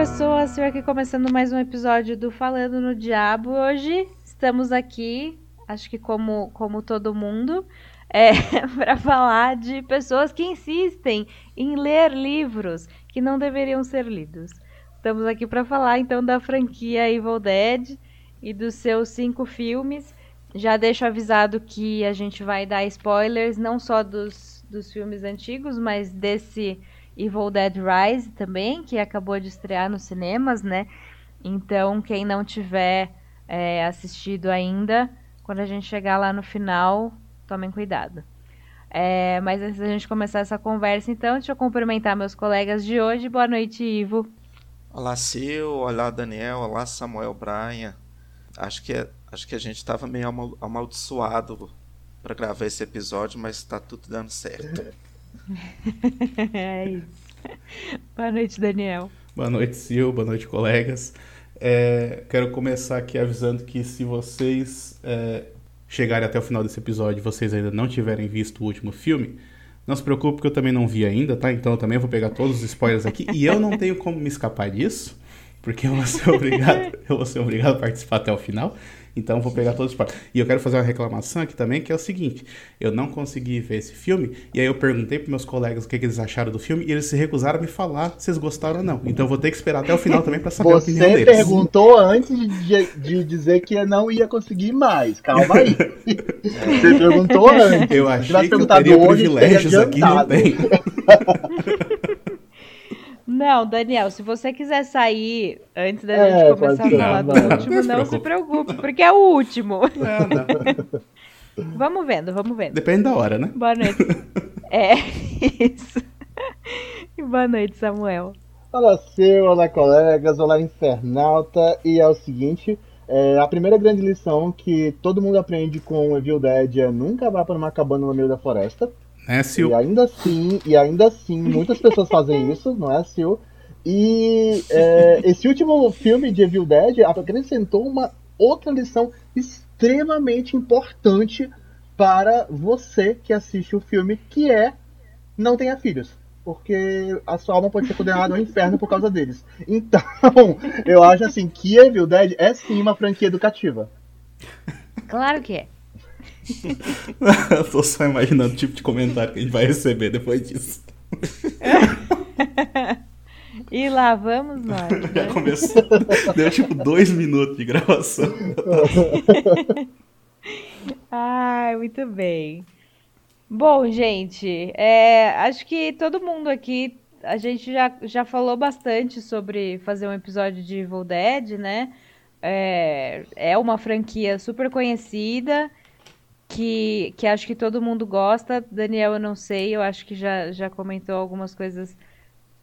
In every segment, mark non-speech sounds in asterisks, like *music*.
Pessoas, estou aqui começando mais um episódio do Falando no Diabo. Hoje estamos aqui, acho que como, como todo mundo, é, *laughs* para falar de pessoas que insistem em ler livros que não deveriam ser lidos. Estamos aqui para falar então da franquia Evil Dead e dos seus cinco filmes. Já deixo avisado que a gente vai dar spoilers não só dos, dos filmes antigos, mas desse Evil Dead Rise também, que acabou de estrear nos cinemas, né? Então, quem não tiver é, assistido ainda, quando a gente chegar lá no final, tomem cuidado. É, mas antes da gente começar essa conversa, então, deixa eu cumprimentar meus colegas de hoje. Boa noite, Ivo. Olá, Sil. Olá, Daniel. Olá, Samuel Brian. Acho que, acho que a gente estava meio amaldiçoado para gravar esse episódio, mas está tudo dando certo. *laughs* *laughs* é isso. Boa noite, Daniel. Boa noite, Sil. Boa noite, colegas. É, quero começar aqui avisando que se vocês é, chegarem até o final desse episódio e vocês ainda não tiverem visto o último filme, não se preocupe que eu também não vi ainda, tá? Então eu também vou pegar todos os spoilers aqui e eu não tenho como me escapar disso, porque eu vou ser *laughs* obrigado, eu vou ser obrigado a participar até o final. Então vou pegar todos os partes. E eu quero fazer uma reclamação aqui também, que é o seguinte: eu não consegui ver esse filme, e aí eu perguntei para meus colegas o que, que, eles acharam do filme, e eles se recusaram a me falar se eles gostaram ou não. Então vou ter que esperar até o final também para saber Você a opinião deles. Você perguntou antes de, de, dizer que não ia conseguir mais. Calma aí. *laughs* Você perguntou antes. Eu achei que eu teria privilégios aqui, não tem. *laughs* Não, Daniel, se você quiser sair antes da é, gente começar a falar do último, não, não se preocupe, porque é o último. Não, não. *laughs* vamos vendo, vamos vendo. Depende da hora, né? Boa noite. *laughs* é, isso. Boa noite, Samuel. Olá, seu, olá, colegas, olá, infernalta. E é o seguinte, é, a primeira grande lição que todo mundo aprende com Evil Dead é nunca vá para uma cabana no meio da floresta. É, Sil. E ainda assim, e ainda assim, muitas pessoas fazem isso, não é, Sil? E é, esse último filme de Evil Dead acrescentou uma outra lição extremamente importante para você que assiste o filme, que é não tenha filhos. Porque a sua alma pode ser condenada ao inferno por causa deles. Então, *laughs* eu acho assim que Evil Dead é sim uma franquia educativa. Claro que é. Eu *laughs* tô só imaginando o tipo de comentário que a gente vai receber depois disso. *laughs* e lá vamos nós. *laughs* Né? Já começou. Deu tipo dois minutos de gravação. Ai, muito bem. Bom, gente, é, acho que todo mundo aqui, a gente já, já falou bastante sobre fazer um episódio de Evil Dead, né? É, é uma franquia super conhecida que, que acho que todo mundo gosta. Daniel, eu não sei, eu acho que já, já comentou algumas coisas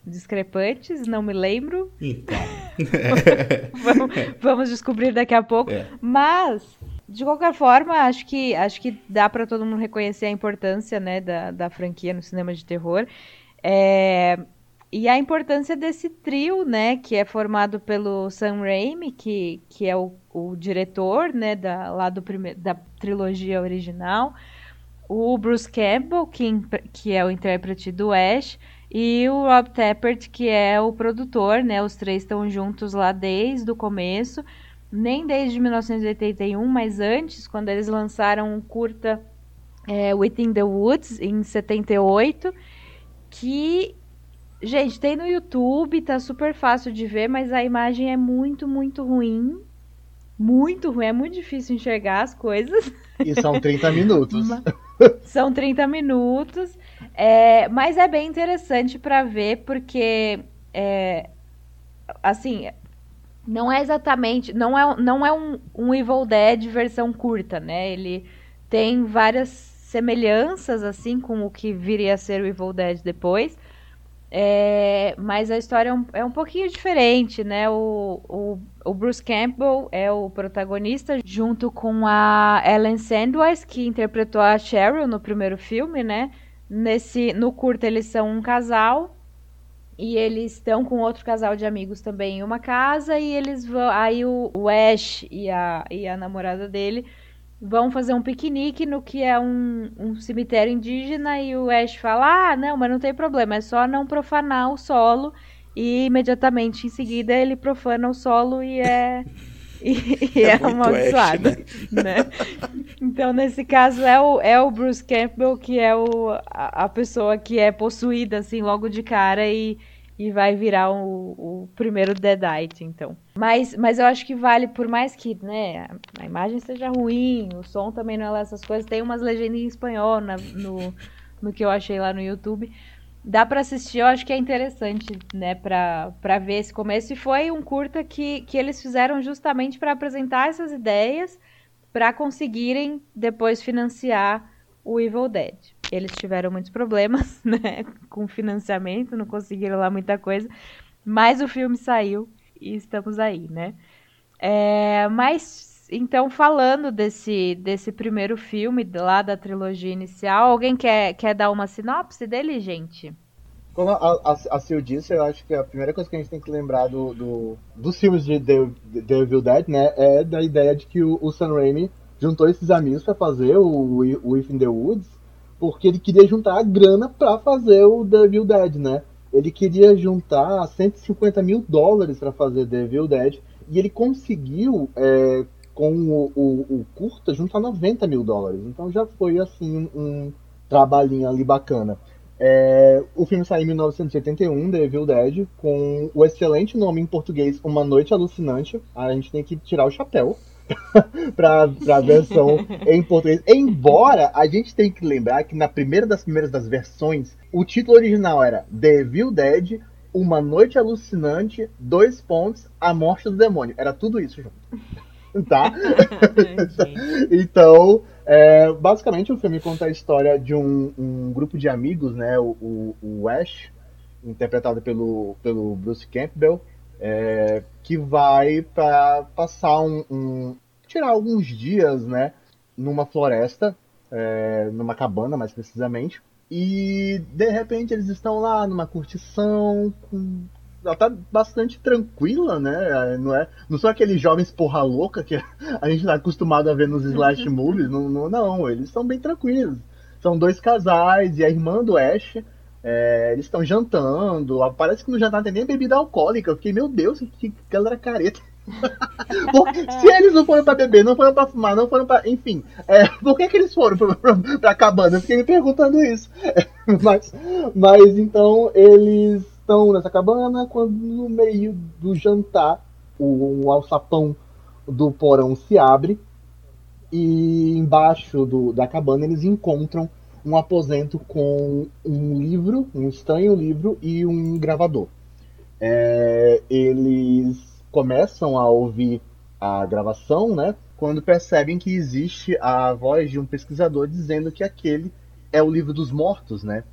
discrepantes, não me lembro. Então. *laughs* vamos, vamos, descobrir daqui a pouco. É. Mas, de qualquer forma, acho que, acho que dá para todo mundo reconhecer a importância né, da, da franquia no cinema de terror. É, e a importância desse trio, né, que é formado pelo Sam Raimi, que, que é o, o diretor, né, da, lá do prime, da trilogia original, o Bruce Campbell, que, que é o intérprete do Ash, e o Rob Tappert, que é o produtor, né, os três estão juntos lá desde o começo, nem desde 1981, mas antes, quando eles lançaram um curta é, Within the Woods, em 78, que Gente, tem no YouTube, tá super fácil de ver, mas a imagem é muito, muito ruim. Muito ruim, é muito difícil enxergar as coisas. E são 30 minutos. *laughs* são 30 minutos. É, mas é bem interessante para ver, porque é, assim, não é exatamente. Não é, não é um, um Evil Dead versão curta, né? Ele tem várias semelhanças assim com o que viria a ser o Evil Dead depois. É, mas a história é um, é um pouquinho diferente, né? O, o, o, Bruce Campbell é o protagonista, junto com a Ellen Sandwich, que interpretou a Cheryl no primeiro filme, né? Nesse, no curto eles são um casal e eles estão com outro casal de amigos também em uma casa e eles vão. Aí o, o Ash e a, e a namorada dele vão fazer um piquenique no que é um, um cemitério indígena e o Ash fala: Ah, não, mas não tem problema, é só não profanar o solo e imediatamente em seguida ele profana o solo e é *laughs* e, e é, é amaldiçoado, né? *laughs* né? Então, nesse caso, é o, é o Bruce Campbell que é o, a, a pessoa que é possuída, assim, logo de cara e, e vai virar o, o primeiro Deadite, então. Mas, mas eu acho que vale, por mais que né, a imagem seja ruim, o som também não é lá essas coisas, tem umas legendas em espanhol na, no, no que eu achei lá no YouTube. Dá para assistir, eu acho que é interessante, né, pra, pra ver esse começo. E foi um curta que, que eles fizeram justamente para apresentar essas ideias para conseguirem depois financiar o Evil Dead. Eles tiveram muitos problemas, *laughs* né, com financiamento, não conseguiram lá muita coisa, mas o filme saiu e estamos aí, né? É, mas então falando desse desse primeiro filme lá da trilogia inicial, alguém quer quer dar uma sinopse dele, gente? Como a, a, a Sil disse, eu acho que a primeira coisa que a gente tem que lembrar do, do dos filmes de The, The Evil Dead, né, é da ideia de que o, o Sam Raimi juntou esses amigos para fazer o, o If in the Woods, porque ele queria juntar a grana para fazer o The Evil Dead, né? Ele queria juntar 150 mil dólares para fazer The Evil Dead e ele conseguiu é, com o, o, o, curta juntar 90 mil dólares. Então já foi assim um trabalhinho ali bacana. É, o filme saiu em 1981, The Evil Dead, com o excelente nome em português Uma Noite Alucinante. A gente tem que tirar o chapéu *laughs* para a versão em português. Embora a gente tem que lembrar que na primeira das primeiras das versões, o título original era The Evil Dead, Uma Noite Alucinante, dois pontos, A Morte do Demônio. Era tudo isso junto. *laughs* Tá? *laughs* então, é, basicamente, o filme conta a história de um, um grupo de amigos, né? O, o, o, Ash, interpretado pelo, pelo Bruce Campbell, é, que vai para passar um, um, tirar alguns dias, né? Numa floresta, é, numa cabana, mais precisamente. E de repente eles estão lá numa curtição, com ela tá bastante tranquila, né? Não, é, não são aqueles jovens porra louca que *laughs* a gente tá acostumado a ver nos slash *laughs* movies. Não, não, não, eles são bem tranquilos. São dois casais e a irmã do Ash. É, eles estão jantando. Parece que no jantar tem nem bebida alcoólica. Eu fiquei, meu Deus, que galera careta. *laughs* se eles não foram pra beber, não foram pra fumar, não foram pra. Enfim, é, por que, que eles foram pra, pra, pra cabana? Eu fiquei me perguntando isso. *laughs* mas, mas então eles estão nessa cabana quando no meio do jantar o, o alçapão do porão se abre e embaixo do, da cabana eles encontram um aposento com um livro, um estranho livro e um gravador. É, eles começam a ouvir a gravação, né? Quando percebem que existe a voz de um pesquisador dizendo que aquele é o livro dos mortos, né?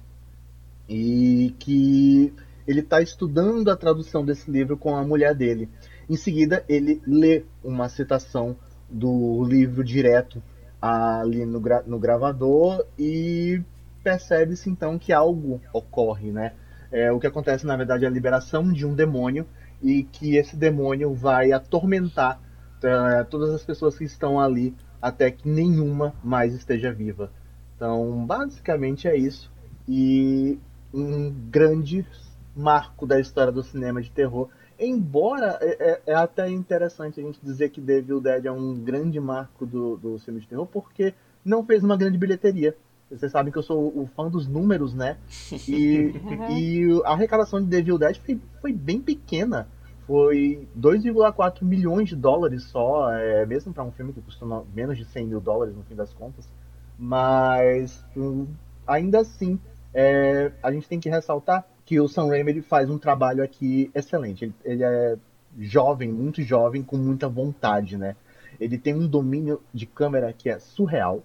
E que ele está estudando a tradução desse livro com a mulher dele. Em seguida, ele lê uma citação do livro direto ali no, gra no gravador e percebe-se então que algo ocorre, né? É, o que acontece na verdade é a liberação de um demônio e que esse demônio vai atormentar uh, todas as pessoas que estão ali até que nenhuma mais esteja viva. Então, basicamente é isso. E um grande marco da história do cinema de terror. Embora é, é, é até interessante a gente dizer que Devil Dead é um grande marco do, do cinema de terror, porque não fez uma grande bilheteria. Vocês sabem que eu sou o fã dos números, né? E, *laughs* e a arrecadação de Devil Dead foi, foi bem pequena. Foi 2,4 milhões de dólares só, é, mesmo para um filme que custou menos de 100 mil dólares no fim das contas. Mas hum, ainda assim, é, a gente tem que ressaltar que o Sam Raimi faz um trabalho aqui excelente. Ele, ele, é jovem, muito jovem, com muita vontade, né? Ele tem um domínio de câmera que é surreal.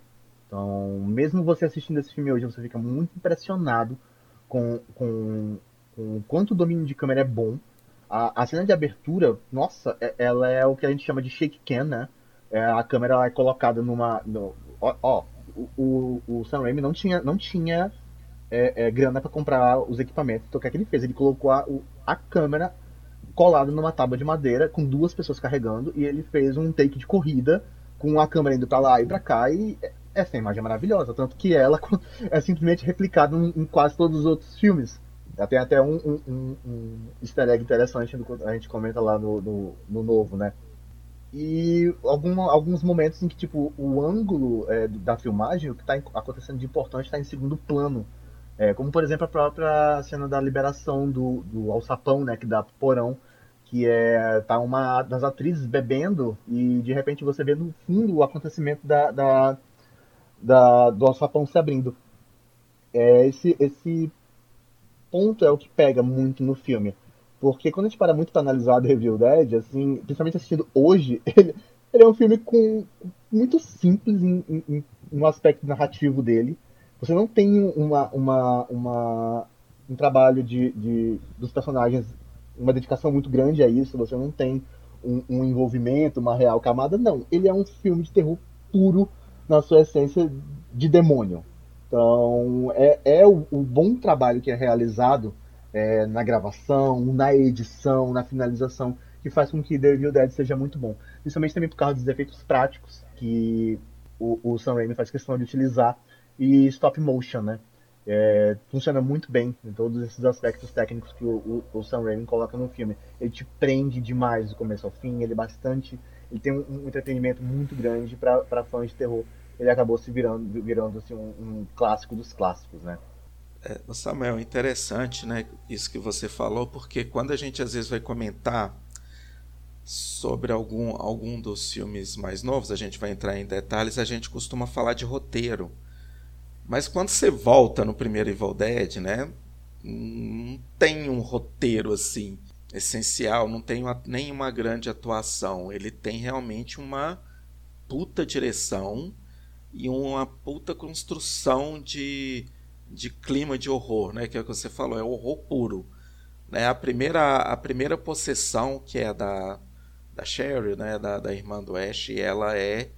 Então, mesmo você assistindo esse filme hoje, você fica muito impressionado com, com, com o quanto o domínio de câmera é bom. A, a cena de abertura, nossa, é, ela é o que a gente chama de shake cam, né? É, a câmera é colocada numa... No, ó, ó o, o, o Sam Raimi não tinha, não tinha é, é, grana para comprar os equipamentos. Então o que, é que ele fez? Ele colocou a, a câmera colada numa tábua de madeira com duas pessoas carregando e ele fez um take de corrida com a câmera indo para lá e para cá e essa imagem é maravilhosa, tanto que ela *laughs* é simplesmente replicada em, quase todos os outros filmes. Tem até um, um, um, um easter egg interessante, a gente comenta lá no, no, no novo, né? E algum, alguns momentos em que, tipo, o ângulo é, da filmagem, o que está acontecendo de importante está em segundo plano. É, como, por exemplo, a própria cena da liberação do, do alçapão, né, que dá pro porão, que é tá uma das atrizes bebendo e de repente você vê no fundo o acontecimento da, da, da do alçapão se abrindo. É, esse, esse ponto é o que pega muito no filme. Porque quando a gente para muito para analisar The Evil Dead, assim, principalmente assistindo hoje, *laughs* ele, ele é um filme com muito simples em, em, um aspecto narrativo dele. Você não tem uma, uma, uma um trabalho de, de, dos personagens, uma dedicação muito grande a isso, você não tem um, um, envolvimento, uma real camada, não. Ele é um filme de terror puro na sua essência de demônio. Então, é, é o, o bom trabalho que é realizado é, na gravação, na edição, na finalização, que faz com que The Evil Dead seja muito bom. Principalmente também por causa dos efeitos práticos que o, o Sam Raimi faz questão de utilizar e stop motion, né? É, funciona muito bem em todos esses aspectos técnicos que o, o, o, Sam Raimi coloca no filme. Ele te prende demais do começo ao fim, ele é bastante, ele tem um, um entretenimento muito grande para fãs de terror. Ele acabou se virando, virando assim, um, um clássico dos clássicos, né? É, Samuel, interessante, né, isso que você falou, porque quando a gente às vezes vai comentar sobre algum, algum dos filmes mais novos, a gente vai entrar em detalhes, a gente costuma falar de roteiro. Mas quando você volta no primeiro Evil Dead, né, não tem um roteiro assim essencial, não tem uma, nenhuma grande atuação. Ele tem realmente uma puta direção e uma puta construção de de clima de horror, né? Que é o que você falou, é horror puro. Né? A, primeira, a primeira possessão, que é da, da Sherry, né? Da, da irmã do Ash, ela é.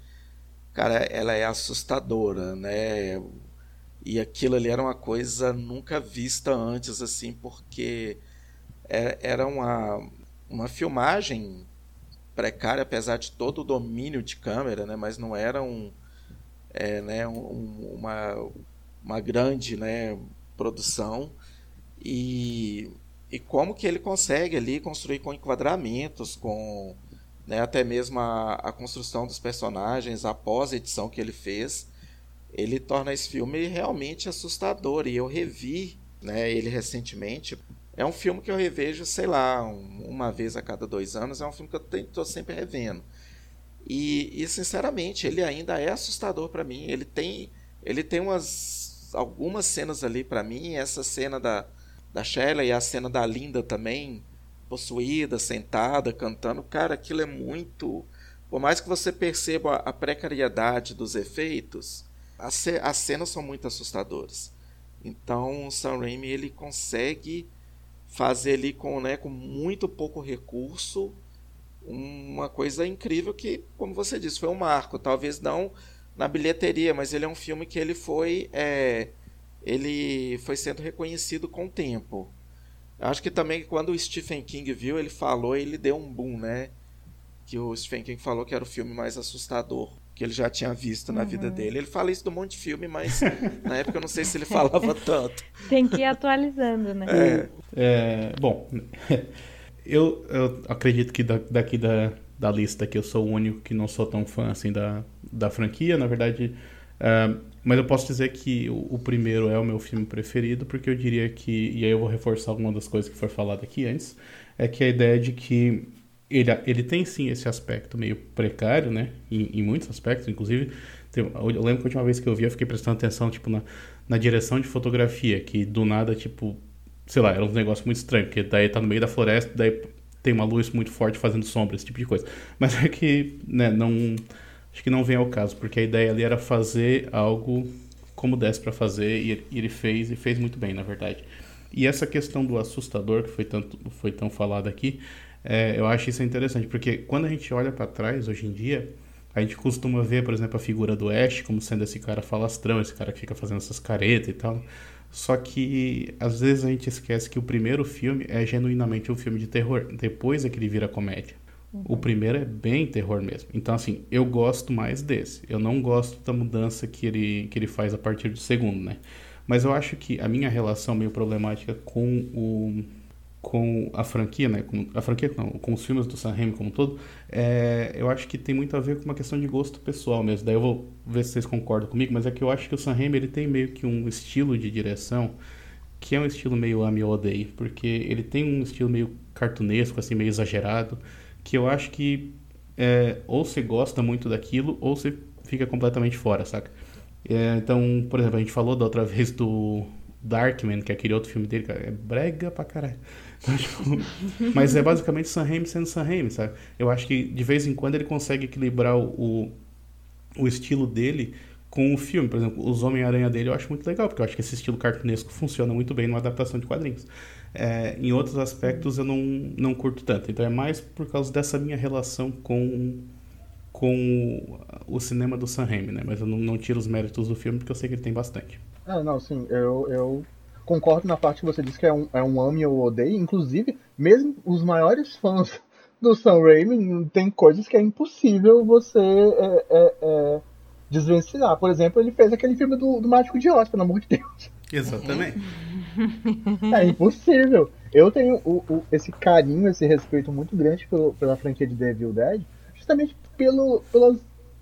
Cara, ela é assustadora, né? E aquilo ali era uma coisa nunca vista antes, assim, porque é, era uma, uma filmagem precária, apesar de todo o domínio de câmera, né? Mas não era um, é, né, um, uma, uma grande né, produção e, e como que ele consegue ali construir com enquadramentos, com né, até mesmo a, a construção dos personagens após a edição que ele fez, ele torna esse filme realmente assustador. E eu revi né, ele recentemente. É um filme que eu revejo, sei lá, uma vez a cada dois anos. É um filme que eu estou sempre revendo. E, e, sinceramente, ele ainda é assustador para mim. Ele tem, ele tem umas algumas cenas ali para mim, essa cena da, da Shelley e a cena da Linda também, possuída, sentada, cantando, cara, aquilo é muito. Por mais que você perceba a precariedade dos efeitos, as, as cenas são muito assustadoras. Então o Sam Raimi ele consegue fazer ali com, né, com muito pouco recurso uma coisa incrível que, como você disse, foi um marco. Talvez não na bilheteria, mas ele é um filme que ele foi é, ele foi sendo reconhecido com o tempo. Acho que também quando o Stephen King viu, ele falou, ele deu um boom, né? Que o Stephen King falou que era o filme mais assustador que ele já tinha visto na uhum. vida dele. Ele fala isso de um monte de filme, mas *laughs* na época eu não sei se ele falava *laughs* tanto. Tem que ir atualizando, né? É. é bom, *laughs* eu, eu acredito que daqui da, da lista que eu sou o único que não sou tão fã assim da, da franquia, na verdade. Uh, mas eu posso dizer que o, o, primeiro é o meu filme preferido, porque eu diria que, e aí eu vou reforçar alguma das coisas que foi falado aqui antes, é que a ideia de que ele, ele tem sim esse aspecto meio precário, né? Em, em muitos aspectos, inclusive. Tem, eu lembro que a última vez que eu vi, eu fiquei prestando atenção, tipo, na, na direção de fotografia, que do nada, tipo, sei lá, era um negócio muito estranho, porque daí tá no meio da floresta, daí tem uma luz muito forte fazendo sombra, esse tipo de coisa. *laughs* Mas é que, né, não acho que não vem ao caso, porque a ideia ali era fazer algo como desse para fazer e ele fez e fez muito bem, na verdade. E essa questão do assustador que foi tanto foi tão falado aqui, é, eu acho isso interessante, porque quando a gente olha para trás hoje em dia, a gente costuma ver, por exemplo, a figura do Ash como sendo esse cara falastrão, esse cara que fica fazendo essas caretas e tal. Só que às vezes a gente esquece que o primeiro filme é genuinamente um filme de terror, depois é que ele vira comédia. O primeiro é bem terror mesmo. Então, assim, eu gosto mais desse. Eu não gosto da mudança que ele, que ele faz a partir do segundo, né? Mas eu acho que a minha relação meio problemática com o com a franquia, né? Com, a franquia não, com os filmes do Sam Raimi como um todo, é, eu acho que tem muito a ver com uma questão de gosto pessoal mesmo. Daí eu vou ver se vocês concordam comigo, mas é que eu acho que o Sam Raimi ele tem meio que um estilo de direção que é um estilo meio ame ou odeie, porque ele tem um estilo meio cartunesco, assim, meio exagerado, que eu acho que é, ou você gosta muito daquilo, ou você fica completamente fora, saca? É, então, por exemplo, a gente falou da outra vez do Darkman, que é aquele outro filme dele, cara, é brega pra caralho. *laughs* Mas é basicamente Sam Raimi sendo Sam Raimi, sabe? Eu acho que de vez em quando ele consegue equilibrar o, o estilo dele com o filme. Por exemplo, os Homem-Aranha dele eu acho muito legal, porque eu acho que esse estilo cartunesco funciona muito bem numa adaptação de quadrinhos. É, em outros aspectos eu não, não curto tanto. Então é mais por causa dessa minha relação com, com o cinema do Sam Raimi, né? Mas eu não, não tiro os méritos do filme porque eu sei que ele tem bastante. Ah, não, sim, eu, eu concordo na parte que você disse que é um, é um ame ou odeio. Inclusive, mesmo os maiores fãs do Sam Raimi tem coisas que é impossível você é, é, é, desvencilhar. Por exemplo, ele fez aquele filme do, do Mágico de Oz, pelo amor de Deus. Exatamente. É impossível. Eu tenho o, o, esse carinho, esse respeito muito grande pelo, pela franquia de Devil Dead, justamente pelo, pelas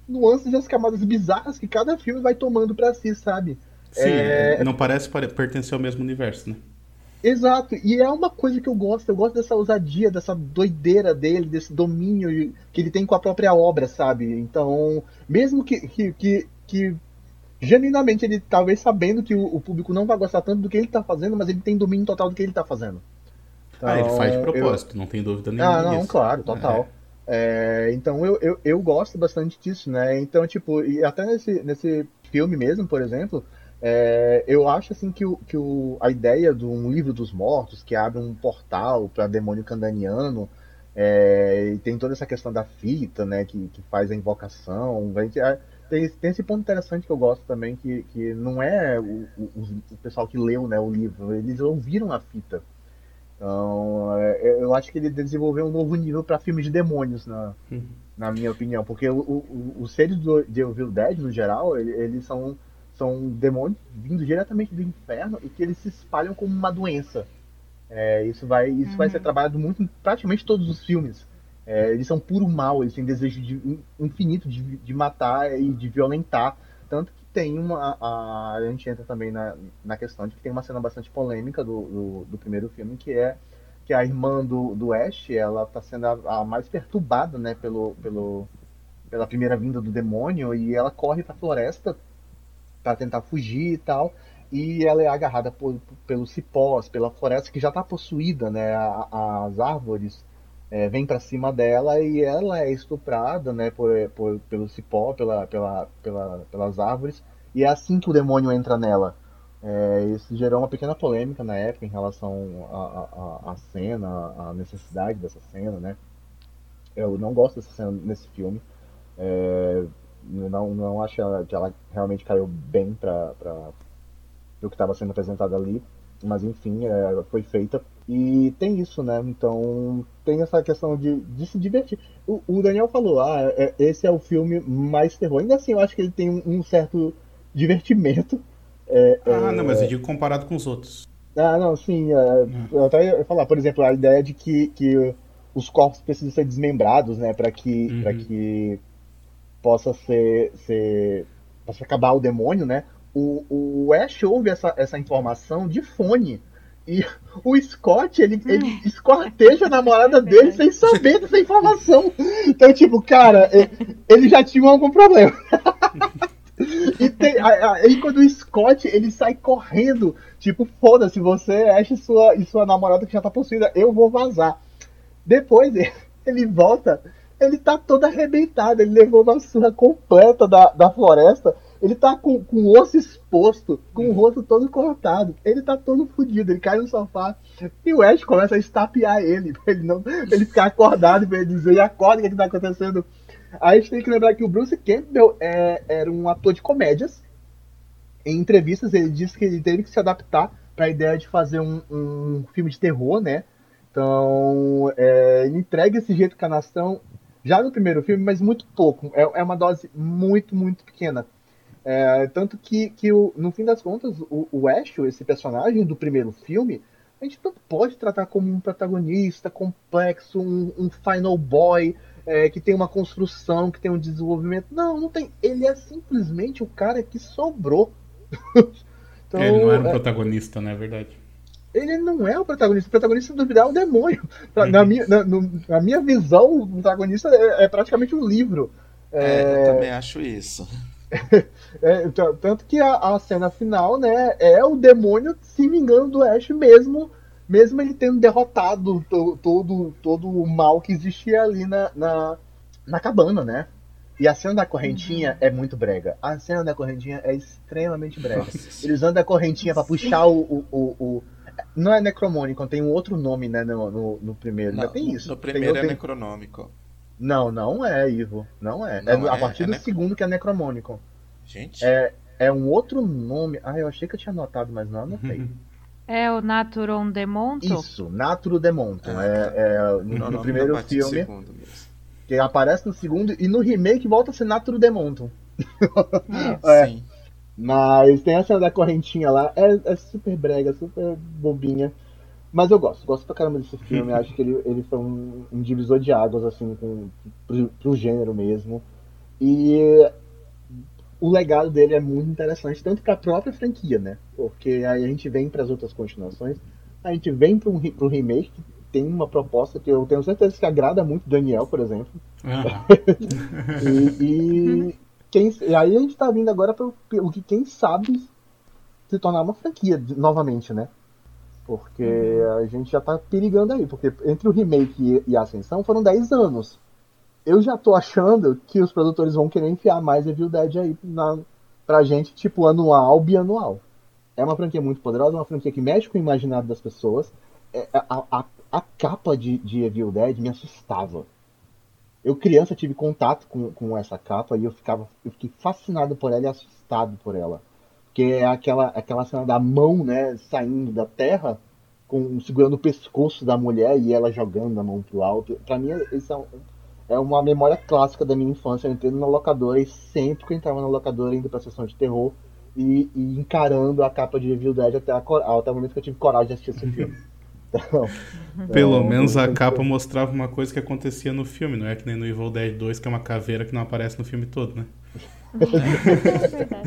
nuances e as camadas bizarras que cada filme vai tomando para si, sabe? Sim, é... não parece pertencer ao mesmo universo, né? Exato, e é uma coisa que eu gosto, eu gosto dessa ousadia, dessa doideira dele, desse domínio que ele tem com a própria obra, sabe? Então, mesmo que, que, que, que genuinamente ele talvez sabendo que o, o, público não vai gostar tanto do que ele tá fazendo, mas ele tem domínio total do que ele tá fazendo. Então, ah, ele faz de então, propósito, eu... não tem dúvida nenhuma. Ah, não, disso. claro, total. É. É, então eu, eu, eu gosto bastante disso, né? Então, tipo, e até nesse, nesse filme mesmo, por exemplo, é, eu acho assim que, o, que o, a ideia de um livro dos mortos que abre um portal para demônio candaniano é, e tem toda essa questão da fita, né, que, que faz a invocação, é, tem, tem esse ponto interessante que eu gosto também que, que não é o, o, o pessoal que leu né, o livro, eles ouviram a fita. Então, é, eu acho que ele desenvolveu um novo nível para filmes de demônios, na, uhum. na minha opinião, porque os seres do, de Evil Dead, no geral, eles são são demônios vindo diretamente do inferno e que eles se espalham como uma doença. É, isso vai, isso uhum. vai ser trabalhado muito em praticamente todos os filmes. É, eles são puro mal, eles têm desejo de, infinito de, de matar e de violentar. Tanto que tem uma. A, a gente entra também na, na questão de que tem uma cena bastante polêmica do, do, do primeiro filme, que é que a irmã do, do Ash, ela está sendo a, a, mais perturbada, né, pelo, pelo, pela primeira vinda do demônio, e ela corre para a floresta para tentar fugir e tal. E ela é agarrada por, pelos cipós, pela floresta que já está possuída, né? As árvores é, vêm para cima dela e ela é estuprada, né? Por, por, pelo cipó, pela, pela, pela, pelas árvores. E é assim que o demônio entra nela. É, isso gerou uma pequena polêmica na época em relação à cena, à necessidade dessa cena, né? Eu não gosto dessa cena nesse filme. É, não, não acho que ela realmente caiu bem para o que estava sendo apresentado ali. Mas enfim, é, foi feita. E tem isso, né? Então tem essa questão de, de se divertir. O, o Daniel falou, ah, é, esse é o filme mais terror. Ainda assim, eu acho que ele tem um, um certo divertimento. É, ah, é... não, mas eu digo comparado com os outros. Ah, não, sim. É, hum. Eu até ia falar, por exemplo, a ideia de que, que os corpos precisam ser desmembrados, né? Para que, uhum. que possa ser, ser possa acabar o demônio, né? O, o Ash ouve essa, essa informação de fone. E *laughs* o Scott, ele, ele hum. escorteja a namorada *laughs* dele sem saber dessa informação. Então, tipo, cara, ele já tinha algum problema. *laughs* e tem, aí quando o Scott, ele sai correndo, tipo, foda-se, você acha sua, e sua namorada que já tá possuída, eu vou vazar. Depois ele volta ele tá todo arrebentado, ele levou uma surra completa da, da floresta. Ele tá com, com o osso exposto, com o rosto todo cortado. Ele tá todo fodido, ele cai no sofá. E o Ash começa a estapear ele, *laughs* pra ele, não, ele ficar acordado, pra ele dizer, acorda, o que, que tá acontecendo? Aí a gente tem que lembrar que o Bruce Campbell é, era um ator de comédias. Em entrevistas ele disse que ele teve que se adaptar para a ideia de fazer um, um filme de terror, né? Então, é, ele entrega esse jeito canastrão já no primeiro filme, mas muito pouco. É, é uma dose muito, muito pequena. É, tanto que, que o, no fim das contas, o, o Ash, esse personagem do primeiro filme, a gente não pode tratar como um protagonista complexo, um, um final boy, é, que tem uma construção, que tem um desenvolvimento. Não, não tem. Ele é simplesmente o cara que sobrou. *laughs* então, ele não era um é, protagonista, não é verdade? Ele não é o protagonista. O protagonista do vida é o demônio. *laughs* Na, minha, na, na minha visão, o protagonista é, é praticamente um livro. É, eu é, também acho isso. *laughs* É, tanto que a, a, cena final, né, é o demônio se vingando do Ash mesmo, mesmo ele tendo derrotado to, todo, todo o mal que existia ali na, na, na cabana, né? E a cena da correntinha uhum. é muito brega. A cena da correntinha é extremamente brega. Nossa, Eles andam a correntinha para puxar o, o, o, o, Não é Necromônico, tem um outro nome, né, no, no, no primeiro. Não, tem isso. No primeiro tem, é tem... Necronômico. Não, não é, Ivo. Não é. Não é, é a partir é do segundo que é Necromônico. Gente. É, é um outro nome. Ah, eu achei que eu tinha anotado, mas não anotei. *laughs* É o Naturon Demonto? Isso, Naturo Demonto. Ah, é, é, no, no, no primeiro filme. Que aparece no segundo e no remake volta a ser Naturo Demonto. *laughs* é, sim. Mas tem essa da correntinha lá, é, é, super brega, super bobinha. Mas eu gosto, gosto pra caramba desse filme. *laughs* Acho que ele, ele foi um, um divisor de águas, assim, com, pro, pro gênero mesmo. E o legado dele é muito interessante, tanto para a própria franquia, né? Porque aí a gente vem para as outras continuações, a gente vem para um pro remake que tem uma proposta que eu tenho certeza que agrada muito Daniel, por exemplo. Ah. *laughs* e, e, *laughs* quem, e aí a gente está vindo agora para o que quem sabe se tornar uma franquia novamente, né? Porque uhum. a gente já está perigando aí, porque entre o remake e a Ascensão foram 10 anos eu já tô achando que os produtores vão querer enfiar mais Evil Dead aí na, pra gente, tipo, anual, bianual. É uma franquia muito poderosa, uma franquia que mexe com o imaginário das pessoas. É, a, a, a capa de, de Evil Dead me assustava. Eu, criança, tive contato com, com essa capa e eu, ficava, eu fiquei fascinado por ela e assustado por ela. Porque é aquela, aquela cena da mão, né, saindo da terra, com, segurando o pescoço da mulher e ela jogando a mão pro alto. Pra mim, isso é um, é uma memória clássica da minha infância. Eu entrei na locadora e sempre que eu entrava na locadora, indo pra sessão de terror e, e encarando a capa de Evil Dead até, a, até o momento que eu tive coragem de assistir esse filme. *laughs* Então, Pelo é, menos a capa mostrava uma coisa que acontecia no filme, não é que nem no Evil Dead 2, que é uma caveira que não aparece no filme todo, né? *laughs*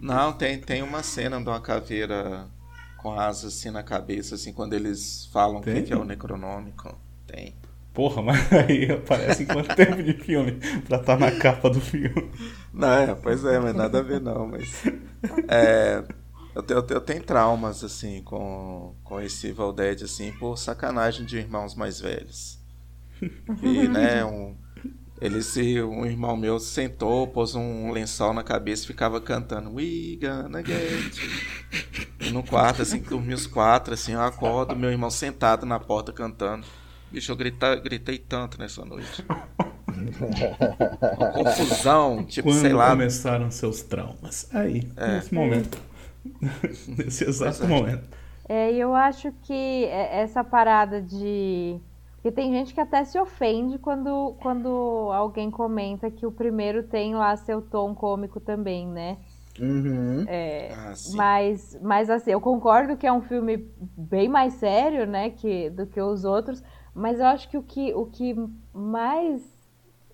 não, tem, tem uma cena de uma caveira com asas assim na cabeça, assim, quando eles falam o que é o Necronômico. Tem. Porra, mas *laughs* aí aparece em quanto tempo de filme pra estar tá na capa do filme? Não, é, pois é, mas nada a ver não, mas. É, eu, tenho, eu tenho traumas, assim, com, com esse Evil Dead, assim, por sacanagem de irmãos mais velhos. E, né, um, ele se, um irmão meu sentou, pôs um lençol na cabeça e ficava cantando We gonna get. E no quarto, assim, dormi os quatro, assim, eu acordo, meu irmão sentado na porta cantando. Bicho, eu grita, gritei tanto nessa noite. Uma confusão, tipo, Quando sei lá. começaram seus traumas? Aí, é. nesse momento. *laughs* nesse exato é. momento. É, eu acho que essa parada de. Porque tem gente que até se ofende quando, quando alguém comenta que o primeiro tem lá seu tom cômico também, né? Uhum. É, ah, mas, mas assim, eu concordo que é um filme bem mais sério, né, que, do que os outros, mas eu acho que o que, o que mais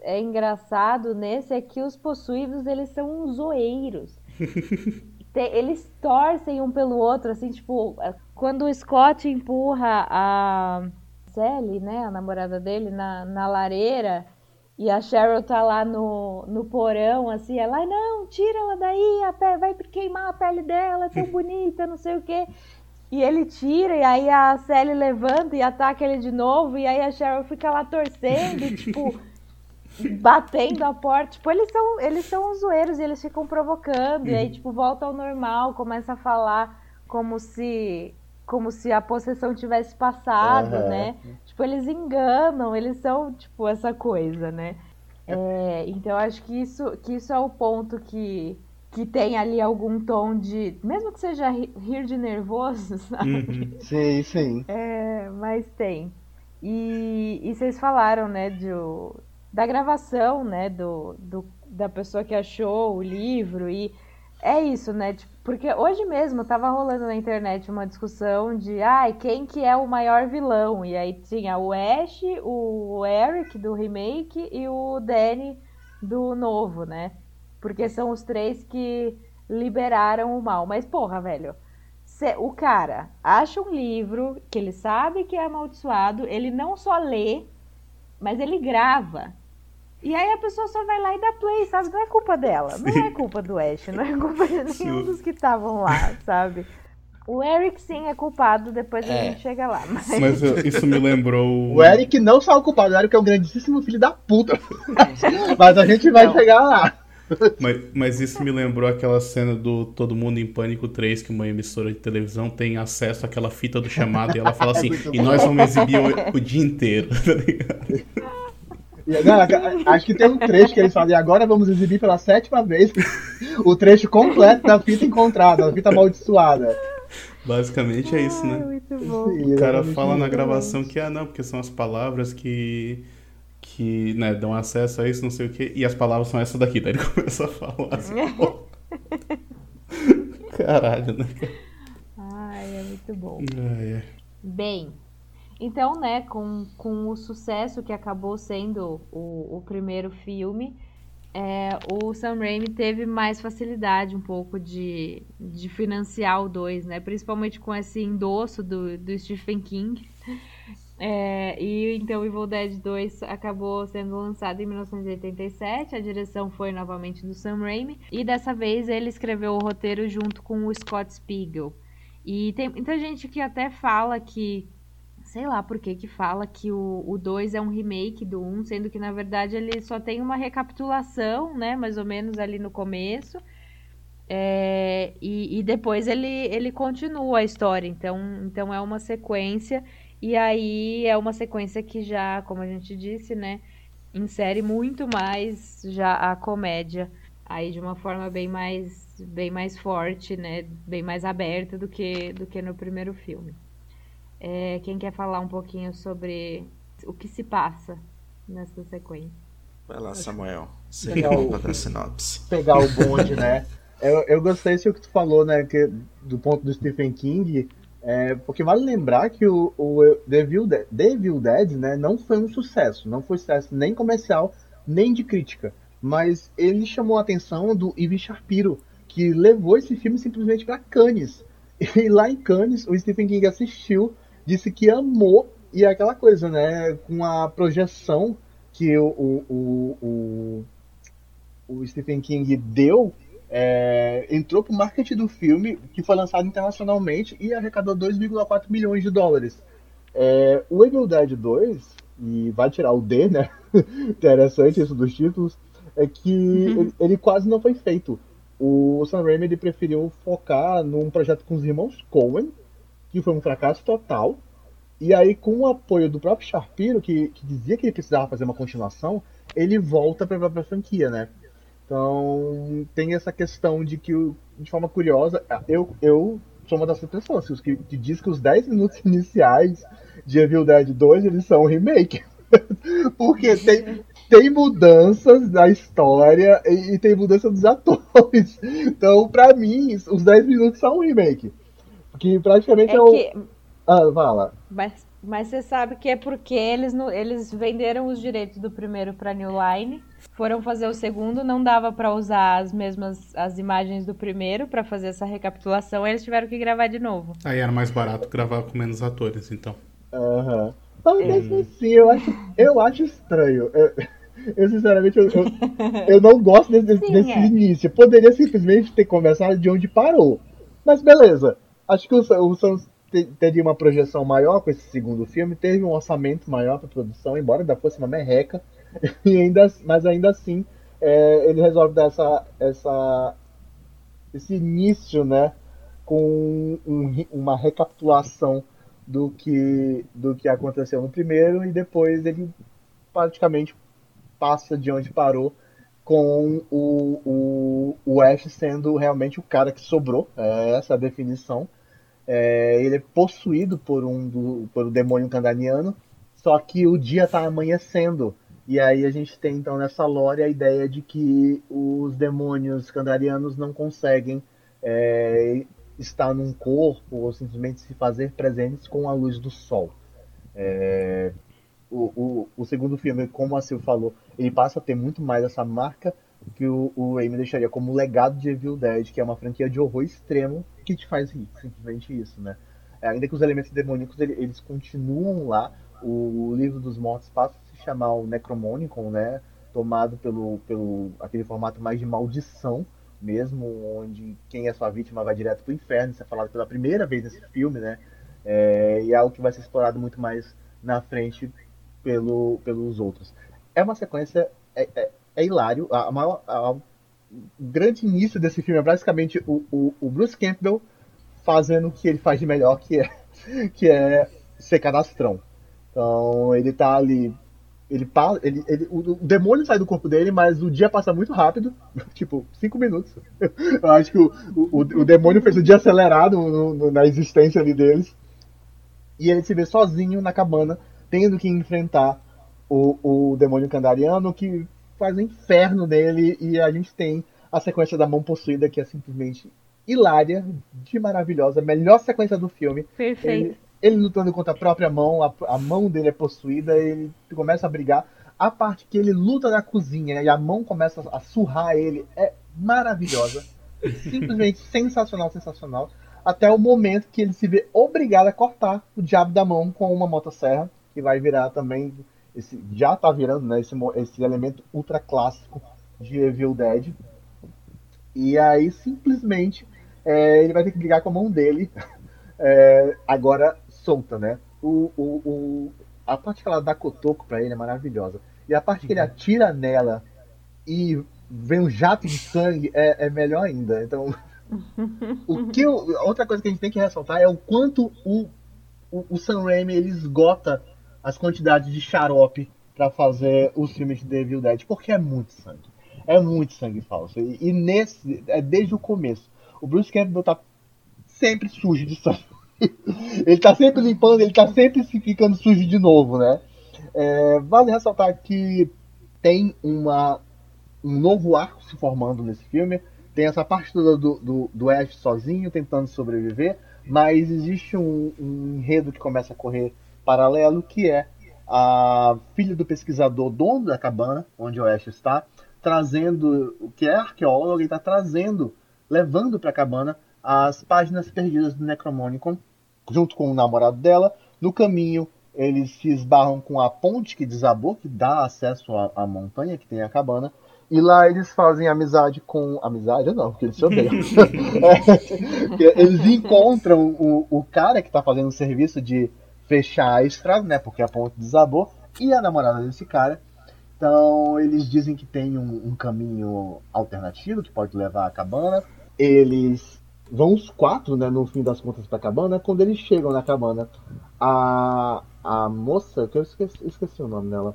é engraçado nesse é que os possuídos, eles são uns zoeiros. *laughs* eles torcem um pelo outro, assim, tipo, é, quando o Scott empurra a Sally, né, a namorada dele, na, na lareira, e a Cheryl tá lá no, no porão, assim, ela, não, tira ela daí, a pele, vai queimar a pele dela, é tão *laughs* bonita, não sei o quê. E ele tira, e aí a Sally levanta e ataca ele de novo, e aí a Cheryl fica lá torcendo, tipo, *laughs* batendo a porta. Tipo, eles são, eles são zoeiros e eles ficam provocando, e aí, uhum. tipo, volta ao normal, começa a falar como se como se a possessão tivesse passado, uhum. né? Tipo, eles enganam, eles são, tipo, essa coisa, né? É, então, acho que isso, que isso é o ponto que que tem ali algum tom de. Mesmo que seja rir de nervoso, *laughs* sabe? Uhum. Sim, sim. É, mas tem. E, e vocês falaram, né, do, da gravação, né, do, do, da pessoa que achou o livro. E é isso, né? Tipo, porque hoje mesmo tava rolando na internet uma discussão de ai, quem que é o maior vilão? E aí tinha o Ash, o Eric do remake e o Danny do novo, né? Porque são os três que liberaram o mal. Mas, porra, velho, o cara acha um livro que ele sabe que é amaldiçoado, ele não só lê, mas ele grava. E aí a pessoa só vai lá e dá play, sabe? Não é culpa dela, Sim. não é culpa do Ash, não é culpa de nenhum dos que estavam lá, sabe? O Eric sim é culpado, depois é. a gente chega lá. Mas, mas isso me lembrou. *laughs* O Eric não só é o culpado, o Eric é um grandíssimo filho da puta. *laughs* mas a gente vai não. chegar lá. Mas, mas, isso me lembrou aquela cena do Todo Mundo em Pânico 3, que uma emissora de televisão tem acesso àquela fita do chamado e ela fala *laughs* assim: é e nós vamos exibir o, o dia inteiro, tá ligado? Não, acho que tem um trecho que eles falam, e agora vamos exibir pela sétima vez *laughs* o trecho completo da fita encontrada, da fita amaldiçoada. Basicamente é isso, né? muito bom. o cara fala na gravação que, ah, não, porque são as palavras que, que né, dão acesso a isso, não sei o quê, e as palavras são essas daqui. *laughs* Daí ele começa a falar assim, *laughs* Caralho, né? Ai, é muito bom. Ah, é. Bem, então, né, com, com o sucesso que acabou sendo o, o primeiro filme, é, o Sam Raimi teve mais facilidade um pouco de, de financiar o 2, né? Principalmente com esse endosso do, do Stephen King. É, e então Evil Dead 2 acabou sendo lançado em 1987. A direção foi novamente do Sam Raimi. E dessa vez ele escreveu o roteiro junto com o Scott Spiegel. E tem muita gente que até fala que sei lá por que que fala que o 2 é um remake do 1, um, sendo que na verdade ele só tem uma recapitulação, né, mais ou menos ali no começo, é, e, e, depois ele, ele continua a história, então, então é uma sequência, e aí é uma sequência que já, como a gente disse, né, insere muito mais já a comédia, aí de uma forma bem mais, bem mais forte, né, bem mais aberta do que, do que no primeiro filme. É, quem quer falar um pouquinho sobre o que se passa nessa sequência? Vai lá, Samuel. Você pegar o, da sinopse. Pegar o bonde, né? Eu, eu gostei do que tu falou, né? Que, do ponto do Stephen King. É, porque vale lembrar que o, o The, Evil Dead, The Evil Dead né, não foi um sucesso. Não foi sucesso nem comercial, nem de crítica. Mas ele chamou a atenção do Ivan Shapiro, que levou esse filme simplesmente para Cannes. E lá em Cannes, o Stephen King assistiu disse que amou, e é aquela coisa, né? Com a projeção que o, o, o, o Stephen King deu, é, entrou pro marketing do filme, que foi lançado internacionalmente e arrecadou 2,4 milhões de dólares. É, o Evil Dead 2, e vai tirar o D, né? *laughs* Interessante isso dos títulos, é que uhum. ele, ele, quase não foi feito. O Sam Raimi preferiu focar num projeto com os irmãos Coen, que foi um fracasso total. E aí, com o apoio do próprio Sharpiro, que, que dizia que ele precisava fazer uma continuação, ele volta para a franquia, né? Então, tem essa questão de que, de forma curiosa, eu, eu sou uma dessas pessoas que, que diz que os 10 minutos *laughs* iniciais de Evil Dead 2 eles são um remake. *laughs* Porque tem, tem mudanças na história e, e tem mudança dos atores. *laughs* Então, pra mim, os 10 minutos são um remake. Que praticamente é, é o. Que... Ah, fala. Mas, mas você sabe que é porque eles, no, eles venderam os direitos do primeiro para New Line, foram fazer o segundo, não dava para usar as mesmas as imagens do primeiro para fazer essa recapitulação, eles tiveram que gravar de novo. Aí era mais barato gravar com menos atores, então. Aham. Uhum. Mas é. mesmo assim, eu acho, eu acho estranho. Eu, eu sinceramente, eu, eu, eu, não gosto desse, Sim, desse é. início. Poderia simplesmente ter começado de onde parou. Mas beleza. Acho que o, o Santos teria uma projeção maior com esse segundo filme, teve um orçamento maior para produção, embora ainda fosse uma merreca, *laughs* e ainda, mas ainda assim é, ele resolve dar essa, essa, esse início, né, com um, uma recapitulação do que, do que aconteceu no primeiro e depois ele praticamente passa de onde parou com o, o, o Ash sendo realmente o cara que sobrou, é essa a definição. É, ele é possuído por um do, por um demônio candaniano, só que o dia está amanhecendo E aí a gente tem então nessa lore a ideia de que os demônios candarianos não conseguem é, estar num corpo ou simplesmente se fazer presentes com a luz do sol. É, o, o, o, segundo filme, como a Sil falou, ele passa a ter muito mais essa marca que o, o Raimi deixaria como legado de Evil Dead, que é uma franquia de horror extremo que te faz rir, simplesmente isso, né? É, ainda que os elementos demoníacos eles, eles continuam lá, o livro dos mortos passa a se chamar o Necromonicon, né? Tomado pelo, pelo aquele formato mais de maldição mesmo, onde quem é sua vítima vai direto pro inferno, isso é falado pela primeira vez nesse filme, né? É, e é algo que vai ser explorado muito mais na frente pelo, pelos outros. É uma sequência, é, é, é hilário. A, maior, a, grande início desse filme é basicamente o, o, o, Bruce Campbell fazendo o que ele faz de melhor, que é, *laughs* que é ser cadastrão. Então ele tá ali. Ele, ele, ele, o, o demônio sai do corpo dele, mas o dia passa muito rápido *laughs* tipo, cinco minutos. *laughs* Eu acho que o, o, o demônio fez o dia acelerado no, no, na existência ali deles. E ele se vê sozinho na cabana, tendo que enfrentar o, o demônio candariano, que faz um inferno nele. E a gente tem a sequência da mão possuída, que é simplesmente hilária, de maravilhosa, melhor sequência do filme. Perfeito. Ele, ele lutando contra a própria mão, a, a, mão dele é possuída, ele começa a brigar. A parte que ele luta na cozinha e a mão começa a surrar ele é maravilhosa. *laughs* Simplesmente sensacional, sensacional. Até o momento que ele se vê obrigado a cortar o diabo da mão com uma motosserra, que vai virar também. Esse, já tá virando né, esse, esse elemento ultra clássico de Evil Dead. E aí simplesmente é, ele vai ter que brigar com a mão dele. *laughs* É, agora solta, né? O, o, o, a parte que ela dá cotoco pra ele é maravilhosa. E a parte que ele atira nela e vem um jato de sangue é, é melhor ainda. Então, *laughs* o que eu, outra coisa que a gente tem que ressaltar é o quanto o, o, o Sam Raimi ele esgota as quantidades de xarope para fazer os filmes de Devil Dead, porque é muito sangue. É muito sangue falso. E, e nesse, é desde o começo. O Bruce Campbell tá sempre sujo de sangue. *laughs* ele tá sempre limpando, ele tá sempre ficando sujo de novo, né? É, vale ressaltar que tem uma, um novo arco se formando nesse filme. Tem essa parte toda do, do, do Ash sozinho, tentando sobreviver, mas existe um, um enredo que começa a correr paralelo, que é a filha do pesquisador dono da cabana, onde o Ash está, trazendo, o que é arqueólogo, e está trazendo, levando para a cabana as páginas perdidas do Necromonicon junto com o namorado dela. No caminho, eles se esbarram com a ponte que desabou, que dá acesso à, à montanha que tem a cabana. E lá eles fazem amizade com. Amizade não, porque eles se odeiam. *laughs* *laughs* é, eles encontram o, o cara que está fazendo o serviço de fechar a estrada, né? Porque a ponte desabou. E a namorada desse cara. Então eles dizem que tem um, um caminho alternativo que pode levar à cabana. Eles vão os quatro, né, no fim das contas, pra cabana. Quando eles chegam na cabana, a, a moça, que eu esqueci, esqueci o nome dela.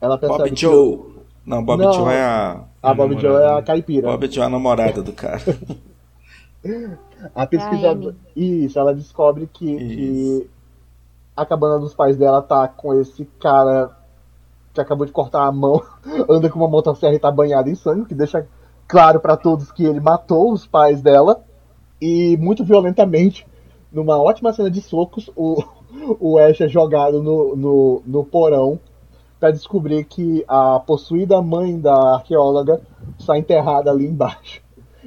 Ela percebe Bob Joe. Não, Bob Não, Joe é a. A Bob Joe é a caipira. Bob Joe é a namorada do cara. *laughs* a pesquisadora. Isso, ela descobre que, que a cabana dos pais dela tá com esse cara que acabou de cortar a mão, *laughs* anda com uma motosserra e tá banhado em sangue, que deixa claro para todos que ele matou os pais dela e muito violentamente, numa ótima cena de socos, o, *laughs* o Ash é jogado no, no, no porão para descobrir que a possuída mãe da arqueóloga está enterrada ali embaixo.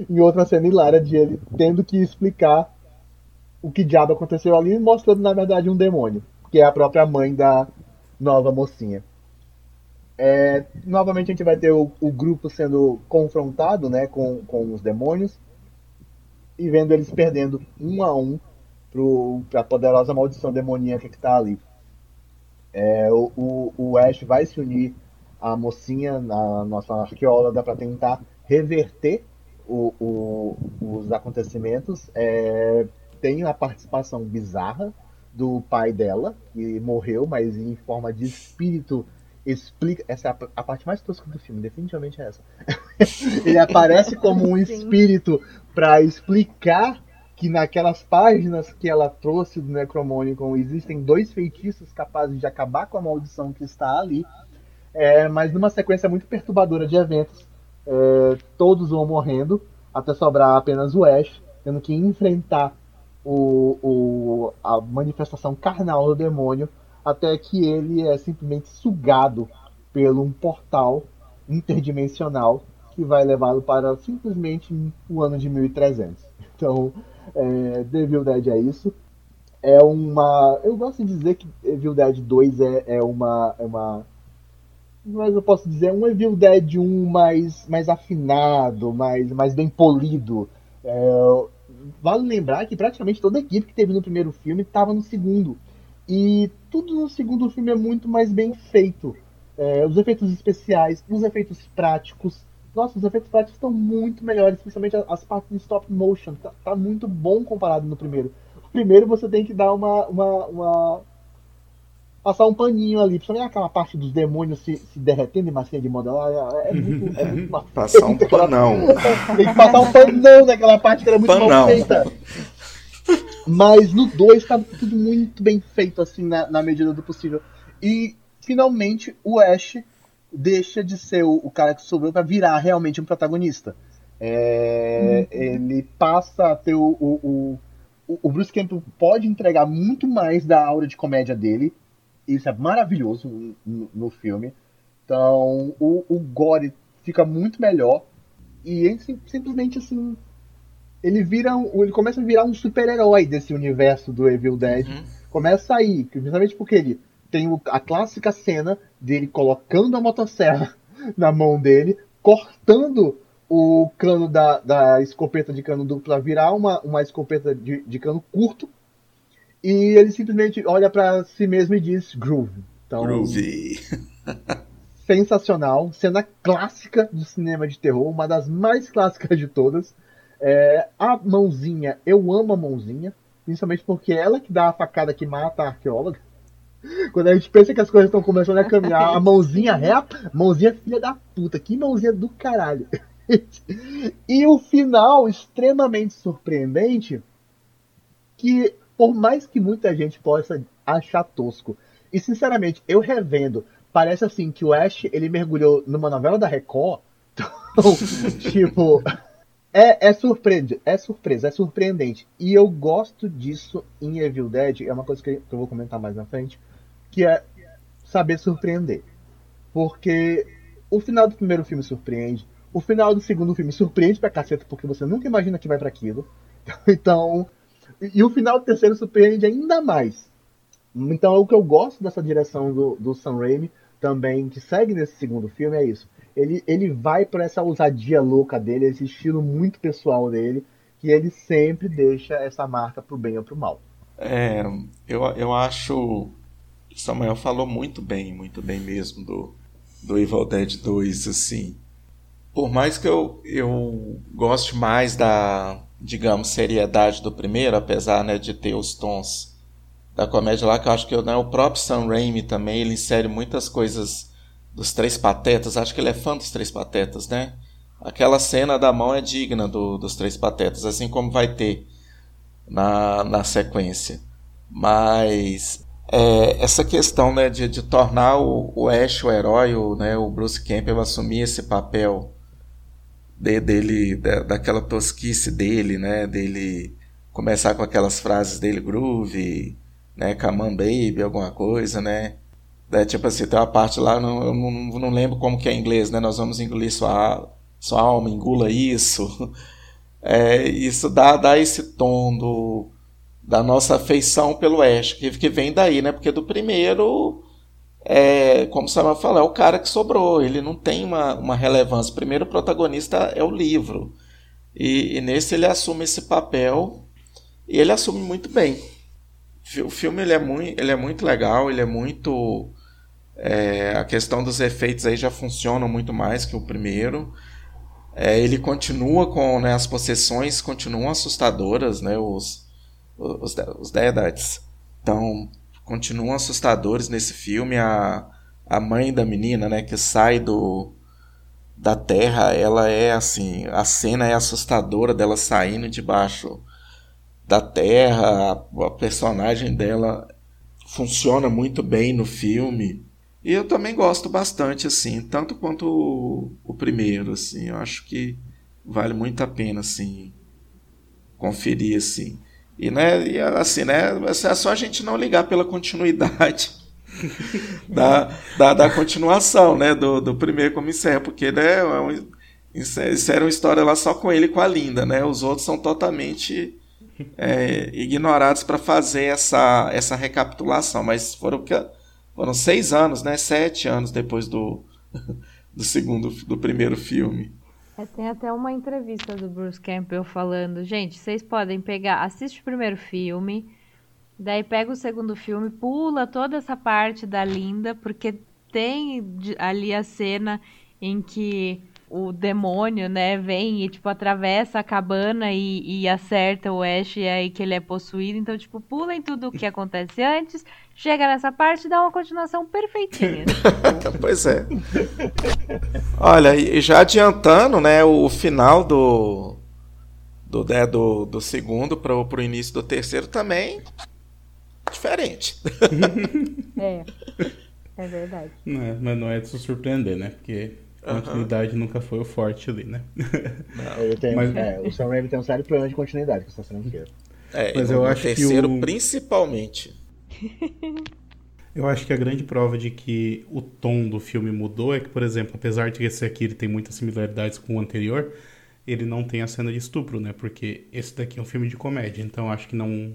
Em outra cena hilária de ele tendo que explicar o que diabo aconteceu ali, mostrando na verdade um demônio, que é a própria mãe da nova mocinha. É, novamente a gente vai ter o, o, grupo sendo confrontado né, com, com os demônios e vendo eles perdendo um a um para a poderosa maldição demoníaca que está ali. É, o, o, o, Ash vai se unir à mocinha, a nossa arqueóloga, para tentar reverter o, os acontecimentos. É, tem a participação bizarra do pai dela, que morreu, mas em forma de espírito explica. Essa é a, a, parte mais tosca do filme, definitivamente é essa. *laughs* ele aparece como um *laughs* espírito para explicar que naquelas páginas que ela trouxe do Necromonicon existem dois feitiços capazes de acabar com a maldição que está ali. é, mas numa sequência muito perturbadora de eventos, é, todos vão morrendo, até sobrar apenas o Ash, tendo que enfrentar o, o, a manifestação carnal do demônio, até que ele é simplesmente sugado pelo um portal interdimensional que vai levá-lo para simplesmente o ano de 1300. Então, é, Devil Dead é isso. É uma. Eu gosto de dizer que Evil Dead 2 é, é uma. É uma mas eu posso dizer, um Evil Dead 1 mais, mais afinado, mais, mais bem polido. É, vale lembrar que praticamente toda a equipe que teve no primeiro filme estava no segundo. E tudo no segundo filme é muito mais bem feito. É, os efeitos especiais, os efeitos práticos. Nossa, os efeitos práticos estão muito melhores, principalmente as partes de stop motion. Tá, tá muito bom comparado no primeiro. O primeiro você tem que dar uma, uma, uma passar um paninho ali, principalmente aquela parte dos demônios se, se derretendo em massinha de modelar, é, é muito, é muito mal Passar um panão. Tem que passar um panão naquela parte que era muito panão. mal feita. Mas no 2 tá tudo muito bem feito, assim, na, na medida do possível. E finalmente o Ash deixa de ser o, o cara que sobrou para virar realmente um protagonista. É, uhum. Ele passa a ter o, o, o, o Bruce Campbell pode entregar muito mais da aura de comédia dele isso é maravilhoso no, no filme. Então, o, o Gore fica muito melhor. E ele simplesmente assim. Ele vira. Ele começa a virar um super-herói desse universo do Evil Dead. Uhum. Começa aí, principalmente porque ele tem a clássica cena dele colocando a motosserra *laughs* na mão dele, cortando o cano da, da escopeta de cano duplo para virar uma, uma escopeta de, de cano curto e ele simplesmente olha para si mesmo e diz groove. Então, groovy. *laughs* sensacional, cena clássica do cinema de terror, uma das mais clássicas de todas. É, a mãozinha, eu amo a mãozinha, principalmente porque é ela que dá a facada que mata a arqueóloga. *laughs* Quando a gente pensa que as coisas estão começando a caminhar, a mãozinha reta, mãozinha filha da puta, que mãozinha do caralho. *laughs* e o final extremamente surpreendente, que por mais que muita gente possa achar tosco. E sinceramente, eu revendo, parece assim que o Ash ele mergulhou numa novela da Record. *laughs* Então, tipo, *laughs* é, é surpreendente, é surpresa, é surpreendente. E eu gosto disso em Evil Dead, é uma coisa que eu vou comentar mais na frente, que é saber surpreender. Porque o final do primeiro filme surpreende, o final do segundo filme surpreende pra caceta, porque você nunca imagina que vai para aquilo. *laughs* Então, e, o final do terceiro surpreende ainda mais. Então, o que eu gosto dessa direção do, do Sam Raimi também, que segue nesse segundo filme, é isso. Ele, ele vai para essa ousadia louca dele, esse estilo muito pessoal dele, que ele sempre deixa essa marca pro bem ou pro mal. É, eu, eu acho. Samuel falou muito bem, muito bem mesmo do, do Evil Dead 2, assim. Por mais que eu, eu goste mais da, digamos, seriedade do primeiro, apesar né, de ter os tons da comédia lá, que eu acho que né, o próprio Sam Raimi também, ele insere muitas coisas dos Três Patetas, acho que ele é fã dos Três Patetas, né? Aquela cena da mão é digna do, dos Três Patetas, assim como vai ter na, na sequência. Mas é, essa questão né, de, de tornar o, o Ash o herói, o, né, o Bruce Campbell assumir esse papel de, dele, da, daquela tosquice dele, né? Dele começar com aquelas frases dele, groove, né? Come on, baby, alguma coisa, né? É, tipo assim, tem uma parte lá, não, eu não, não lembro como que é em inglês, né? Nós vamos engolir sua, sua alma, engula isso. *laughs* É, isso dá, dá esse tom do, da nossa afeição pelo Ash, que, que vem daí, né? Porque do primeiro é, como o Samuel falou, é o cara que sobrou, ele não tem uma, uma relevância. O primeiro protagonista é o livro. E, e, nesse ele assume esse papel e ele assume muito bem. O filme ele é, muito, ele é muito legal, ele é muito. É, a questão dos efeitos aí já funcionam muito mais que o primeiro. É, ele continua com né, as possessões continuam assustadoras, né, os, os, os Deadites. Então, continuam assustadores nesse filme. A, a mãe da menina, né, que sai do da terra, ela é assim, a cena é assustadora dela saindo debaixo da terra, a, a personagem dela funciona muito bem no filme. E eu também gosto bastante, assim, tanto quanto o, o primeiro, assim. Eu acho que vale muito a pena, assim, conferir, assim. E, né, e assim, né, é só a gente não ligar pela continuidade *laughs* da, da, da, continuação, né, do, do primeiro como encerra, porque, né, é um, isso era uma história lá só com ele e com a Linda, né, os outros são totalmente é, ignorados para fazer essa, essa recapitulação, mas foram, foram seis anos, né, sete anos depois do, *laughs* do segundo, do primeiro filme. É, tem até uma entrevista do Bruce Campbell falando, gente, vocês podem pegar, assiste o primeiro filme, daí pega o segundo filme, pula toda essa parte da Linda, porque tem ali a cena em que o demônio, né, vem e, tipo, atravessa a cabana e, e acerta o Ash e é aí que ele é possuído. Então, tipo, pulem tudo o que acontece antes, chega nessa parte e dá uma continuação perfeitinha. *laughs* pois é. Olha, e já adiantando, né, o final do do, né, do, do segundo para o início do terceiro também diferente. *laughs* é, é verdade. Não é, mas não é de se surpreender, né? Porque continuidade uhum. nunca foi o forte ali, né? Não, tenho, mas... é, o Sam Raimi tem um sério problema de continuidade com essa franquia. É, mas eu acho terceiro, que o... principalmente. Eu acho que a grande prova de que o tom do filme mudou é que, por exemplo, apesar de esse aqui ele tem muitas similaridades com o anterior, ele não tem a cena de estupro, né? Porque esse daqui é um filme de comédia, então acho que não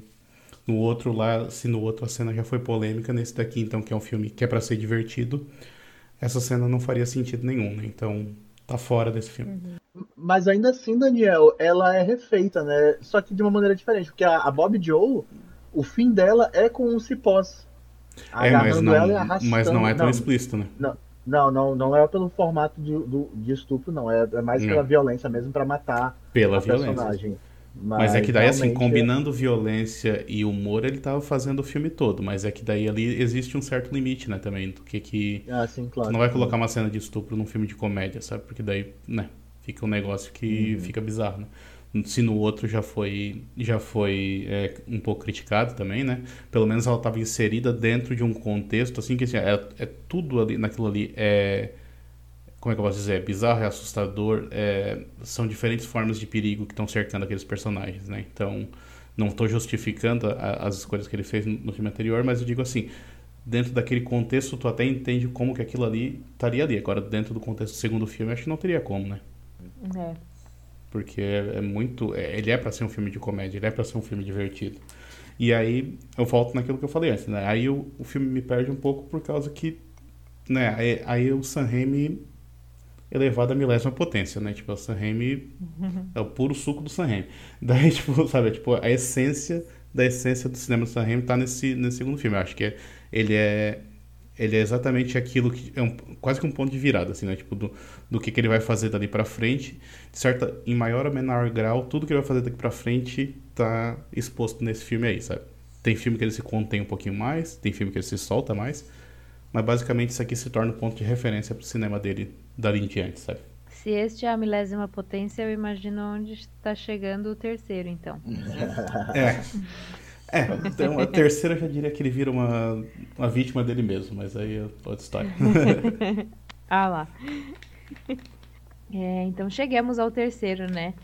no outro lá, se no outro a cena já foi polêmica, nesse daqui então que é um filme que é para ser divertido, essa cena não faria sentido nenhum, né? Então tá fora desse filme. Uhum. Mas ainda assim, Daniel, ela é refeita, né? Só que de uma maneira diferente, porque a, a Bob Joe, o fim dela é com um cipós. É, mas não, mas não é tão não, explícito, né? Não, não, não, não é pelo formato de, do, de estupro, não. É, é mais pela violência mesmo para matar pela a violência. personagem. Mas, mas, é que daí, assim, combinando violência e humor, ele tava fazendo o filme todo. Mas é que daí ali existe um certo limite, né, também. Do que que. Ah, sim, claro. Você não vai colocar uma cena de estupro num filme de comédia, sabe? Porque daí, né, fica um negócio que uhum. fica bizarro, né? Se no outro já foi, já foi é, um pouco criticado também, né? Pelo menos ela estava inserida dentro de um contexto, assim, que assim, é, é tudo ali, naquilo ali é como é que eu posso dizer, é bizarro, é assustador, é, são diferentes formas de perigo que estão cercando aqueles personagens, né? Então, não estou justificando a, as escolhas que ele fez no, filme anterior, mas eu digo assim, dentro daquele contexto, tu até entende como que aquilo ali estaria ali. Agora, dentro do contexto do segundo filme, acho que não teria como, né? É. Porque é, é muito, é, ele é para ser um filme de comédia, ele é para ser um filme divertido. E aí, eu volto naquilo que eu falei antes, né? Aí o, o filme me perde um pouco por causa que, né? Aí, aí o Sam Raimi elevado à milésima potência, né? Tipo, o Sam Raimi uhum. é o puro suco do Sam Raimi. *laughs* Daí, tipo, sabe, tipo, a essência da essência do cinema do Sam Raimi tá nesse, nesse segundo filme. Eu acho que é, ele é ele é exatamente aquilo que é um, quase que um ponto de virada, assim, né? Tipo, do, do que, que ele vai fazer dali para frente. De certa, em maior ou menor grau, tudo que ele vai fazer daqui para frente tá exposto nesse filme aí, sabe? Tem filme que ele se contém um pouquinho mais, tem filme que ele se solta mais, mas basicamente isso aqui se torna um ponto de referência pro cinema dele dali em diante, sabe? Se este é a milésima potência, eu imagino onde está chegando o terceiro, então. *laughs* É. É, então a terceira eu já diria que ele vira uma, uma vítima dele mesmo, mas aí é outra história. *laughs* ah lá. É, então chegamos ao terceiro, né?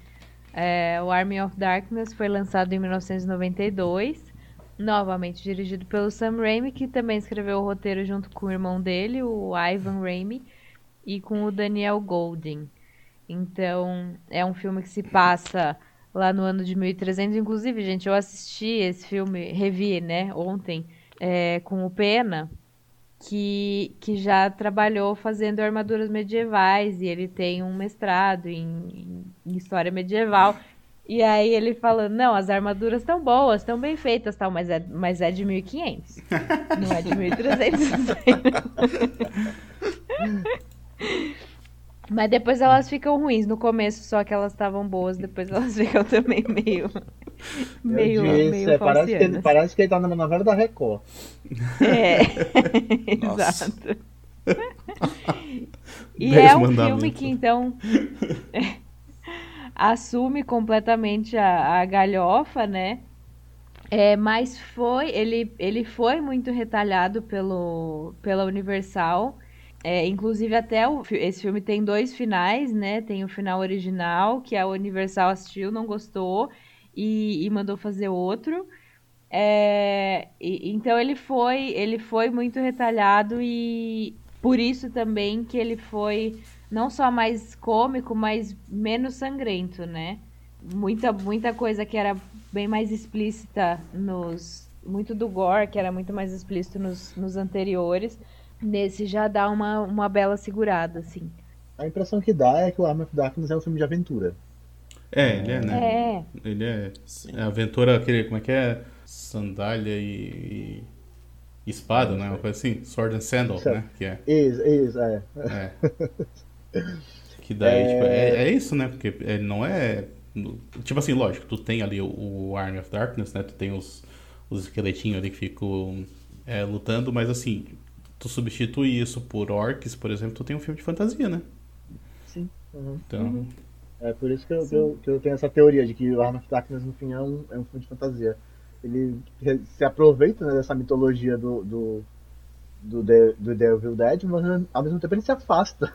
É, o Army of Darkness foi lançado em 1992, novamente dirigido pelo Sam Raimi, que também escreveu o roteiro junto com o irmão dele, o Ivan Raimi e com o Daniel Golding. Então, é um filme que se passa lá no ano de 1300. Inclusive, gente, eu assisti esse filme, revi, né, ontem, é, com o Pena, que, que já trabalhou fazendo armaduras medievais e ele tem um mestrado em, em história medieval. E aí ele falando, não, as armaduras estão boas, estão bem feitas, tal, mas é, mas é de 1500. não é de 1300. *laughs* Mas depois elas ficam ruins. No começo só que elas estavam boas, depois elas *laughs* ficam também meio. meio, disse, meio é, parece, que, parece que ele tá na novela da Record. É. *laughs* *laughs* Exato. e é um filme que então assume completamente a, a galhofa, né? É, mas foi, ele, ele foi muito retalhado pelo, pela Universal. É, inclusive até o, esse filme tem dois finais, né? Tem o final original, que a Universal assistiu, não gostou e, e mandou fazer outro. É, e, então ele foi, ele foi muito retalhado e por isso também que ele foi não só mais cômico, mas menos sangrento, né? Muita, muita coisa que era bem mais explícita nos. Muito do gore, que era muito mais explícito nos, nos anteriores. Nesse já dá uma, uma bela segurada, assim. A impressão que dá é que o Arm of Darkness é um filme de aventura. É, ele é, né? É. Ele é. é aventura, aquele. Como é que é? Sandália e. e espada, né? Uma coisa assim. Sword and Sandal, né? Que é. Isso, isso, é. É. que daí, é... Tipo, é, é isso, né? Porque ele não é Tipo assim, lógico, tu tem ali o, o Army of Darkness, né? Tu tem os, os esqueletinhos ali que ficam é, lutando, mas assim, tu substitui isso por orcs, por exemplo, tu tem um filme de fantasia, né? Sim. Uhum. Então. Uhum. É por isso que eu, que eu, que, eu, tenho essa teoria de que o Army of Darkness, no fim, é um, é um filme de fantasia. Ele se aproveita né, dessa mitologia do, do, do, The, do Devil Dead, mas ao mesmo tempo ele se afasta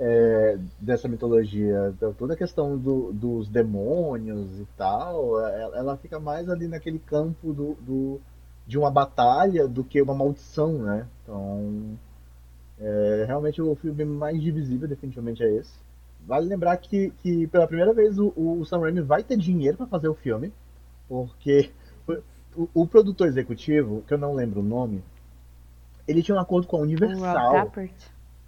é, dessa mitologia. Então, toda a questão do, dos demônios e tal, ela, é, ela, fica mais ali naquele campo do, do, de uma batalha do que uma maldição, né? Então, é, realmente o filme mais divisível definitivamente é esse. Vale lembrar que, que pela primeira vez o, o Sam Raimi vai ter dinheiro para fazer o filme, porque o, o, produtor executivo, que eu não lembro o nome, ele tinha um acordo com a Universal.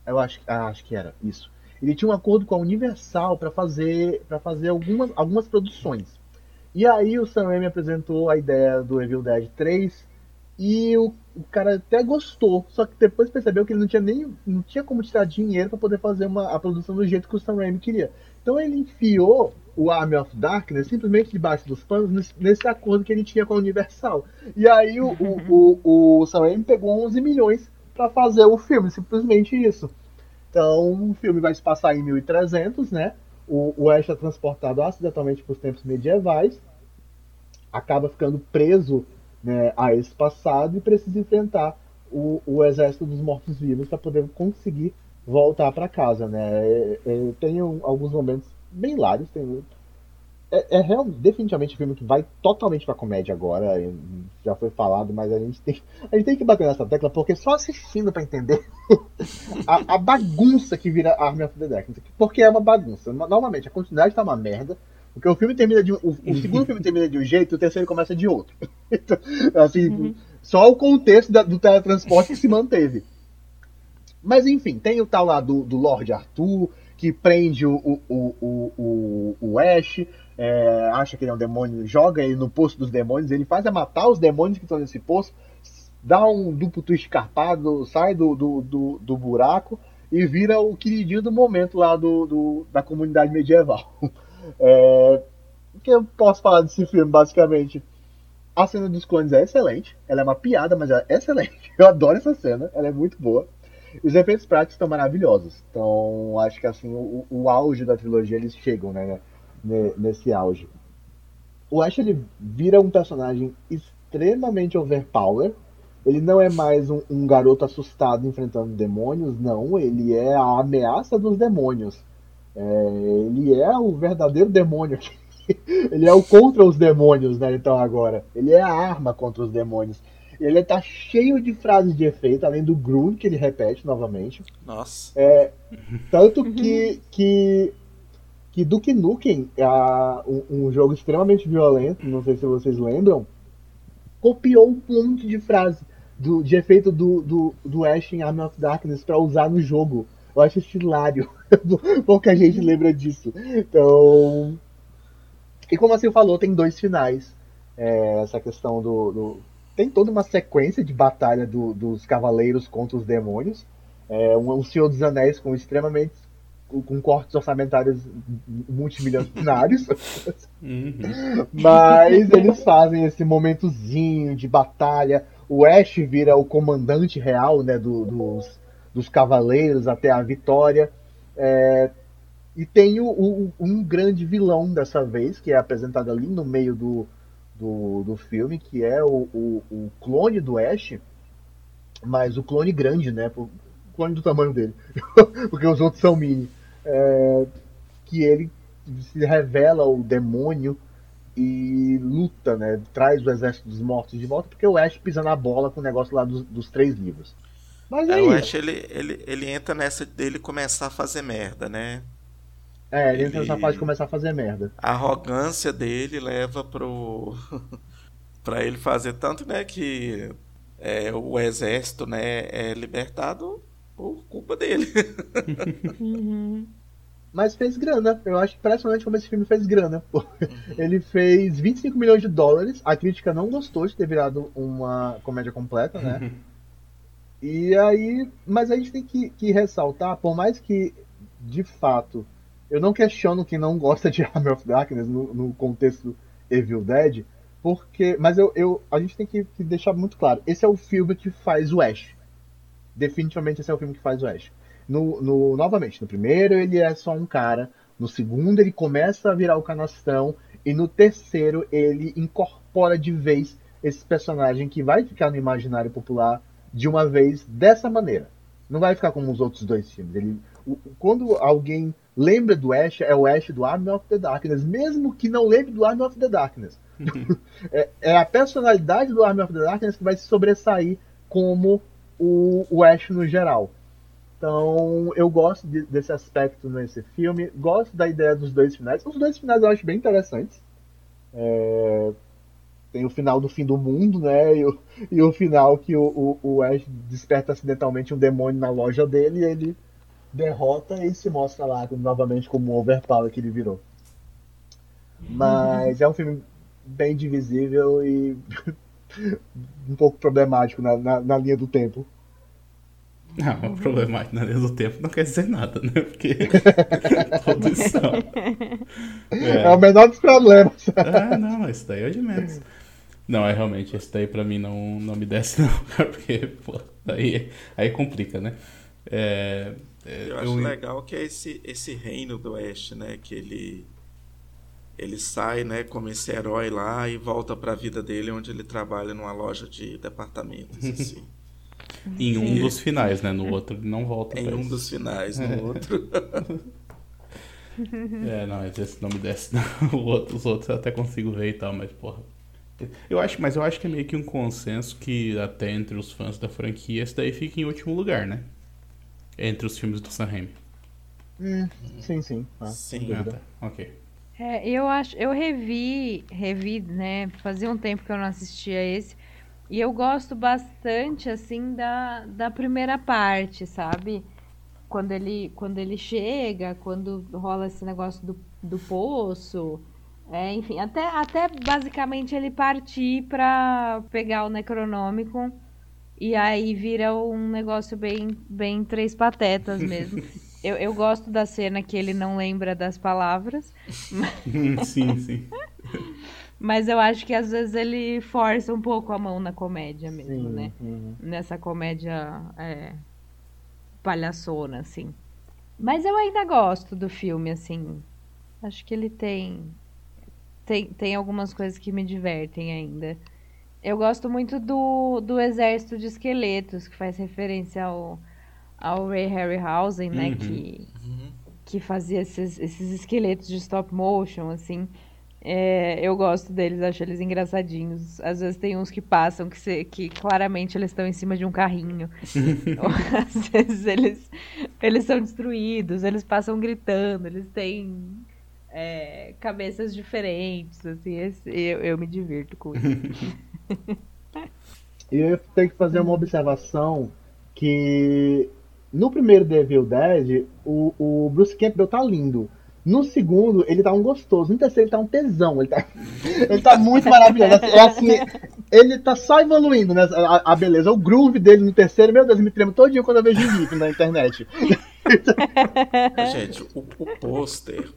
Eu acho, ah, acho que era isso. Ele tinha um acordo com a Universal para fazer para fazer algumas, algumas produções. E aí o Sam Raimi apresentou a ideia do Evil Dead 3 e o, o cara até gostou, só que depois percebeu que ele não tinha nem não tinha como tirar dinheiro para poder fazer uma, a produção do jeito que o Sam Raimi queria. Então ele enfiou o Army of Darkness simplesmente debaixo dos panos nesse, nesse acordo que ele tinha com a Universal. E aí o, o, *laughs* o, o Sam Raimi pegou 11 milhões para fazer o filme, simplesmente isso. Então, o filme vai se passar em 1300, né? O, o Ash é transportado acidentalmente para os tempos medievais, acaba ficando preso né, a esse passado e precisa enfrentar o, o exército dos mortos-vivos para poder conseguir voltar para casa, né? É, é, tem alguns momentos bem hilários, tem é, é real, definitivamente um filme que vai totalmente pra comédia agora. Já foi falado, mas a gente tem, a gente tem que bater nessa tecla, porque só assistindo para entender *laughs* a, a, bagunça que vira Army of the Dead. Porque é uma bagunça. Novamente, a continuidade tá uma merda. Porque o filme termina de um, o, o segundo filme termina de um jeito e o terceiro começa de outro. *laughs* Então, assim, uhum. só o contexto da, do teletransporte que se manteve. Mas enfim, tem o tal lá do, do Lord Arthur, que prende o, o, o, o, o Ash é, acha que ele é um demônio, joga ele no poço dos demônios, ele faz é matar os demônios que estão nesse poço, dá um duplo twist escarpado, sai do, do, do, do, buraco e vira o queridinho do momento lá do, do da comunidade medieval. *laughs* É, o que eu posso falar desse filme, basicamente? A cena dos clones é excelente, ela é uma piada, mas é excelente. *laughs* Eu adoro essa cena, ela é muito boa. Os efeitos práticos estão maravilhosos. Então, acho que assim, o, o auge da trilogia eles chegam, né? Nesse auge. O Ash ele vira um personagem extremamente overpower. Ele não é mais um, um, garoto assustado enfrentando demônios, não. Ele é a ameaça dos demônios. É, ele é o verdadeiro demônio. *laughs* ele é o contra os demônios, né? Então agora. Ele é a arma contra os demônios. Ele tá cheio de frases de efeito, além do Grun, que ele repete novamente. Nossa. É, tanto que, que que Duke Nukem, um, um, jogo extremamente violento, não sei se vocês lembram, copiou um monte de frase do, de efeito do, do, do Ash em Army of Darkness para usar no jogo. Eu acho isso hilário. *laughs* Pouca gente lembra disso. Então. E como assim falou, tem dois finais. É, essa questão do, do, Tem toda uma sequência de batalha do, dos cavaleiros contra os demônios. É, um, um Senhor dos Anéis com extremamente com cortes orçamentários multimilionários. Uhum. Mas eles fazem esse momentozinho de batalha. O Ash vira o comandante real né, do, dos, dos cavaleiros até a vitória. É, e tem o, o, um grande vilão dessa vez, que é apresentado ali no meio do, do, do filme, que é o, o, o clone do Ash, mas o clone grande, né? O clone do tamanho dele, *laughs* porque os outros são mini. É, que ele se revela o demônio e luta, né? Traz o exército dos mortos de volta, porque o Ash pisa na bola com o negócio lá dos, dos três livros. Mas é, é o Ash ele, ele, ele entra nessa dele começar a fazer merda, né? É, ele, ele entra nessa fase de começar a fazer merda. A arrogância dele leva pro. *laughs* pra ele fazer tanto, né, que é, o exército, né, é libertado por culpa dele. *laughs* uhum. Mas fez grana. Eu acho impressionante como esse filme fez grana. Uhum. Ele fez 25 milhões de dólares. A crítica não gostou de ter virado uma comédia completa, né? Uhum. E aí. Mas a gente tem que, que ressaltar, por mais que, de fato, eu não questiono quem não gosta de Army of Darkness no, no contexto Evil Dead, porque. Mas eu, eu a gente tem que, que deixar muito claro: esse é o filme que faz o Ash. Definitivamente esse é o filme que faz o Ash. No, no, novamente, no primeiro ele é só um cara, no segundo ele começa a virar o canastrão, e no terceiro ele incorpora de vez esse personagem que vai ficar no imaginário popular de uma vez dessa maneira. Não vai ficar como os outros dois filmes. Ele, o, quando alguém lembra do Ash, é o Ash do Army of the Darkness, mesmo que não lembre do Army of the Darkness. *laughs* é, é, a personalidade do Army of the Darkness que vai se sobressair como o, o Ash no geral. Então, eu gosto de, desse aspecto nesse filme. Gosto da ideia dos dois finais. Os dois finais eu acho bem interessantes. É, tem o final do fim do mundo, né? E o, e o final que o, o, o, Ash desperta acidentalmente um demônio na loja dele e ele derrota e se mostra lá novamente como o overpower que ele virou. Mas é um filme bem divisível e *laughs* *laughs* um pouco problemático na, na, na linha do tempo. Não, o problema é que na linha do tempo não quer dizer nada, né? Porque *laughs* todos são. É. é. o menor dos problemas. Ah, não, isso daí é de menos. Não, é realmente, esse daí pra mim não, não me desce, não, cara, *laughs* porque, pô, aí, aí complica, né? É, é, eu acho eu... legal que é esse, esse reino do Oeste, né? Que ele ele sai, né, como esse herói lá e volta para a vida dele, onde ele trabalha numa loja de departamentos, *laughs* assim. Em um dos finais, né? No outro ele não volta. Em um isso. dos finais, no é. outro. *laughs* é, não, esse nome desce. *laughs* Outro, os outros eu até consigo ver e tal, mas porra. Eu acho, mas eu acho que é meio que um consenso que até entre os fãs da franquia esse daí fica em último lugar, né? Entre os filmes do Sam Raimi. Hum, sim, sim. Ah, sim. Ah, tá. Ok. É, eu acho, eu revi, revi, né? Fazia um tempo que eu não assistia esse. E eu gosto bastante, assim, da, da primeira parte, sabe? Quando ele, quando ele chega, quando rola esse negócio do, do poço. É, enfim, até, até basicamente ele partir pra pegar o Necronômico. E aí vira um negócio bem, bem três patetas mesmo. *laughs* eu, eu gosto da cena que ele não lembra das palavras. *laughs* sim, sim. Mas eu acho que às vezes ele força um pouco a mão na comédia mesmo, Sim, né? Uhum. Nessa comédia é, palhaçona, assim. Mas eu ainda gosto do filme, assim. Acho que ele tem, tem. Tem algumas coisas que me divertem ainda. Eu gosto muito do, do Exército de Esqueletos, que faz referência ao, ao Ray Harryhausen, né? Uhum. Que, uhum. que fazia esses, esses esqueletos de stop motion, assim. É, eu gosto deles, acho eles engraçadinhos. Às vezes tem uns que passam que, se, que claramente eles estão em cima de um carrinho. *laughs* às vezes eles, eles são destruídos, eles passam gritando, eles têm é, cabeças diferentes. Assim, esse, eu, eu me divirto com isso. *laughs* *laughs* e eu tenho que fazer uma observação que no primeiro Devil Dead, o, o Bruce Campbell tá lindo. No segundo, ele tá um gostoso. No terceiro, ele tá um tesão. Ele tá, *laughs* ele tá muito maravilhoso. É assim, ele tá só evoluindo, né? A, a, beleza. O groove dele no terceiro, meu Deus, me tremo todinho quando eu vejo o vídeo na internet. *laughs* Gente, o, o pôster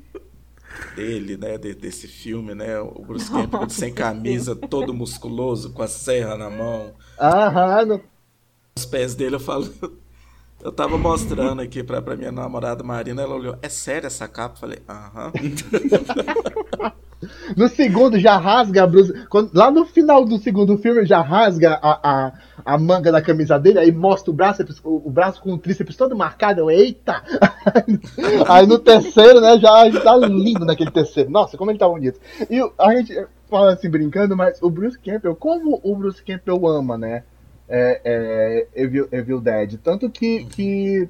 dele, né, de, desse filme, né, o Bruce Campbell sem camisa, todo musculoso, com a serra na mão. Aham. Os pés dele, eu falo, eu tava mostrando aqui pra, pra minha namorada Marina, ela olhou, é sério essa capa? Eu falei, aham. *laughs* No segundo já rasga a blusa. Quando, lá no final do segundo filme já rasga a, a, a manga da camisa dele, aí mostra o braço, o, o braço com o tríceps todo marcado. Eu, eita! *laughs* aí no terceiro, né, já tá lindo naquele terceiro. Nossa, como ele tá bonito. E a gente fala assim brincando, mas o Bruce Campbell, como o Bruce Campbell ama, né? É, é, Evil, Evil Dead. Tanto que, que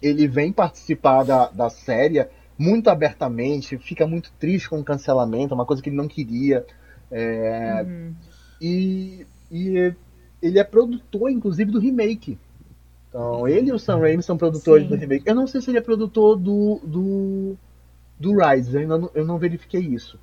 ele vem participar da, da série muito abertamente, fica muito triste com o cancelamento, uma coisa que ele não queria. É, uhum. e, e ele é produtor, inclusive, do remake. Então, ele e o Sam Raimi são produtores Sim. do remake. Eu não sei se ele é produtor do, do, do Rise, eu, ainda não, eu não verifiquei isso.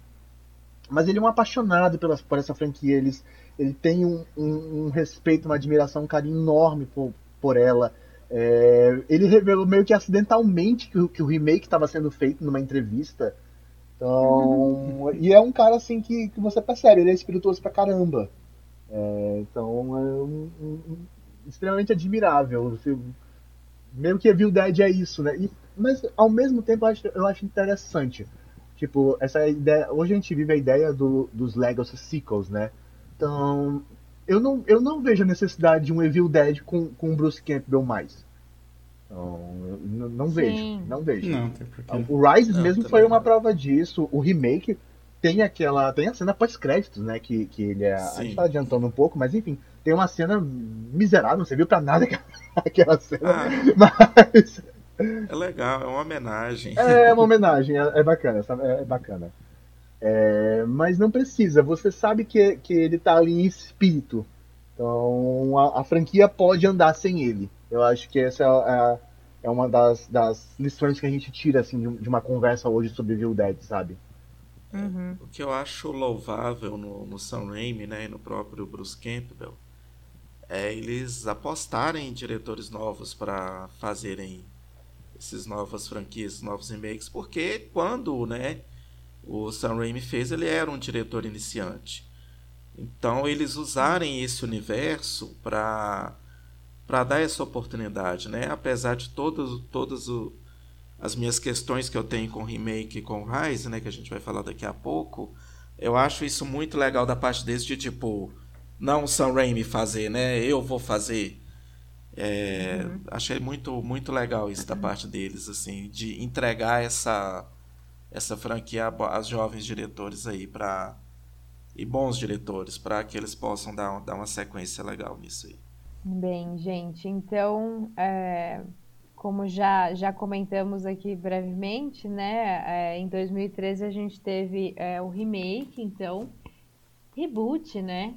Mas ele é um apaixonado pela, por essa franquia. Ele, ele tem um, um, um respeito, uma admiração, um carinho enorme por, por ela. É, ele revelou meio que acidentalmente que, que o remake estava sendo feito numa entrevista. Então, e é um cara assim que, que você percebe, ele é espirituoso pra caramba. É, então, é um, um, extremamente admirável. Mesmo que Evil Dead é isso, né? E, mas ao mesmo tempo eu acho, eu acho interessante. Tipo, essa ideia. Hoje a gente vive a ideia do, dos Legacy Sequels, né? Então, eu não, eu não vejo a necessidade de um Evil Dead com, com Bruce Campbell mais. Então, não, não vejo, não vejo. Não, o Rise não, mesmo foi uma prova disso. O remake tem aquela. Tem a cena pós-créditos, né? Que, que ele é. Sim. A gente tá adiantando um pouco, mas enfim, tem uma cena miserável, não serviu pra nada *laughs* aquela cena. Ah, mas. É legal, é uma homenagem. É, é uma homenagem, é, é bacana, é, é bacana. É, mas não precisa, você sabe que, que ele tá ali em espírito. Então a, a franquia pode andar sem ele. Eu acho que essa é, é uma das, das, lições que a gente tira assim, de, de uma conversa hoje sobre Evil Dead, sabe? Uhum. O que eu acho louvável no, no Sam Raimi né, e no próprio Bruce Campbell é eles apostarem em diretores novos para fazerem esses novas franquias, novos remakes, porque quando né, o Sam Raimi fez, ele era um diretor iniciante. Então, eles usarem esse universo para para dar essa oportunidade, né? Apesar de todas todas as minhas questões que eu tenho com o remake e com o Rise, né, que a gente vai falar daqui a pouco, eu acho isso muito legal da parte deles de tipo, não o Sam Raimi fazer, né? Eu vou fazer. É, uhum. Achei muito muito legal isso da parte deles, assim, de entregar essa essa franquia aos jovens diretores aí para e bons diretores para que eles possam dar, dar uma sequência legal nisso aí. Bem, gente, então, é, como já, já comentamos aqui brevemente, né, é, em 2013 a gente teve é, o remake, então, reboot, né,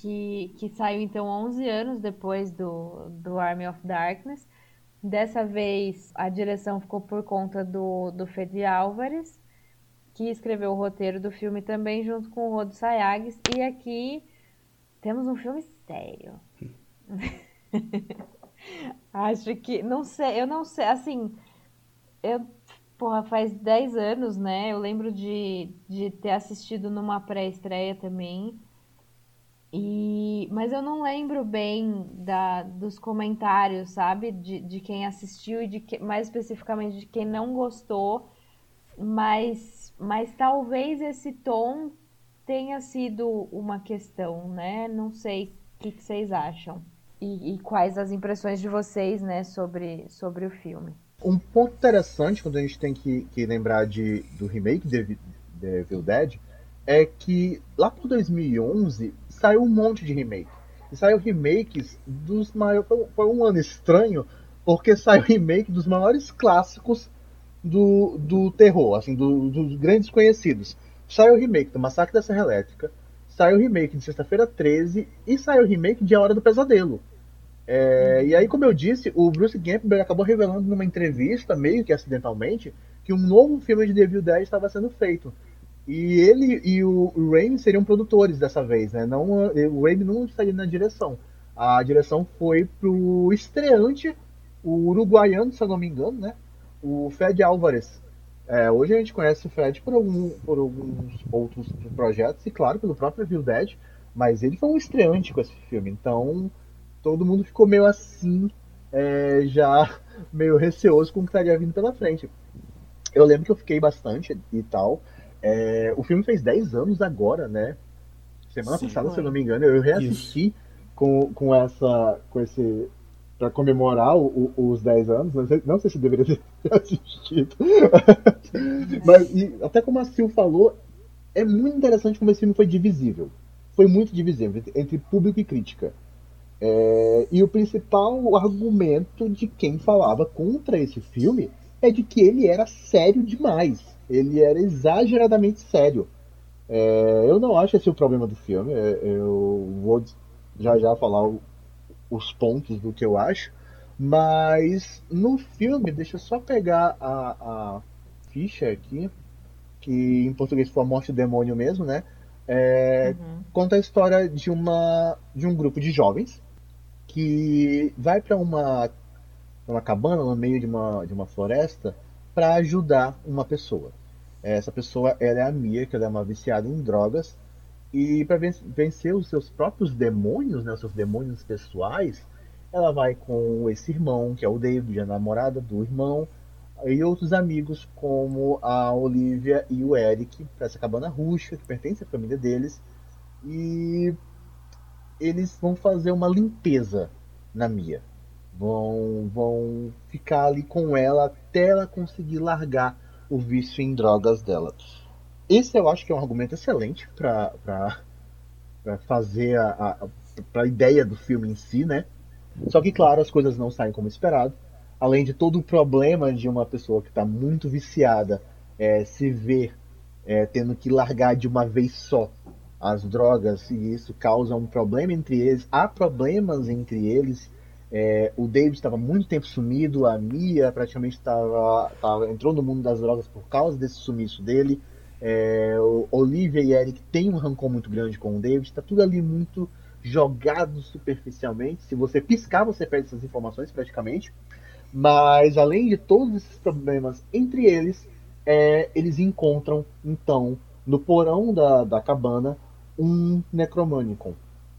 que, que saiu então 11 anos depois do, do Army of Darkness, Dessa vez a direção ficou por conta do, do Fede Álvares, que escreveu o roteiro do filme também junto com o Rodo Sayagues. E aqui temos um filme sério. *laughs* Acho que. Não sei, eu não sei. Assim, eu. Porra, faz 10 anos, né? Eu lembro de, de ter assistido numa pré-estreia também. E, mas eu não lembro bem da, dos comentários, sabe? De, de quem assistiu e de que, mais especificamente de quem não gostou. Mas, mas talvez esse tom tenha sido uma questão, né? Não sei o que, que vocês acham. E, e, quais as impressões de vocês, né, sobre, sobre o filme. Um ponto interessante quando a gente tem que, que lembrar de, do remake de, de Evil Dead é que lá por 2011 saiu um monte de remake. E saiu remakes dos maiores. Foi um ano estranho, porque saiu *laughs* remake dos maiores clássicos do, do terror, assim, do, dos grandes conhecidos. Saiu remake do Massacre da Serra Elétrica, saiu remake de Sexta-feira 13 e saiu remake de A Hora do Pesadelo. É, e aí, como eu disse, o Bruce Campbell acabou revelando numa entrevista, meio que acidentalmente, que um novo filme de Devil 10 estava sendo feito. E ele e o Raimi seriam produtores dessa vez, né? Não, o Raimi não estaria na direção. A direção foi pro estreante, o uruguaiano, se eu não me engano, né? O Fred Álvares. É, hoje a gente conhece o Fred por, algum, por alguns outros projetos, e claro, pelo próprio Evil Dead, mas ele foi um estreante com esse filme, então todo mundo ficou meio assim, é, já meio receoso com o que estaria vindo pela frente. Eu lembro que eu fiquei bastante e tal, É, o filme fez 10 anos agora, né? Semana Sim, passada, se eu não me engano, eu reassisti com, com essa. com esse. Pra comemorar o, o, os 10 anos, não sei, não sei se deveria ter *laughs* assistido. *laughs* Mas, e, até como a Sil falou, é muito interessante como esse filme foi divisível. Foi muito divisível entre público e crítica. É, e o principal argumento de quem falava contra esse filme é de que ele era sério demais. Ele era exageradamente sério. É, eu não acho esse o problema do filme. É, eu vou já já falar o, os pontos do que eu acho. Mas no filme, deixa eu só pegar a, a ficha aqui, que em português foi a morte do demônio mesmo, né? É, uhum. Conta a história de, uma, de um grupo de jovens que vai para uma, uma cabana no meio de uma, de uma floresta para ajudar uma pessoa. Essa pessoa é a Mia, que ela é uma viciada em drogas. E para vencer os seus próprios demônios, né, os seus demônios pessoais, ela vai com esse irmão, que é o David, a namorada do irmão, e outros amigos como a Olivia e o Eric, para essa cabana rústica que pertence à família deles. E eles vão fazer uma limpeza na Mia. Vão, vão ficar ali com ela até ela conseguir largar o vício em drogas dela. Esse eu acho que é um argumento excelente para fazer a, a, a ideia do filme em si, né? Só que, claro, as coisas não saem como esperado. Além de todo o problema de uma pessoa que está muito viciada é, se ver é, tendo que largar de uma vez só as drogas e isso causa um problema entre eles. Há problemas entre eles. É, o David estava muito tempo sumido, a Mia praticamente estava, entrou no mundo das drogas por causa desse sumiço dele. É, Olivia e Eric têm um rancor muito grande com o David, está tudo ali muito jogado superficialmente. Se você piscar, você perde essas informações praticamente. Mas além de todos esses problemas entre eles, é, eles encontram então no porão da, da cabana um Necromanicon.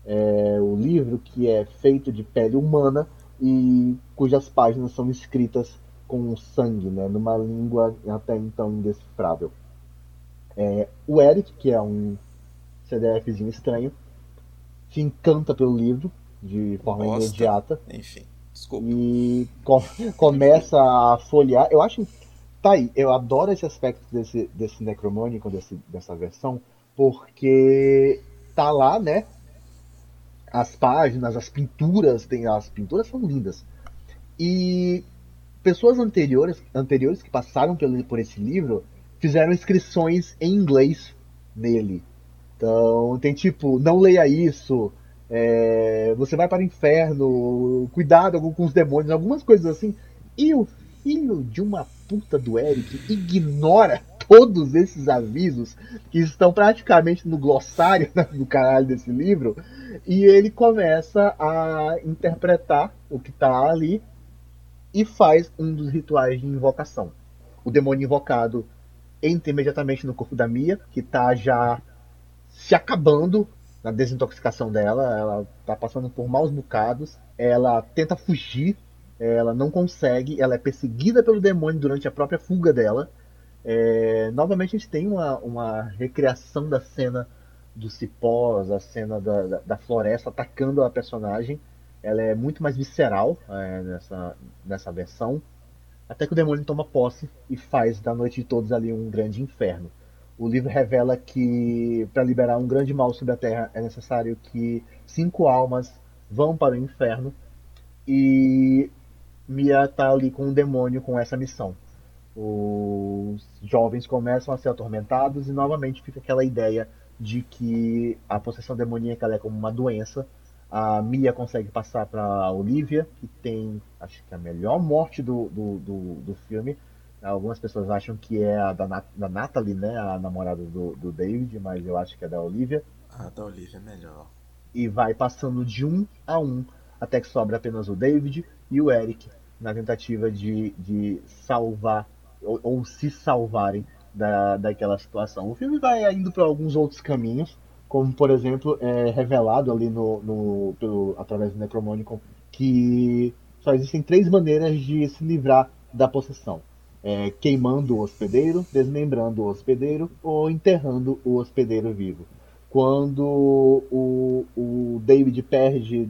É o livro que é feito de pele humana e cujas páginas são escritas com sangue, né, numa língua até então indecifrável. É, o Eric, que é um CDFzinho estranho, se encanta pelo livro de forma Gosta. imediata. Enfim, desculpa. E co começa a folhear. Eu acho. Tá aí, eu adoro esse aspecto desse, desse Necromanicon, desse, dessa versão, porque tá lá, né? As páginas, as pinturas, tem as pinturas são lindas. E pessoas anteriores, anteriores que passaram pelo, por esse livro fizeram inscrições em inglês nele. Então tem tipo, não leia isso, é, você vai para o inferno, cuidado com os demônios, algumas coisas assim. E o filho de uma puta do Eric ignora todos esses avisos que estão praticamente no glossário *laughs* do caralho desse livro e ele começa a interpretar o que está ali e faz um dos rituais de invocação. O demônio invocado entra imediatamente no corpo da Mia, que está já se acabando na desintoxicação dela, ela está passando por maus bocados, ela tenta fugir, ela não consegue, ela é perseguida pelo demônio durante a própria fuga dela, é, novamente a gente tem uma, uma recriação da cena dos cipós, a cena da, da, da, floresta atacando a personagem. Ela é muito mais visceral é, nessa, nessa versão. Até que o demônio toma posse e faz da noite de todos ali um grande inferno. O livro revela que para liberar um grande mal sobre a Terra é necessário que cinco almas vão para o inferno e Mia está ali com um demônio com essa missão os jovens começam a ser atormentados e novamente fica aquela ideia de que a possessão demoníaca é como uma doença. A Mia consegue passar para a Olivia, que tem, acho que a melhor morte do, do, do, do, filme. Algumas pessoas acham que é a da, da Natalie, né, a namorada do, do David, mas eu acho que é da Olivia. A da Olivia é melhor. E vai passando de um a um, até que sobra apenas o David e o Eric, na tentativa de, de salvar ou, ou se salvarem da, daquela situação. O filme vai indo para alguns outros caminhos, como por exemplo é revelado ali no, no pelo, através do Necromonicon que só existem três maneiras de se livrar da possessão. é, queimando o hospedeiro, desmembrando o hospedeiro ou enterrando o hospedeiro vivo. Quando o, o David perde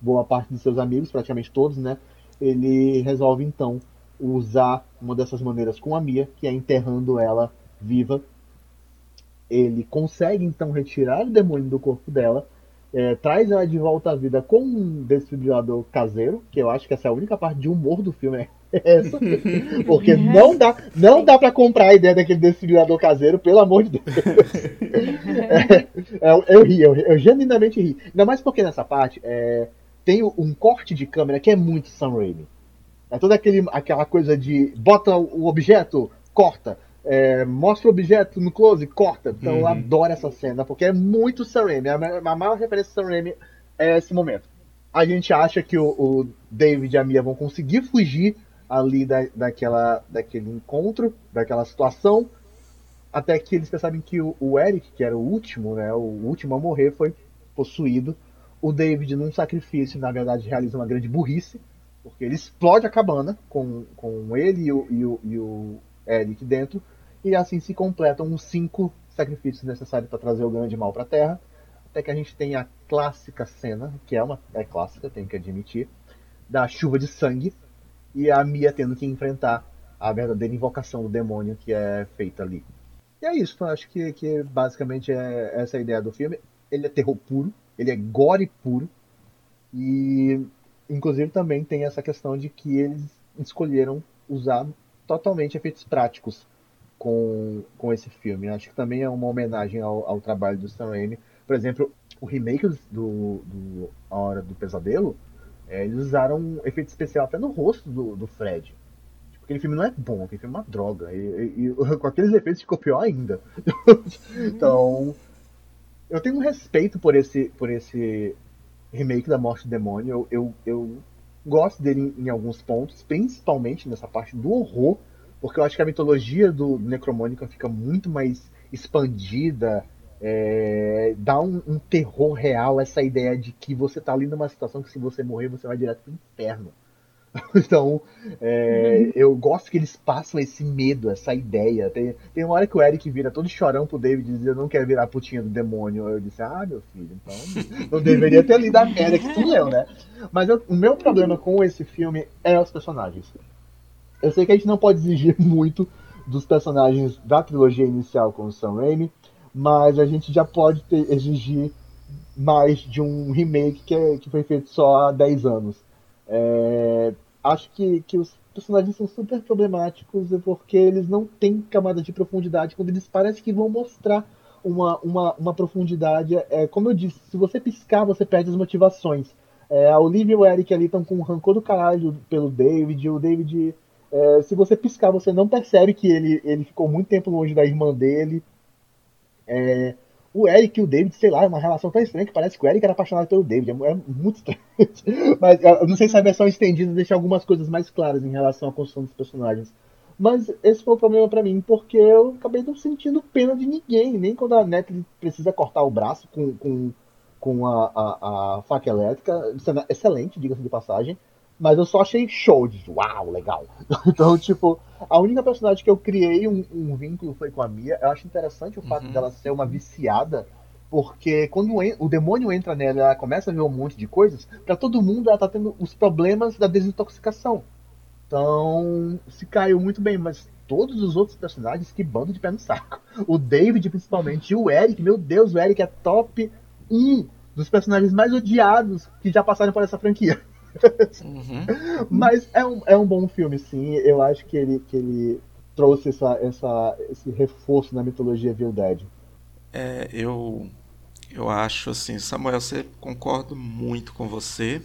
boa parte de seus amigos, praticamente todos, né? Ele resolve então usar uma dessas maneiras com a Mia, que é enterrando ela viva. Ele consegue então retirar o demônio do corpo dela, é, traz ela de volta à vida com um desfibrilador caseiro, que eu acho que essa é a única parte de humor do filme, é essa. *laughs* Porque não dá, não dá para comprar a ideia daquele desfibrilador caseiro, pelo amor de Deus. *laughs* É, é, eu ri, eu, eu genuinamente ri. Ainda mais porque nessa parte é, tem um corte de câmera que é muito Sam Raimi. É toda aquele, aquela coisa de bota o objeto, corta. É, mostra o objeto no close, corta. Então uhum. eu adoro essa cena, porque é muito Sam Raimi. A, a maior referência de Sam Raimi é esse momento. A gente acha que o, o David e a Mia vão conseguir fugir ali da, daquela, daquele encontro, daquela situação, até que eles percebem que o, o, Eric, que era o último, né, o último a morrer, foi possuído. O David, num sacrifício, na verdade, realiza uma grande burrice, porque ele explode a cabana com, com ele e o, e o, e o Eric dentro, e assim se completam os cinco sacrifícios necessários para trazer o grande mal para a Terra, até que a gente tem a clássica cena, que é uma é clássica, tenho que admitir, da chuva de sangue, e a Mia tendo que enfrentar a verdadeira invocação do demônio que é feita ali. E é isso, acho que, que basicamente é essa a ideia do filme. Ele é terror puro, ele é gore puro, e inclusive também tem essa questão de que eles escolheram usar totalmente efeitos práticos com, com esse filme. Acho que também é uma homenagem ao, ao trabalho do Sam Raimi. Por exemplo, o remake do, do A Hora do Pesadelo, é, eles usaram um efeito especial até no rosto do, do Fred. Tipo, aquele filme não é bom, aquele filme é uma droga. E, e, e *laughs* com aqueles efeitos ficou pior ainda. *laughs* então, eu tenho um respeito por esse, por esse remake da Morte do Demônio. Eu, eu, eu gosto dele em, em, alguns pontos, principalmente nessa parte do horror, porque eu acho que a mitologia do Necromônica fica muito mais expandida, é, dá um, um, terror real essa ideia de que você tá ali numa situação que se você morrer você vai direto pro inferno. *laughs* então, é, uhum. eu gosto que eles passam esse medo, essa ideia. Tem, tem uma hora que o Eric vira todo chorão pro David e diz: Eu não quero virar putinha do demônio. Eu disse: Ah, meu filho, então *laughs* não deveria ter lido a merda que tu leu, né? Mas eu, o meu problema com esse filme é os personagens. Eu sei que a gente não pode exigir *laughs* muito dos personagens da trilogia inicial com o Sam Raimi, mas a gente já pode ter, exigir mais de um remake que, é, que foi feito só há 10 anos. É, acho que, que os personagens são super problemáticos porque eles não têm camada de profundidade quando eles parecem que vão mostrar uma, uma, uma profundidade. É, como eu disse, se você piscar, você perde as motivações. É, a Olivia e o Eric ali estão com um rancor do caralho pelo David. O David, é, se você piscar, você não percebe que ele, ele ficou muito tempo longe da irmã dele. É, o Eric e o David, sei lá, é uma relação tão estranha que parece que o Eric era apaixonado pelo David. É, é muito estranho. *laughs* Mas eu não sei se a versão estendida deixa algumas coisas mais claras em relação à construção dos personagens. Mas esse foi o problema para mim, porque eu acabei não sentindo pena de ninguém, nem quando a Natalie precisa cortar o braço com, com, com a, a, a faca elétrica. Excelente, diga-se de passagem. Mas eu só achei show de uau, legal. *laughs* então, tipo, a única personagem que eu criei um, um vínculo foi com a Mia. Eu acho interessante o fato uhum. dela ser uma viciada, porque quando o demônio entra nela ela começa a ver um monte de coisas, para todo mundo ela tá tendo os problemas da desintoxicação. Então, se caiu muito bem, mas todos os outros personagens, que bando de pé no saco. O David, principalmente, e o Eric, meu Deus, o Eric é top 1 dos personagens mais odiados que já passaram por essa franquia. Uhum. Mas é um, é um bom filme, sim. Eu acho que ele, que ele trouxe essa, essa, esse reforço na mitologia Evil Dead. É, eu, eu acho assim, Samuel, você concordo muito com você.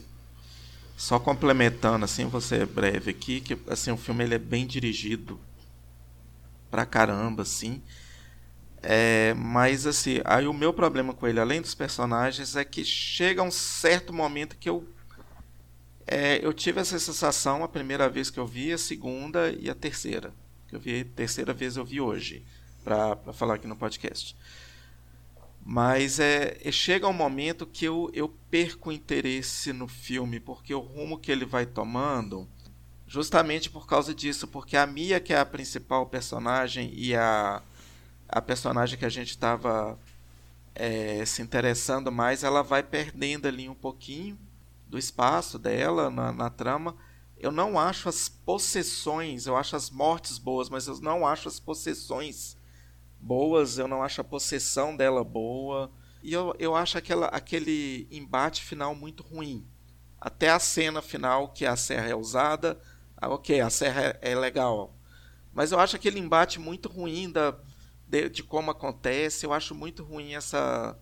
Só complementando assim, você é breve aqui, que assim o filme ele é bem dirigido pra caramba, assim. É, mas assim, aí o meu problema com ele, além dos personagens, é que chega um certo momento que eu é, eu tive essa sensação a primeira vez que eu vi, a segunda e a terceira. Que eu vi, terceira vez eu vi hoje, para falar aqui no podcast. Mas é, é, chega um momento que eu, eu perco o interesse no filme, porque o rumo que ele vai tomando justamente por causa disso, porque a Mia, que é a principal personagem e a, a personagem que a gente estava é, se interessando mais, ela vai perdendo ali um pouquinho do espaço dela na, na trama. Eu não acho as possessões, eu acho as mortes boas, mas eu não acho as possessões boas, eu não acho a possessão dela boa. E eu, eu acho aquela, aquele embate final muito ruim. Até a cena final que a serra é usada, ah, ok, a serra é, é legal. Mas eu acho aquele embate muito ruim da, de, de como acontece. Eu acho muito ruim essa.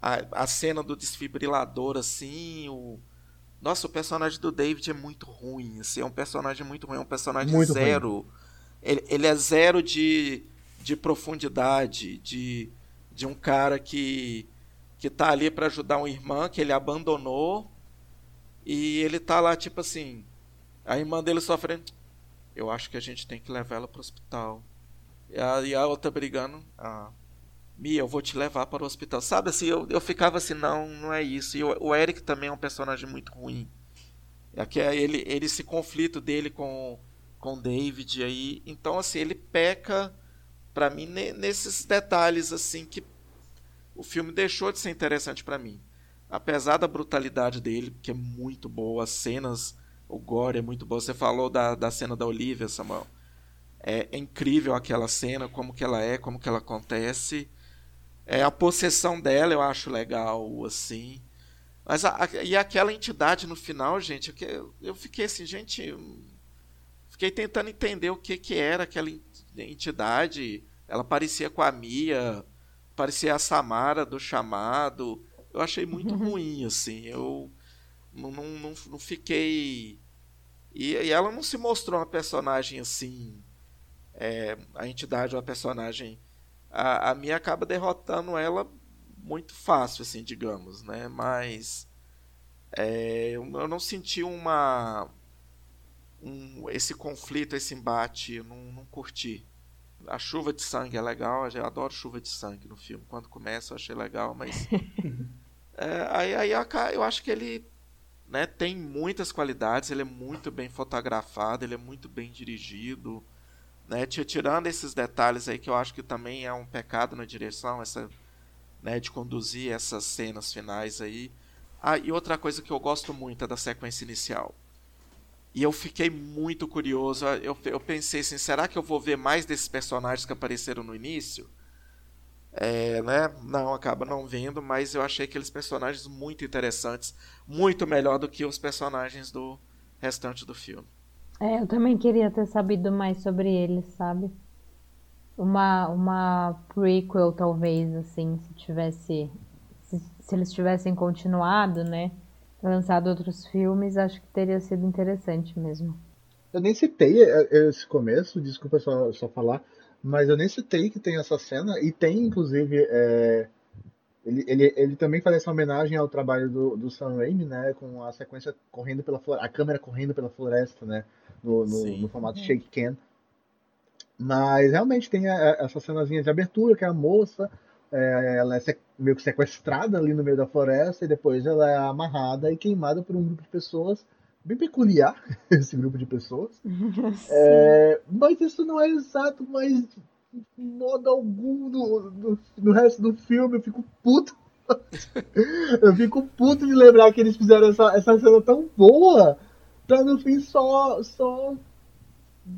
A, a cena do desfibrilador, assim. O, nossa, o personagem do David é muito ruim. Assim, é um personagem muito ruim, é um personagem muito zero. Ele, ele, é zero de, de profundidade, de, de um cara que, que tá ali para ajudar uma irmã que ele abandonou. E ele tá lá, tipo assim, a irmã dele sofrendo. Eu acho que a gente tem que levar ela pro hospital. E a, e a outra brigando. Ah, Mia, eu vou te levar para o hospital. Sabe assim, eu, eu ficava assim, não, não é isso. E o, o Eric também é um personagem muito ruim. Aqui é ele, ele esse conflito dele com com David aí. Então assim, ele peca para mim nesses detalhes assim que o filme deixou de ser interessante para mim. Apesar da brutalidade dele, que é muito boa, as cenas o gore é muito bom. Você falou da, da cena da Olivia, Samuel. É, é, incrível aquela cena, como que ela é, como que ela acontece. É, a possessão dela eu acho legal, assim. Mas a, a, e aquela entidade no final, gente, eu, eu fiquei assim, gente. Fiquei tentando entender o que, que era aquela entidade. Ela parecia com a Mia, parecia a Samara do chamado. Eu achei muito ruim, assim. Eu não, não, não, não fiquei. E, e, ela não se mostrou uma personagem assim. É, a entidade uma personagem. A, a minha acaba derrotando ela muito fácil, assim, digamos, né? Mas. É, eu, eu não senti uma. Um, esse conflito, esse embate, eu não, não curti. A chuva de sangue é legal, eu adoro chuva de sangue no filme. Quando começa eu achei legal, mas. *laughs* é, aí, aí eu acho que ele né, tem muitas qualidades, ele é muito bem fotografado, ele é muito bem dirigido, né, tirando esses detalhes aí que eu acho que também é um pecado na direção, essa, né, de conduzir essas cenas finais aí. Ah, e outra coisa que eu gosto muito é da sequência inicial. E eu fiquei muito curioso, eu, eu pensei assim, será que eu vou ver mais desses personagens que apareceram no início? É, né? Não, acaba não vendo, mas eu achei aqueles personagens muito interessantes, muito melhor do que os personagens do restante do filme. É, eu também queria ter sabido mais sobre eles, sabe? Uma, uma prequel, talvez, assim, se tivesse. Se, se eles tivessem continuado, né? Lançado outros filmes, acho que teria sido interessante mesmo. Eu nem citei esse começo, desculpa só, só falar mas eu nem citei que tem essa cena, e tem, inclusive, é, ele, ele, ele também faz essa homenagem ao trabalho do, do Sam Raimi, né, com a sequência correndo pela floresta, a câmera correndo pela floresta, né, no, no, no formato shake can. Mas realmente tem a, essa cenazinha de abertura, que é a moça, é, ela é meio que sequestrada ali no meio da floresta, e depois ela é amarrada e queimada por um grupo de pessoas bem peculiar, *laughs* esse grupo de pessoas. *laughs* É, mas isso não é exato, mas modo algum no, no, no, resto do filme eu fico puto. *laughs* eu fico puto de lembrar que eles fizeram essa, essa cena tão boa pra no fim só, só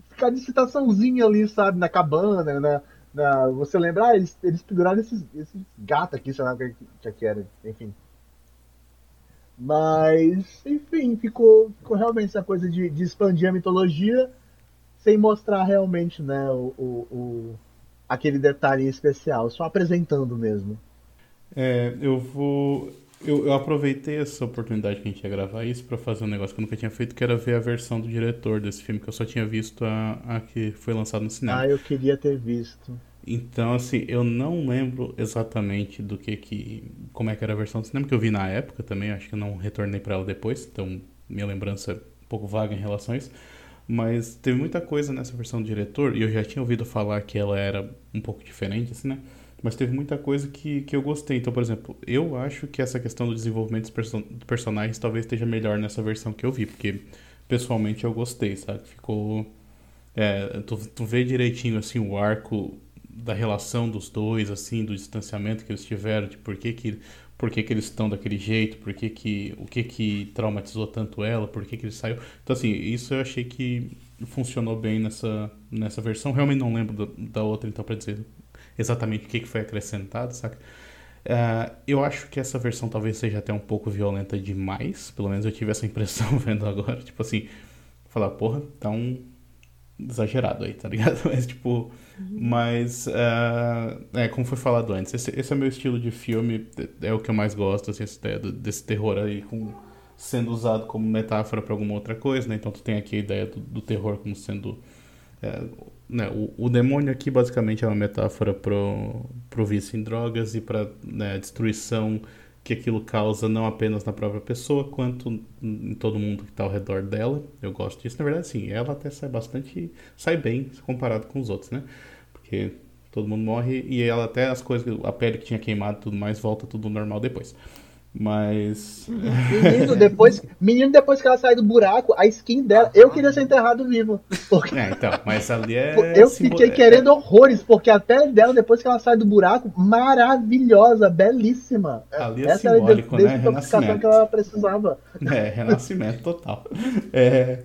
ficar de citaçãozinha ali, sabe, na cabana, na, na, você lembrar, ah, eles, eles penduraram esses, esses gatos aqui, sei lá o que, que era, enfim. Mas, enfim, ficou, ficou realmente essa coisa de, de expandir a mitologia sem mostrar realmente né, o, o, o aquele detalhe especial, só apresentando mesmo. É, eu vou. Eu, eu, aproveitei essa oportunidade que a gente ia gravar isso para fazer um negócio que eu nunca tinha feito, que era ver a versão do diretor desse filme, que eu só tinha visto a, a que foi lançada no cinema. Ah, eu queria ter visto. Então, assim, eu não lembro exatamente do que que. como é que era a versão do cinema, que eu vi na época também, acho que eu não retornei para ela depois, então minha lembrança é um pouco vaga em relação a isso. Mas teve muita coisa nessa versão do diretor, e eu já tinha ouvido falar que ela era um pouco diferente, assim, né? Mas teve muita coisa que, que eu gostei. Então, por exemplo, eu acho que essa questão do desenvolvimento dos person personagens talvez esteja melhor nessa versão que eu vi, porque pessoalmente eu gostei, sabe? Ficou. É, tu, tu vê direitinho assim o arco da relação dos dois, assim, do distanciamento que eles tiveram, de por que, que, por que, que eles estão daquele jeito, por que que, o que que traumatizou tanto ela, por que que ele saiu. Então, assim, isso eu achei que funcionou bem nessa, nessa versão. Realmente não lembro do, da outra, então, para dizer exatamente o que, que foi acrescentado, saca? Uh, eu acho que essa versão talvez seja até um pouco violenta demais. Pelo menos eu tive essa *laughs* impressão vendo agora. Tipo assim, falar, porra, tá um exagerado aí, tá ligado? *laughs* Mas, tipo. Mas, uh, é, como foi falado antes, esse, esse, é meu estilo de filme, é o que eu mais gosto, assim, ideia desse terror aí com, sendo usado como metáfora para alguma outra coisa, né? Então tu tem aqui a ideia do, do terror como sendo. É, né, o, o, demônio aqui basicamente é uma metáfora pro, pro vício em drogas e para né, a destruição que aquilo causa não apenas na própria pessoa, quanto em todo mundo que está ao redor dela. Eu gosto disso. Na verdade, sim, ela até sai bastante. sai bem comparado com os outros, né? Porque todo mundo morre e ela até as coisas, a pele que tinha queimado e tudo mais, volta tudo normal depois. Mas. *laughs* Menino depois, menino, depois que ela sai do buraco, a skin dela. Eu queria ser enterrado vivo. Porque... É, então, mas ali é. *laughs* Eu fiquei é, querendo horrores, porque a pele dela, depois que ela sai do buraco, maravilhosa, belíssima. Ali é Essa simbólico, era a né? Que ela precisava. *laughs* É, renascimento total. É.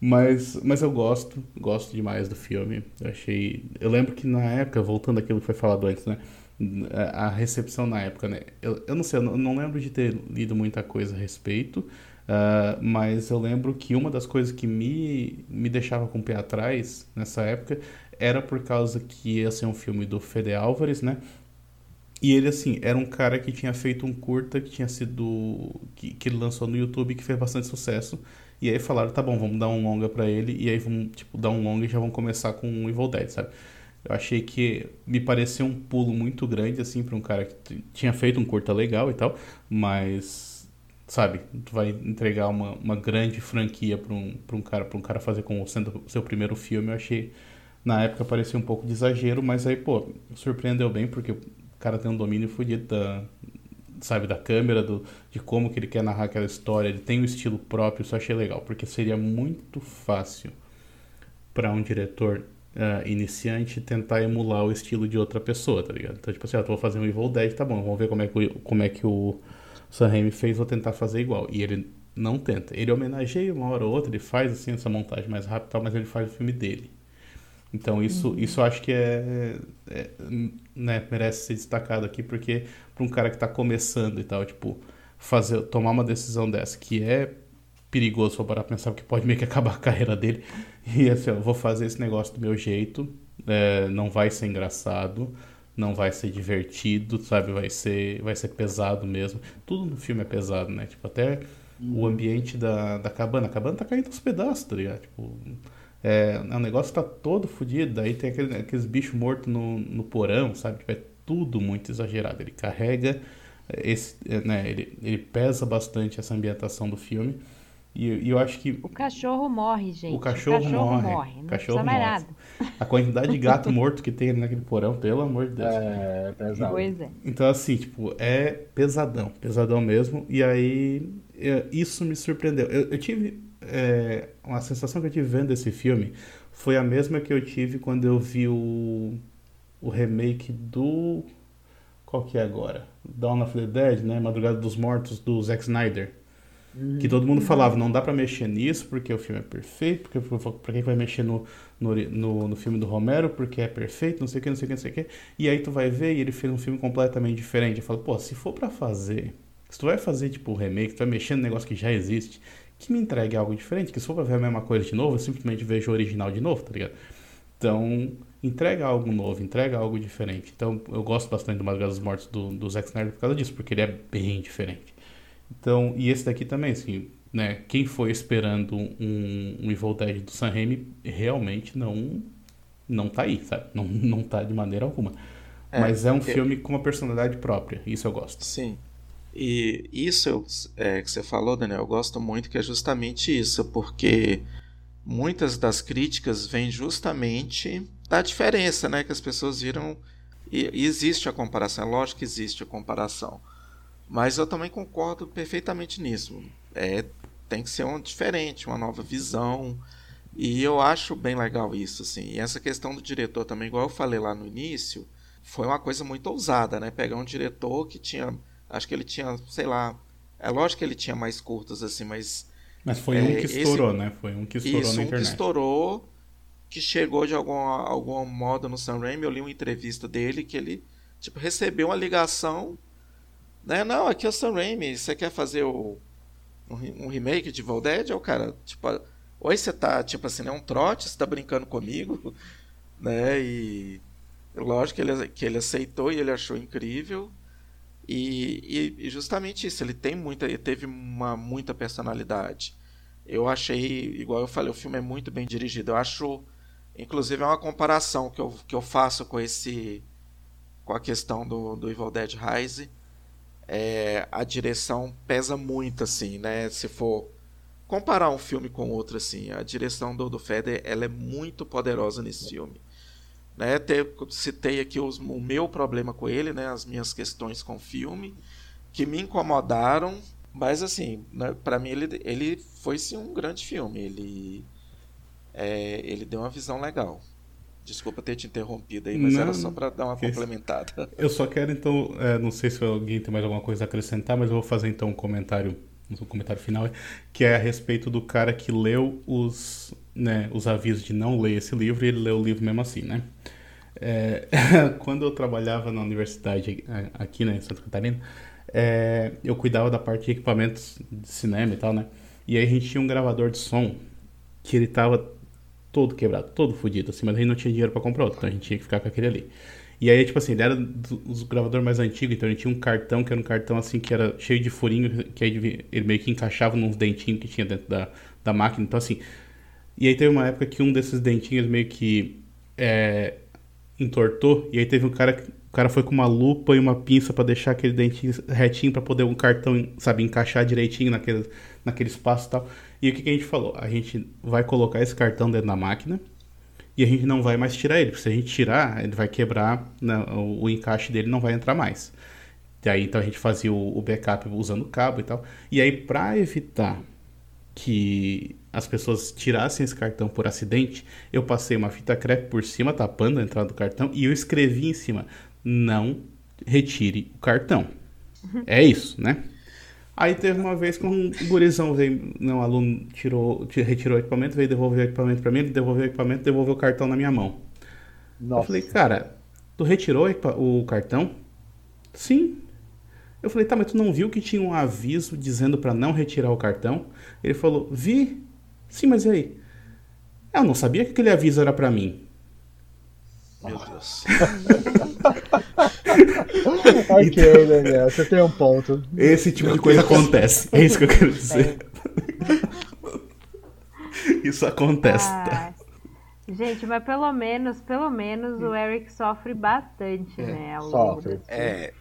Mas, mas eu gosto, gosto demais do filme. Eu achei. Eu lembro que na época, voltando àquilo que foi falado antes, né? a recepção na época, né? Eu, eu não sei, eu não, lembro de ter lido muita coisa a respeito, uh, mas eu lembro que uma das coisas que me, me deixava com o pé atrás nessa época era por causa que ia ser um filme do Fede Álvares, né? E ele, assim, era um cara que tinha feito um curta que tinha sido. que, que ele lançou no YouTube que fez bastante sucesso. E aí falaram, tá bom, vamos dar um longa para ele. E aí vamos, tipo, dar um longa e já vamos começar com um Evil Dead, sabe? Eu achei que me pareceu um pulo muito grande, assim, para um cara que tinha feito um curta legal e tal, mas, sabe, tu vai entregar uma, uma grande franquia para um, pra um cara, para um cara fazer como sendo seu primeiro filme, eu achei, na época parecia um pouco de exagero, mas aí, pô, surpreendeu bem, porque o cara tem um domínio fodido da, sabe, da câmera, do, de como que ele quer narrar aquela história, ele tem um estilo próprio, isso eu achei legal, porque seria muito fácil para um diretor uh, iniciante tentar emular o estilo de outra pessoa, tá ligado? Então, tipo assim, ah, vou fazer um Evil Dead, tá bom, vamos ver como é que, como é que o Sam Raimi fez, vou tentar fazer igual. E ele não tenta. Ele homenageia uma hora ou outra, ele faz assim essa montagem mais rápida, mas ele faz o filme dele. Então isso, uhum. isso eu acho que é, é, né, merece ser destacado aqui, porque para um cara que está começando e tal, tipo, fazer, tomar uma decisão dessa, que é perigoso for parar pensar, porque pode meio que acabar a carreira dele. *laughs* E assim, eu vou fazer esse negócio do meu jeito, é, não vai ser engraçado, não vai ser divertido, sabe? Vai ser, vai ser pesado mesmo. Tudo no filme é pesado, né? Tipo, até o ambiente da, da cabana. A cabana tá caindo aos pedaços, tá ligado? Tipo, é, o negócio tá todo fodido. Daí tem aquele, aqueles bichos mortos no, no porão, sabe? Tipo, é tudo muito exagerado. Ele carrega esse, né? Ele, ele pesa bastante essa ambientação do filme. E, e, eu acho que. O cachorro morre, gente. O cachorro, o cachorro morre. morre. Não cachorro morre. nada. A quantidade de *laughs* gato morto que tem naquele porão, pelo amor de Deus. É, pesado. Pois é. Então, assim, tipo, é pesadão. Pesadão mesmo. E aí, isso me surpreendeu. Eu, eu tive. É, uma sensação que eu tive vendo esse filme foi a mesma que eu tive quando eu vi o, o remake do. Qual que é agora? Dawn of the Dead, né? Madrugada dos Mortos, do Zack Snyder. Que todo mundo falava, não dá para mexer nisso porque o filme é perfeito, porque pra quem vai mexer no, no, no, no, filme do Romero porque é perfeito, não sei o que, não sei o que, não sei o que. E aí tu vai ver e ele fez um filme completamente diferente. Eu falo, pô, se for para fazer, se tu vai fazer tipo um remake, tu vai mexer no negócio que já existe, que me entregue algo diferente, que se for pra ver a mesma coisa de novo, eu simplesmente vejo o original de novo, tá ligado? Então, entrega algo novo, entrega algo diferente. Então, eu gosto bastante do Madrugada dos Mortos do, do Zack Snyder por causa disso, porque ele é bem diferente. Então, e esse daqui também, assim, né? Quem foi esperando um, um Evil Dead do Sam Raimi realmente não não tá aí, sabe? Não, *laughs* não tá de maneira alguma. É, Mas é um filme com uma personalidade própria, isso eu gosto. Sim. E isso eu, é, que você falou, Daniel, eu gosto muito que é justamente isso, porque muitas das críticas vêm justamente da diferença, né? Que as pessoas viram. E, e existe a comparação, é lógico que existe a comparação. Mas eu também concordo perfeitamente nisso. É tem que ser um diferente, uma nova visão. E eu acho bem legal isso, assim. E essa questão do diretor também, igual eu falei lá no início, foi uma coisa muito ousada, né? Pegar um diretor que tinha, acho que ele tinha, sei lá, é lógico que ele tinha mais curtas assim, mas mas foi é, um que estourou, esse, né? Foi um que estourou isso, na internet. um que estourou, que chegou de alguma, algum modo no Sam Raimi. Eu li uma entrevista dele que ele tipo, recebeu uma ligação. Né? Não, aqui é o Sam Raimi, você quer fazer o, um, um remake de Evil Dead? o cara, tipo, oi, você tá, tipo assim, é um trote, você tá brincando comigo? *laughs* Né? E lógico que ele, que ele aceitou e ele achou incrível. E, e, e, justamente isso, ele tem muita, ele teve uma muita personalidade. Eu achei, igual eu falei, o filme é muito bem dirigido. Eu acho, inclusive, é uma comparação que eu, que eu faço com esse, com a questão do, do Evil Dead Rise. É, a direção pesa muito, assim, né? Se for comparar um filme com outro, assim, a direção do, do Feder, ela é muito poderosa nesse filme. Né, ter, citei aqui os, o meu problema com ele, né, as minhas questões com o filme, que me incomodaram, mas assim, né, para mim ele, ele foi sim um grande filme. Ele, é, ele deu uma visão legal. Desculpa ter te interrompido aí, mas não, era só para dar uma complementada. *laughs* Eu só quero então, é, não sei se alguém tem mais alguma coisa a acrescentar, mas eu vou fazer então um comentário, um comentário final, que é a respeito do cara que leu os, né, os avisos de não ler esse livro e ele leu o livro mesmo assim, né? É, *laughs* quando eu trabalhava na universidade aqui né, em Santa Catarina, é, eu cuidava da parte de equipamentos de cinema e tal, né? E aí a gente tinha um gravador de som que ele tava todo quebrado, todo fodido, assim, mas a gente não tinha dinheiro para comprar outro, então a gente tinha que ficar com aquele ali. E aí, tipo assim, ele era dos gravadores mais antigos, então ele tinha um cartão que era um cartão assim que era cheio de furinho, que aí ele meio que encaixava nos dentinhos que tinha dentro da, da máquina. Então, assim, e aí teve uma época que um desses dentinhos meio que é, entortou, e aí teve um cara o cara foi com uma lupa e uma pinça para deixar aquele dentinho retinho para poder um cartão, sabe, encaixar direitinho naquele, naquele espaço e tal. E o que, que, a gente falou? A gente vai colocar esse cartão dentro da máquina e a gente não vai mais tirar ele, porque se a gente tirar, ele vai quebrar, né, o, o, encaixe dele não vai entrar mais. E aí então a gente fazia o, o backup usando cabo e tal. E aí para evitar que as pessoas tirassem esse cartão por acidente, eu passei uma fita crepe por cima, tapando a entrada do cartão, e eu escrevi em cima: não retire o cartão. É isso, né? Aí teve uma vez que um gurizão veio, não, um aluno tirou, retirou o equipamento, veio devolver o equipamento para mim, ele devolveu o equipamento, devolveu o cartão na minha mão. Nossa. Eu falei, cara, tu retirou o cartão? Sim. Eu falei, tá, mas tu não viu que tinha um aviso dizendo para não retirar o cartão? Ele falou, vi. Sim, mas e aí? Eu não sabia que aquele aviso era para mim. Meu Deus. *laughs* *laughs* ok, Daniel, você tem um ponto. Esse tipo de coisa acontece. É isso que eu quero dizer. *laughs* Isso acontece. Ah, gente, mas pelo menos, pelo menos o Eric sofre bastante, é. né? Ao sofre. É.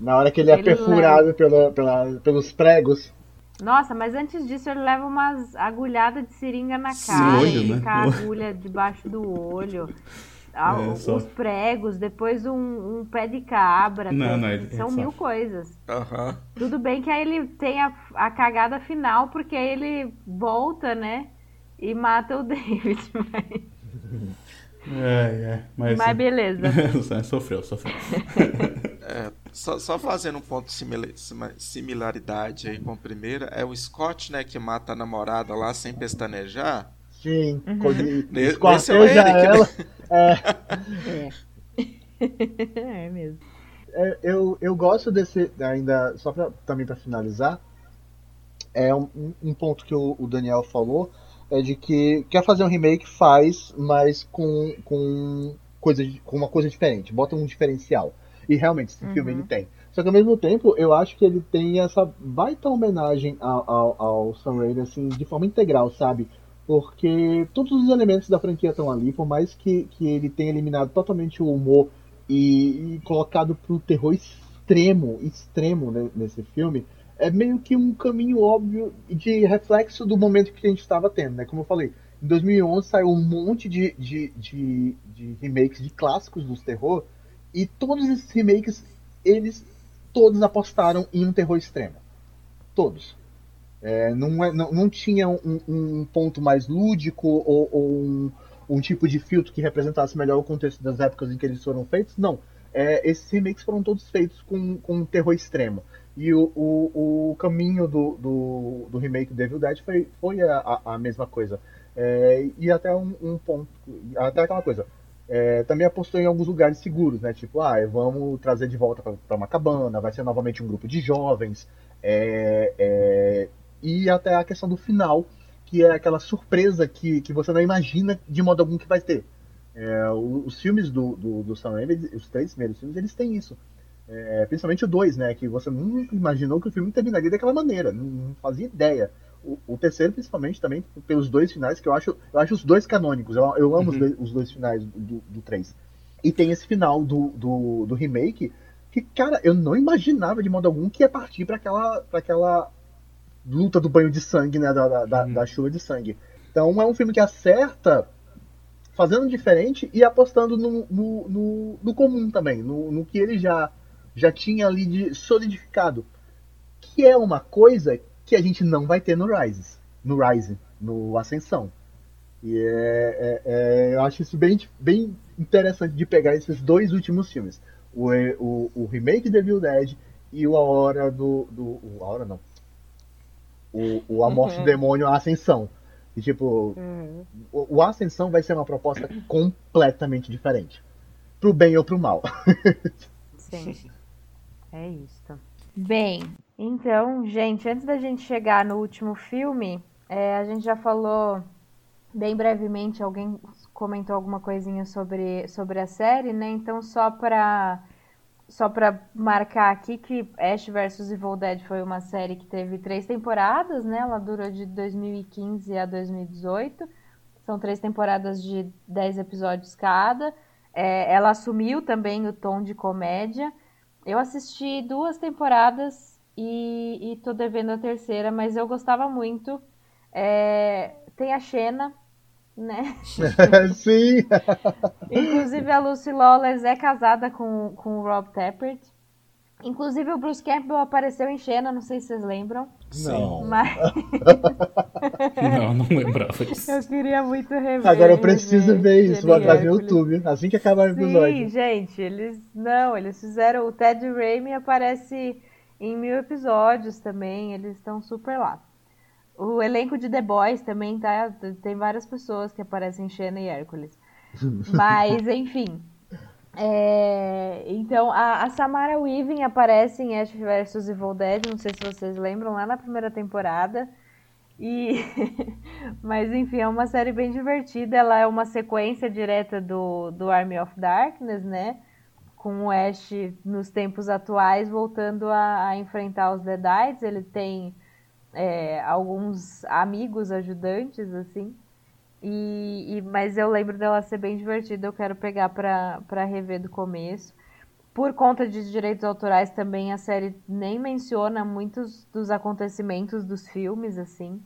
Na hora que ele é ele perfurado pela, pela, pelos pregos. Nossa, mas antes disso ele leva umas agulhadas de seringa na cara, olho, né? fica a agulha debaixo do olho. É, os só... pregos, depois um, um, pé de cabra. Não, não, ele, são mil só... coisas. Uhum. Tudo bem que aí ele tem a, a cagada final, porque aí ele volta, né? E mata o *laughs* David. Mas... É, é. Mas, mas beleza. *laughs* sofreu, sofreu. *laughs* É, só, só, fazendo um ponto de similaridade aí com a primeira, é o Scott, né, que mata a namorada lá sem pestanejar. Sim, uhum. Nesse é ela. Né? É. *laughs* é mesmo. É, eu, eu gosto desse, ainda, só pra, também para finalizar, é um, um ponto que o, o, Daniel falou, é de que quer fazer um remake, faz, mas com, com, coisa, com uma coisa diferente, bota um diferencial. E realmente, esse uhum. filme ele tem. Só que ao mesmo tempo, eu acho que ele tem essa baita homenagem ao, ao, ao Sam Raimi, assim, de forma integral, sabe? Porque todos os elementos da franquia estão ali, por mais que, que ele tenha eliminado totalmente o humor e, e colocado pro terror extremo, extremo né, nesse filme, é meio que um caminho óbvio de reflexo do momento que a gente estava tendo, né? Como eu falei, em 2011 saiu um monte de, de, de, de remakes de clássicos dos terror e todos esses remakes, eles todos apostaram em um terror extremo. Todos. É, não, é, não, não tinha um, um ponto mais lúdico ou, ou um, um, tipo de filtro que representasse melhor o contexto das épocas em que eles foram feitos. Não. É, esses remakes foram todos feitos com, com um terror extremo. E o, o, o caminho do, do, do, remake Devil Dead foi, foi a, a mesma coisa. É, e até um, um, ponto. Até aquela coisa. É, também apostou em alguns lugares seguros, né? Tipo, ah, vamos trazer de volta para uma cabana, vai ser novamente um grupo de jovens. É, é, e até a questão do final, que é aquela surpresa que, que você não imagina de modo algum que vai ter. É, os filmes do, do, do Sam Raimi, os três primeiros filmes, eles têm isso. É, principalmente o 2, né? Que você nunca imaginou que o filme terminaria daquela maneira, não, fazia ideia. O, o, terceiro, principalmente, também pelos dois finais, que eu acho, eu acho os dois canônicos. Eu, eu amo uhum. os, dois, os, dois, finais do, do 3. E tem esse final do, do, do, remake que, cara, eu não imaginava de modo algum que ia partir para aquela, pra aquela luta do banho de sangue, né? Da, da, uhum. da chuva de sangue. Então é um filme que acerta fazendo diferente e apostando no, no, no, no comum também, no, no que ele já já tinha ali de solidificado. Que é uma coisa que a gente não vai ter no Rise. No Rise, no Ascensão. E é, é, é, eu acho isso bem, bem interessante de pegar esses dois últimos filmes. O, o, o remake de Evil Dead e o A Hora do. do o, a Hora não. O, o A Morte uhum. do Demônio, a Ascensão. E tipo, uhum. o, o Ascensão vai ser uma proposta completamente diferente. Pro bem ou pro mal. *laughs* Sim. É isso. Bem, então, gente, antes da gente chegar no último filme, é, a gente já falou bem brevemente, alguém comentou alguma coisinha sobre, sobre a série, né? Então, só para só para marcar aqui que Ash vs Evil Dead foi uma série que teve três temporadas, né? Ela durou de 2015 a 2018. São três temporadas de dez episódios cada. É, ela assumiu também o tom de comédia. Eu assisti duas temporadas e, e tô devendo a terceira, mas eu gostava muito. É, tem a Xena, né? *laughs* Sim! Inclusive a Lucy Lawless é casada com, com o Rob Tappert. Inclusive o Bruce Campbell apareceu em Xena, não sei se vocês lembram. Não. Mas... *laughs* não, não lembrava *laughs* disso. Eu queria muito rever. Agora eu preciso rever, ver isso, vou atrás no YouTube, assim que acabar o episódio. Sim, gente, eles. Não, eles fizeram. O Ted Raimi aparece em mil episódios também, eles estão super lá. O elenco de The Boys também tá. Tem várias pessoas que aparecem em Xena e Hércules. *laughs* Mas, enfim. É, então, a, a, Samara Weaving aparece em Ash vs Evil Dead, não sei se vocês lembram, lá na primeira temporada. E, *laughs* mas enfim, é uma série bem divertida. Ela é uma sequência direta do, do Army of Darkness, né? Com o Ash nos tempos atuais voltando a, a enfrentar os Deadites. Ele tem é, alguns amigos ajudantes, assim. E, e, mas eu lembro dela ser bem divertida, eu quero pegar para rever do começo. Por conta de direitos autorais também a série nem menciona muitos dos acontecimentos dos filmes, assim.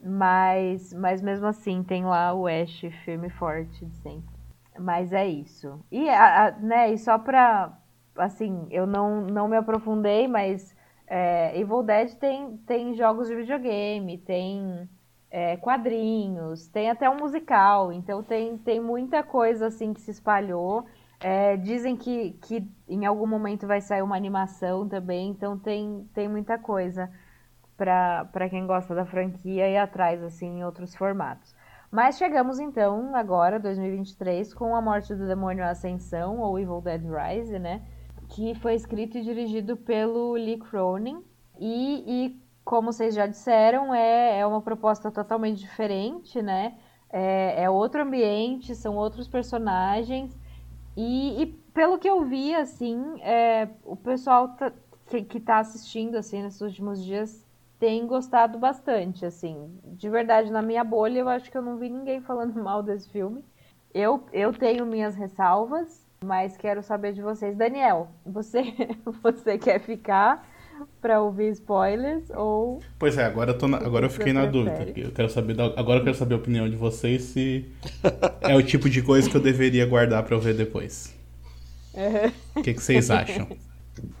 Mas, mas mesmo assim tem lá o Ash, filme forte de sempre. Mas é isso. E, a, a, né, e só pra. Assim, eu não, não me aprofundei, mas é, Evil Dead tem, tem jogos de videogame, tem é, quadrinhos, tem até um musical, então tem, tem muita coisa assim que se espalhou. É, dizem que, que em algum momento vai sair uma animação também, então tem, tem muita coisa para quem gosta da franquia e atrás assim em outros formatos. Mas chegamos então agora, 2023, com A Morte do Demônio Ascensão, ou Evil Dead Rise, né? Que foi escrito e dirigido pelo Lee Cronin. E, e como vocês já disseram, é, é uma proposta totalmente diferente, né? É, é outro ambiente, são outros personagens. E, e, pelo que eu vi, assim, é, o pessoal tá, que, que tá assistindo, assim, nesses últimos dias tem gostado bastante, assim. De verdade, na minha bolha, eu acho que eu não vi ninguém *laughs* falando mal desse filme. Eu, eu tenho minhas ressalvas, mas quero saber de vocês. Daniel, você, *laughs* você quer ficar para ouvir spoilers ou. Pois é, agora eu, tô na, agora eu fiquei na dúvida. Eu quero saber da, agora eu quero saber a opinião de vocês se é o tipo de coisa que eu deveria guardar para eu ver depois. O que, que vocês acham? *laughs*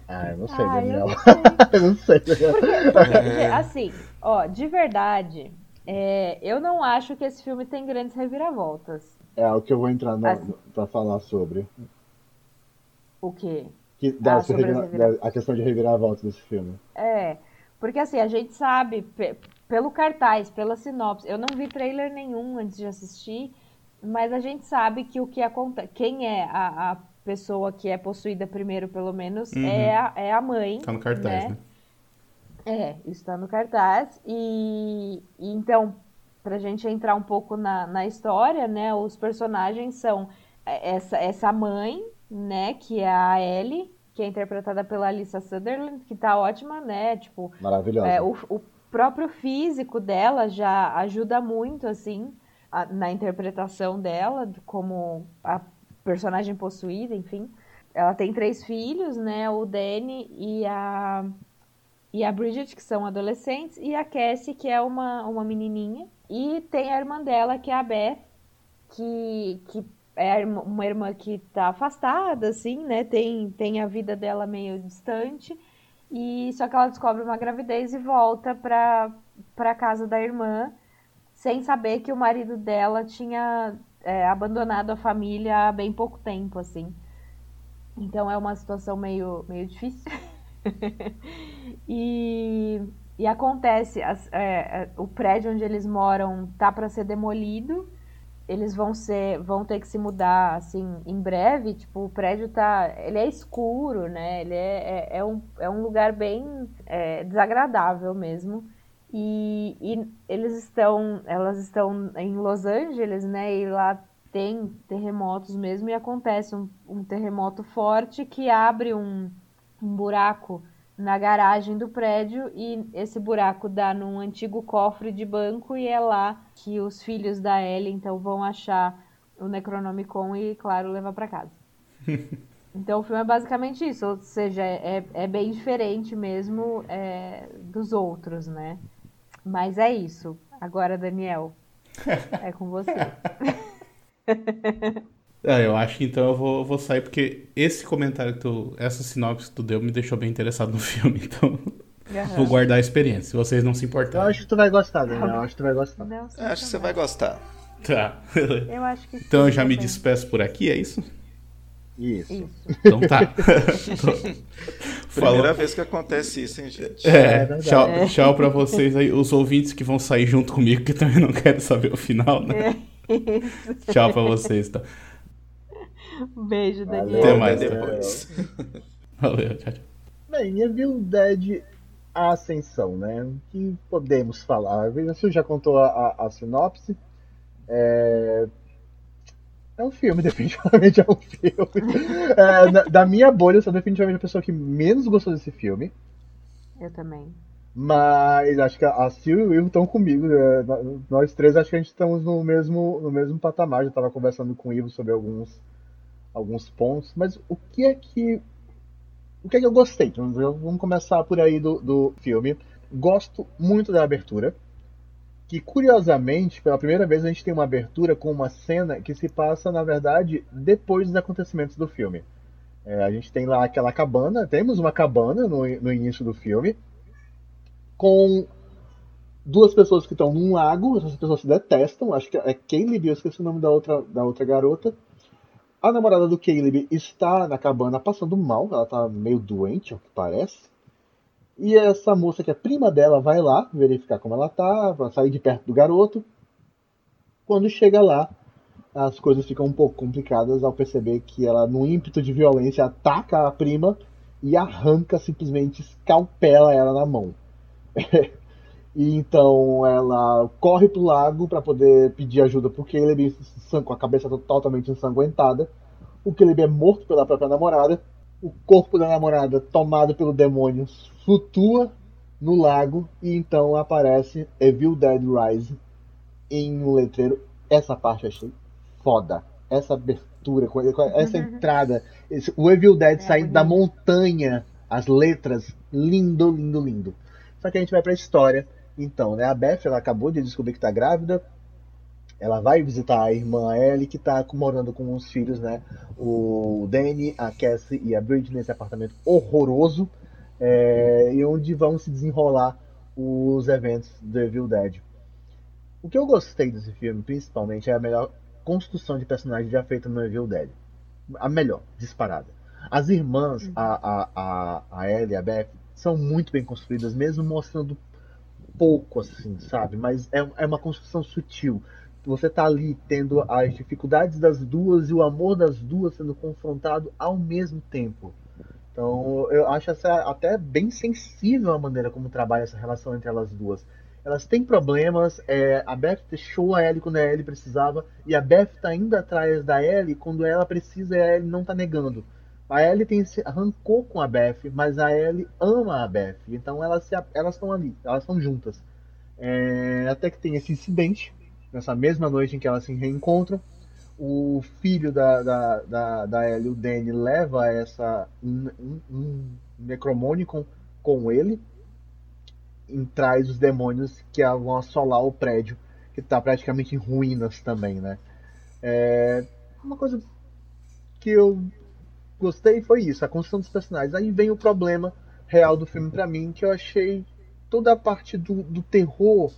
Ah, eu não sei, ah, Daniel. *laughs* Eu não sei. Porque, assim, ó, de verdade, é, eu não acho que esse filme tem grandes reviravoltas. É o que eu vou entrar na, assim, pra falar sobre. O quê? Que, ah, revira, a questão de reviravolta desse filme. É, porque assim, a gente sabe, pelo cartaz, pela sinopse, eu não vi trailer nenhum antes de assistir, mas a gente sabe que o que acontece. Quem é a, a pessoa que é possuída primeiro, pelo menos, uhum. é, a, é a mãe. Tá no cartaz, né? né? É, isso tá no cartaz. E, e então, pra gente entrar um pouco na, na história, né? Os personagens são essa, essa mãe, né? Que é a Ellie, que é interpretada pela Alissa Sutherland, que tá ótima, né? Tipo, Maravilhosa. É, o, o próprio físico dela já ajuda muito, assim, a, na interpretação dela, como a personagem possuída, enfim. Ela tem três filhos, né? O Danny e a, e a Bridget, que são adolescentes, e a Cassie, que é uma, uma menininha. E tem a irmã dela, que é a Beth, que, que é uma irmã que está afastada, assim, né? Tem, tem a vida dela meio distante. E só que ela descobre uma gravidez e volta para para casa da irmã sem saber que o marido dela tinha é, abandonado a família há bem pouco tempo, assim. Então é uma situação meio, meio difícil. *laughs* *laughs* e, e acontece, as, é, é, o prédio onde eles moram tá para ser demolido. Eles vão ser, vão ter que se mudar assim em breve. Tipo, o prédio tá, ele é escuro, né? Ele é, é, é um, é um lugar bem é, desagradável mesmo. E, e eles estão, elas estão em Los Angeles, né? E lá tem terremotos mesmo e acontece um, um terremoto forte que abre um, um buraco na garagem do prédio e esse buraco dá num antigo cofre de banco e é lá que os filhos da Ellie então vão achar o Necronomicon e, claro, levar para casa. *laughs* Então o filme é basicamente isso, ou seja, é, é bem diferente mesmo é, dos outros, né? Mas é isso. Agora, Daniel, *laughs* é com você. *laughs* É, eu acho que então eu vou, vou sair, porque esse comentário que tu. Essa sinopse que tu deu me deixou bem interessado no *laughs* filme, então. Uhum. Vou guardar a experiência, se vocês não se importarem. Eu acho que tu vai gostar, Daniel. Eu acho que tu vai gostar. Não, acho que você vai gostar. Tá. *laughs* Eu acho que Então eu já me despeço por aqui, é isso? Isso. isso. Então tá. *laughs* Primeira vez que acontece isso, hein, gente? É, é tchau, é. tchau pra vocês aí, os ouvintes que vão sair junto comigo, que também não querem saber o final, né? É. Tchau pra vocês, tá? *laughs* Beijo, Daniel. Até mais depois. *laughs* Valeu, tchau, tchau. Bem, Evil Dead a Ascensão, né? O que podemos falar? Você já contou a, a, a sinopse. É, é um filme, *laughs* definitivamente é um filme. É, na, da minha bolha, eu sou definitivamente a pessoa que menos gostou desse filme. Eu também. Mas acho que a Sil e o Will estão comigo. Né? Nós três acho que a gente estamos no mesmo, no mesmo patamar. Já estava conversando com o Ivo sobre alguns, alguns pontos. Mas o que é que. O que é que eu gostei? Então, vamos começar por aí do, do filme. Gosto muito da abertura que curiosamente, pela primeira vez, a gente tem uma abertura com uma cena que se passa, na verdade, depois dos acontecimentos do filme. É, a gente tem lá aquela cabana, temos uma cabana no, no início do filme, com duas pessoas que estão num lago, essas pessoas se detestam, acho que é Caleb, eu esqueci o nome da outra, da outra garota. A namorada do Caleb está na cabana passando mal, ela está meio doente, ao que parece. E essa moça, que é prima dela, vai lá verificar como ela tá, pra sair de perto do garoto. Quando chega lá, as coisas ficam um pouco complicadas ao perceber que ela, no ímpeto de violência, ataca a prima e arranca, simplesmente escalpela ela na mão. *laughs* e então ela corre pro lago para poder pedir ajuda pro Caleb com a cabeça totalmente ensanguentada. O Caleb é morto pela própria namorada o corpo da namorada, tomado pelo demônio, flutua no lago e então aparece Evil Dead Rise em um letreiro. Essa parte eu achei foda. Essa abertura, essa uhum. entrada, esse, o Evil Dead é, saindo da montanha, as letras, lindo, lindo, lindo. Só que a gente vai pra história. Então, né, a Beth ela acabou de descobrir que tá grávida. ela vai visitar a irmã Ellie, que está morando com os filhos, né? O Danny, a Cassie e a Bridget nesse apartamento horroroso, é, e onde vão se desenrolar os eventos do Evil Dead. O que eu gostei desse filme, principalmente, é a melhor construção de personagem já feita no Evil Dead. A melhor, disparada. As irmãs, uhum. a, a, a, a Ellie e a Beth, são muito bem construídas, mesmo mostrando pouco, assim, sabe? Mas é, é uma construção sutil você tá ali tendo as dificuldades das duas e o amor das duas sendo confrontado ao mesmo tempo. Então, eu acho essa até bem sensível a maneira como trabalha essa relação entre elas duas. Elas têm problemas, é, a Beth deixou a Ellie quando a Ellie precisava, e a Beth tá indo atrás da Ellie quando ela precisa e a Ellie não tá negando. A Ellie tem se arrancou com a Beth, mas a Ellie ama a Beth. Então elas estão ali, elas estão juntas. É, até que tem esse incidente nessa mesma noite em que elas se reencontram, o filho da, da, da, da Ellie, o Danny, leva essa um, um, um com ele e traz os demônios que vão assolar o prédio, que está praticamente em ruínas também, né? É, uma coisa que eu gostei foi isso, a construção dos personagens. Aí vem o problema real do filme para mim, que eu achei toda a parte do, do terror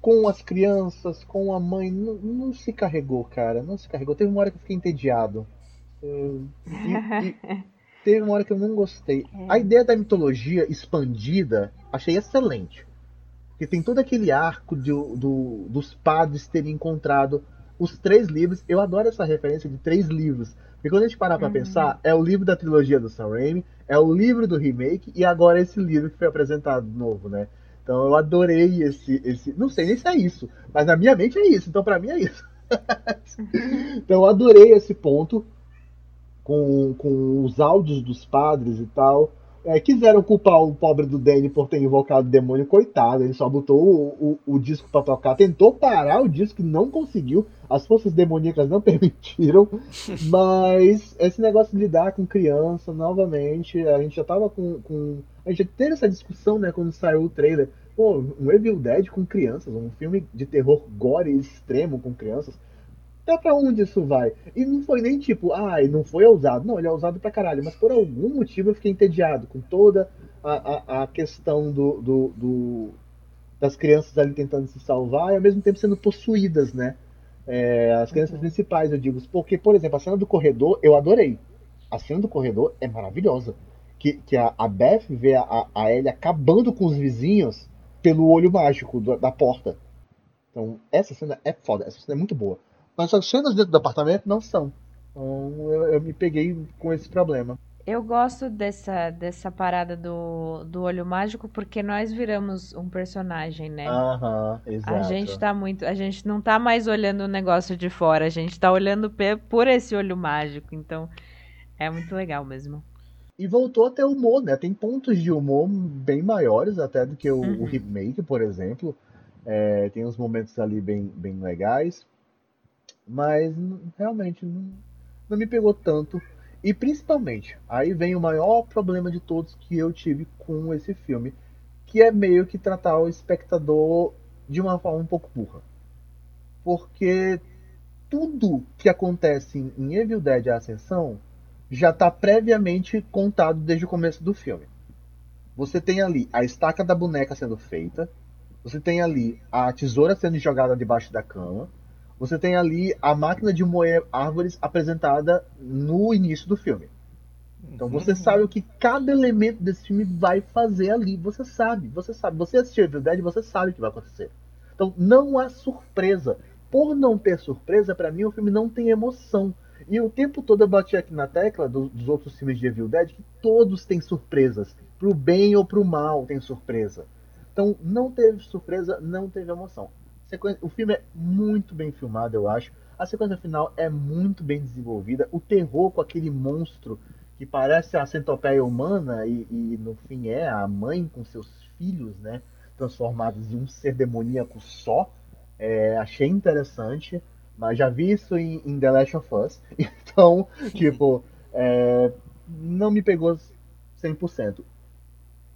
com as crianças, com a mãe, não, não, se carregou, cara. Não se carregou. Teve uma hora que eu fiquei entediado. Eu, e, e, *laughs* teve uma hora que eu não gostei. É. A ideia da mitologia expandida, achei excelente. Porque tem todo aquele arco de, do, dos padres terem encontrado os três livros. Eu adoro essa referência de três livros. Porque quando a gente parar pra uhum. pensar, é o livro da trilogia do Sam Raimi, é o livro do remake e agora esse livro que foi apresentado novo, né? Então eu adorei esse, esse. Não sei nem se é isso, mas na minha mente é isso, então para mim é isso. *laughs* então eu adorei esse ponto com, com os áudios dos padres e tal. É, quiseram culpar o pobre do Danny por ter invocado o demônio, coitado. Ele só botou o, o, o disco para tocar, tentou parar o disco, não conseguiu. As forças demoníacas não *laughs* permitiram. Mas esse negócio de lidar com criança, novamente, a gente já tava com, com a gente teve essa discussão, né, quando saiu o trailer. Pô, um Evil Dead com crianças, um filme de terror gore extremo com crianças. Até pra onde isso vai? E não foi nem tipo, ah, não foi ousado. Não, ele é ousado pra caralho. Mas por algum motivo eu fiquei entediado com toda a, a, a questão do, do, do, das crianças ali tentando se salvar e ao mesmo tempo sendo possuídas, né? É, as crianças uhum. principais, eu digo. Porque, por exemplo, a cena do corredor eu adorei. A cena do corredor é maravilhosa que, que a, a Beth vê a, a Ellie acabando com os vizinhos pelo olho mágico da porta. Então, essa cena é foda, essa cena é muito boa. Mas as cenas dentro do apartamento não são. Então, eu, eu me peguei com esse problema. Eu gosto dessa, dessa parada do, do olho mágico porque nós viramos um personagem, né? Aham, exato. A gente tá muito. A gente não tá mais olhando o negócio de fora, a gente tá olhando por esse olho mágico. Então, é muito legal mesmo. E voltou a ter humor, né? Tem pontos de humor bem maiores até do que o, uhum. o remake, por exemplo. É, tem uns momentos ali bem, bem legais. Mas realmente não, não me pegou tanto. E principalmente, aí vem o maior problema de todos que eu tive com esse filme, que é meio que tratar o espectador de uma forma um pouco burra. Porque tudo que acontece em Evil Dead Ascensão já está previamente contado desde o começo do filme. Você tem ali a estaca da boneca sendo feita, você tem ali a tesoura sendo jogada debaixo da cama, você tem ali a máquina de moer árvores apresentada no início do filme. Então você uhum. sabe o que cada elemento desse filme vai fazer ali. Você sabe, você sabe. Você assistiu Evil Dead, você sabe o que vai acontecer. Então não há surpresa. Por não ter surpresa, para mim o filme não tem emoção. E o tempo todo eu bati aqui na tecla do, dos outros filmes de Evil Dead que todos têm surpresas. Pro bem ou pro mal tem surpresa. Então não teve surpresa, não teve emoção. O filme é muito bem filmado, eu acho. A sequência final é muito bem desenvolvida. O terror com aquele monstro que parece a centopeia humana e, e no fim é a mãe com seus filhos, né? Transformados em um ser demoníaco só. É, achei interessante. Mas já vi isso em, em The Last of Us. *laughs* Então, tipo, é, não me pegou 100%.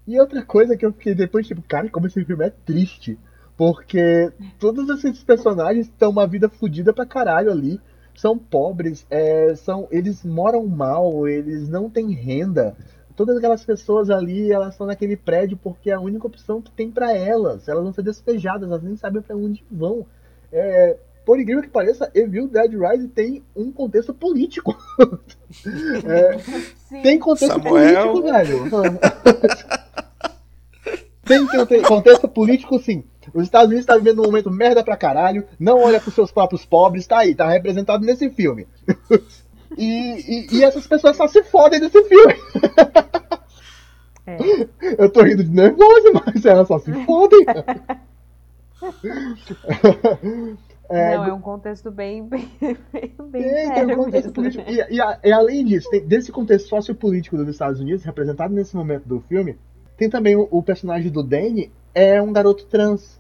E outra coisa que eu fiquei depois, tipo, cara, como esse filme é triste. Porque todos esses personagens têm uma vida fodida pra caralho ali. São pobres, é, são, eles moram mal, eles não têm renda. Todas aquelas pessoas ali, elas estão naquele prédio porque é a única opção que tem para elas. Elas vão ser despejadas, elas nem sabem para onde vão. É, por incrível que pareça, Evil Dead Rise tem um contexto político. *laughs* é, tem contexto Samuel... político, velho. *laughs* tem contexto político, sim. Os Estados Unidos tá vivendo um momento merda pra caralho, não olha pros seus próprios pobres, tá aí, tá representado nesse filme. *laughs* e, e, e, essas pessoas só se fodem nesse filme. É. Eu tô rindo de nervoso, mas elas só se *laughs* fodem. É, não, é um contexto bem, bem, bem é, sério um contexto político. E, e, e, além disso, tem, desse contexto sociopolítico dos Estados Unidos, representado nesse momento do filme, tem também o, o personagem do Danny, é um garoto trans.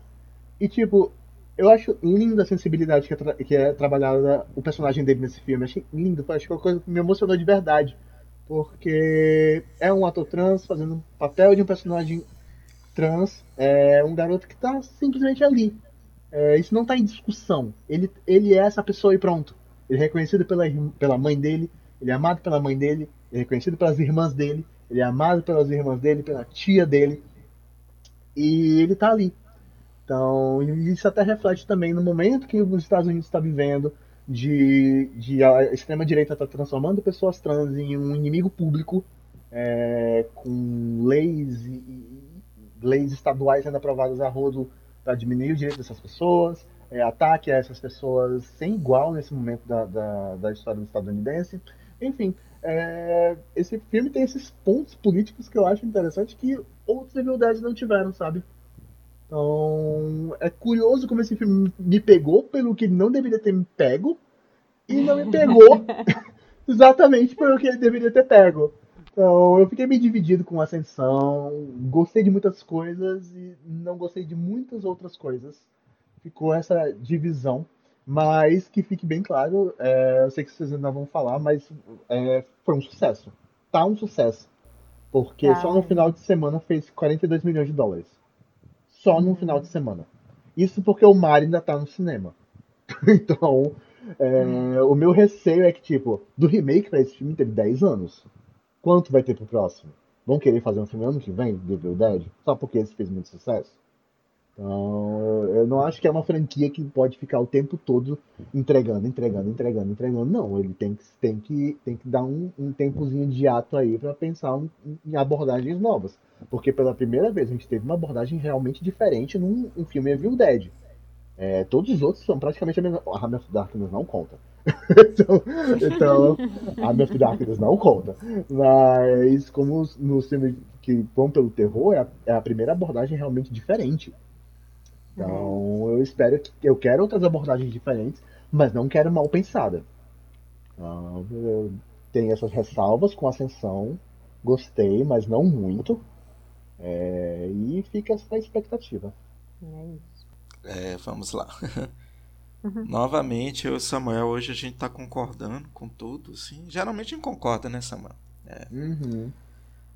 E, tipo, eu acho linda a sensibilidade que é, que é trabalhada o personagem dele nesse filme. Achei lindo, acho que é uma coisa que me emocionou de verdade. Porque é um ator trans fazendo um papel de um personagem trans, é um garoto que está simplesmente ali. É, isso não está em discussão. Ele, ele é essa pessoa e pronto. Ele é reconhecido pela, pela mãe dele, ele é amado pela mãe dele, ele é reconhecido pelas irmãs dele, ele é amado pelas irmãs dele, pela tia dele. E ele está ali. Então, isso até reflete também no momento que os Estados Unidos está vivendo, de, de a extrema-direita está transformando pessoas trans em um inimigo público, é, com leis, e, leis estaduais sendo aprovadas a rodo para diminuir o direito dessas pessoas, é, ataque a essas pessoas sem igual nesse momento da, da, da história estadunidense. Enfim, é, esse filme tem esses pontos políticos que eu acho interessante que outros Evil Dead não tiveram, sabe? Então, é curioso como esse filme me pegou pelo que não deveria ter me pego e não me pegou *laughs* *laughs* exatamente pelo que ele deveria ter pego. Então, eu fiquei meio dividido com Ascensão, gostei de muitas coisas e não gostei de muitas outras coisas. Ficou essa divisão, mas que fique bem claro, é, eu sei que vocês ainda vão falar, mas é, foi um sucesso. Tá um sucesso. Porque tá. só no final de semana fez 42 milhões de dólares só num final de semana. Isso porque o Mario ainda tá no cinema. *laughs* então, é, o meu receio é que, tipo, do remake pra esse filme teve 10 anos. Quanto vai ter pro próximo? Vão querer fazer um filme ano que vem, Evil Dead? Só porque esse fez muito sucesso? Então, eu não acho que é uma franquia que pode ficar o tempo todo entregando, entregando, entregando, entregando. Não, ele tem que, tem que, tem que dar um, um tempozinho de ato aí para pensar um, em abordagens novas. Porque pela primeira vez a gente teve uma abordagem realmente diferente num um filme Evil Dead. É, todos os outros são praticamente a mesma. A Army of Darkness não conta. *laughs* então, então, a Army of Darkness não conta. Mas, como nos filmes que vão pelo terror, é a, é a primeira abordagem realmente diferente. Então eu espero que eu quero outras abordagens diferentes, mas não quero mal pensada. Então, eu tenho essas ressalvas com ascensão, gostei, mas não muito. É, e fica essa expectativa. É isso. É, vamos lá. *laughs* Uhum. Novamente, eu e o Samuel, hoje a gente está concordando com tudo, sim. Geralmente a gente concorda, né, Samuel? É. Uhum.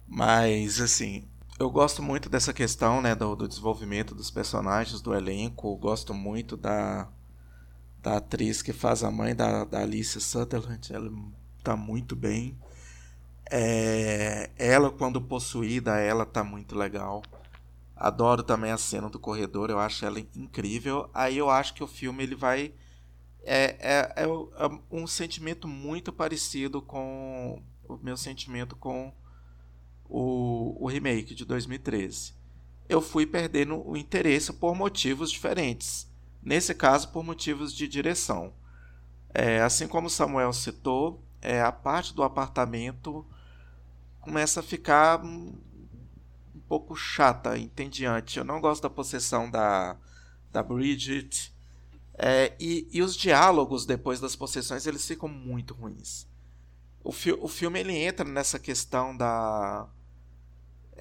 Mas, assim, eu gosto muito dessa questão, né, do, do, desenvolvimento dos personagens, do elenco. gosto muito da, da atriz que faz a mãe da, da Alicia Sutherland. Ela tá muito bem. É, ela, quando possuída, ela tá muito legal. Adoro também a cena do corredor, eu acho ela incrível. Aí eu acho que o filme ele vai. É, é, é, é um sentimento muito parecido com o meu sentimento com o, o remake de 2013. Eu fui perdendo o interesse por motivos diferentes. Nesse caso, por motivos de direção. É, assim como Samuel citou, é, a parte do apartamento começa a ficar um, pouco chata, entediante. Eu não gosto da possessão da, da Bridget. É, e, e, os diálogos depois das possessões eles ficam muito ruins. O, fi o filme ele entra nessa questão da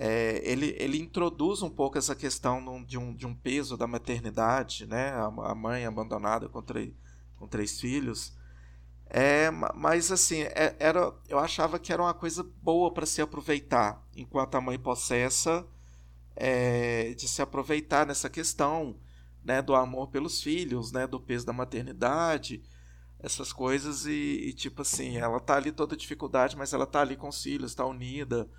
é, ele, ele introduz um pouco essa questão de um, de um peso da maternidade, né? a, a mãe abandonada com, três, com três filhos. É, mas assim, é, era, eu achava que era uma coisa boa para se aproveitar, enquanto a mãe possessa, é, de se aproveitar nessa questão né, do amor pelos filhos, né, do peso da maternidade, essas coisas e, e, tipo assim, ela tá ali toda dificuldade, mas ela tá ali com os filhos, tá unida.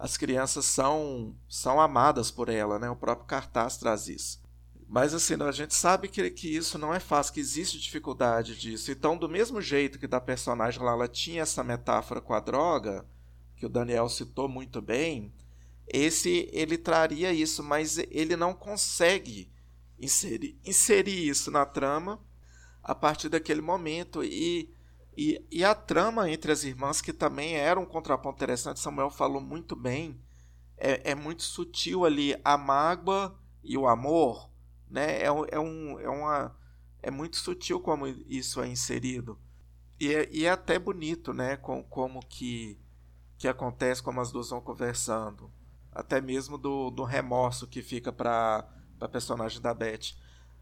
As crianças são são amadas por ela, né? O próprio cartaz traz isso. Mas assim, a gente sabe que, que isso não é fácil, que existe dificuldade disso. Então, do mesmo jeito que da personagem lá ela tinha essa metáfora com a droga, que o Daniel citou muito bem, esse ele traria isso, mas ele não consegue inserir, inserir isso na trama a partir daquele momento. E, e, e a trama entre as irmãs, que também era um contraponto interessante, Samuel falou muito bem, é, é muito sutil ali a mágoa e o amor né? É, é, um, é, uma, é muito sutil como isso é inserido. E é, e é até bonito, né? Com, como que, que acontece, como as duas vão conversando. Até mesmo do, do remorso que fica para a personagem da Beth.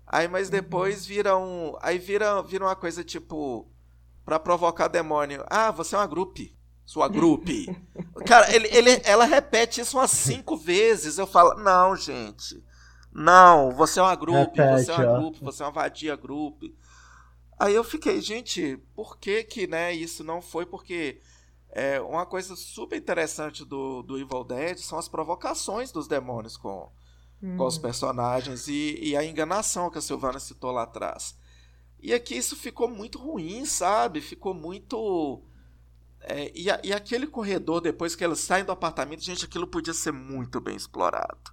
Aí, mas depois vira um. Aí vira, vira uma coisa tipo. Para provocar demônio. Ah, você é uma grupe. Sua grupe. Cara, ele, ele, ela repete isso umas cinco vezes. Eu falo, não, gente. Não, você é uma grupo, você é uma grupo, você é uma vadia grupo. Aí eu fiquei, gente, por que que, né, isso não foi? Porque é, uma coisa super interessante do, do Evil Dead são as provocações dos demônios com, hum. com os uhum. personagens e, e a enganação que a Silvana citou lá atrás. E aqui isso ficou muito ruim, sabe? Ficou muito. É, e, a, e aquele corredor, depois que eles saem do apartamento, gente, aquilo podia ser muito bem explorado.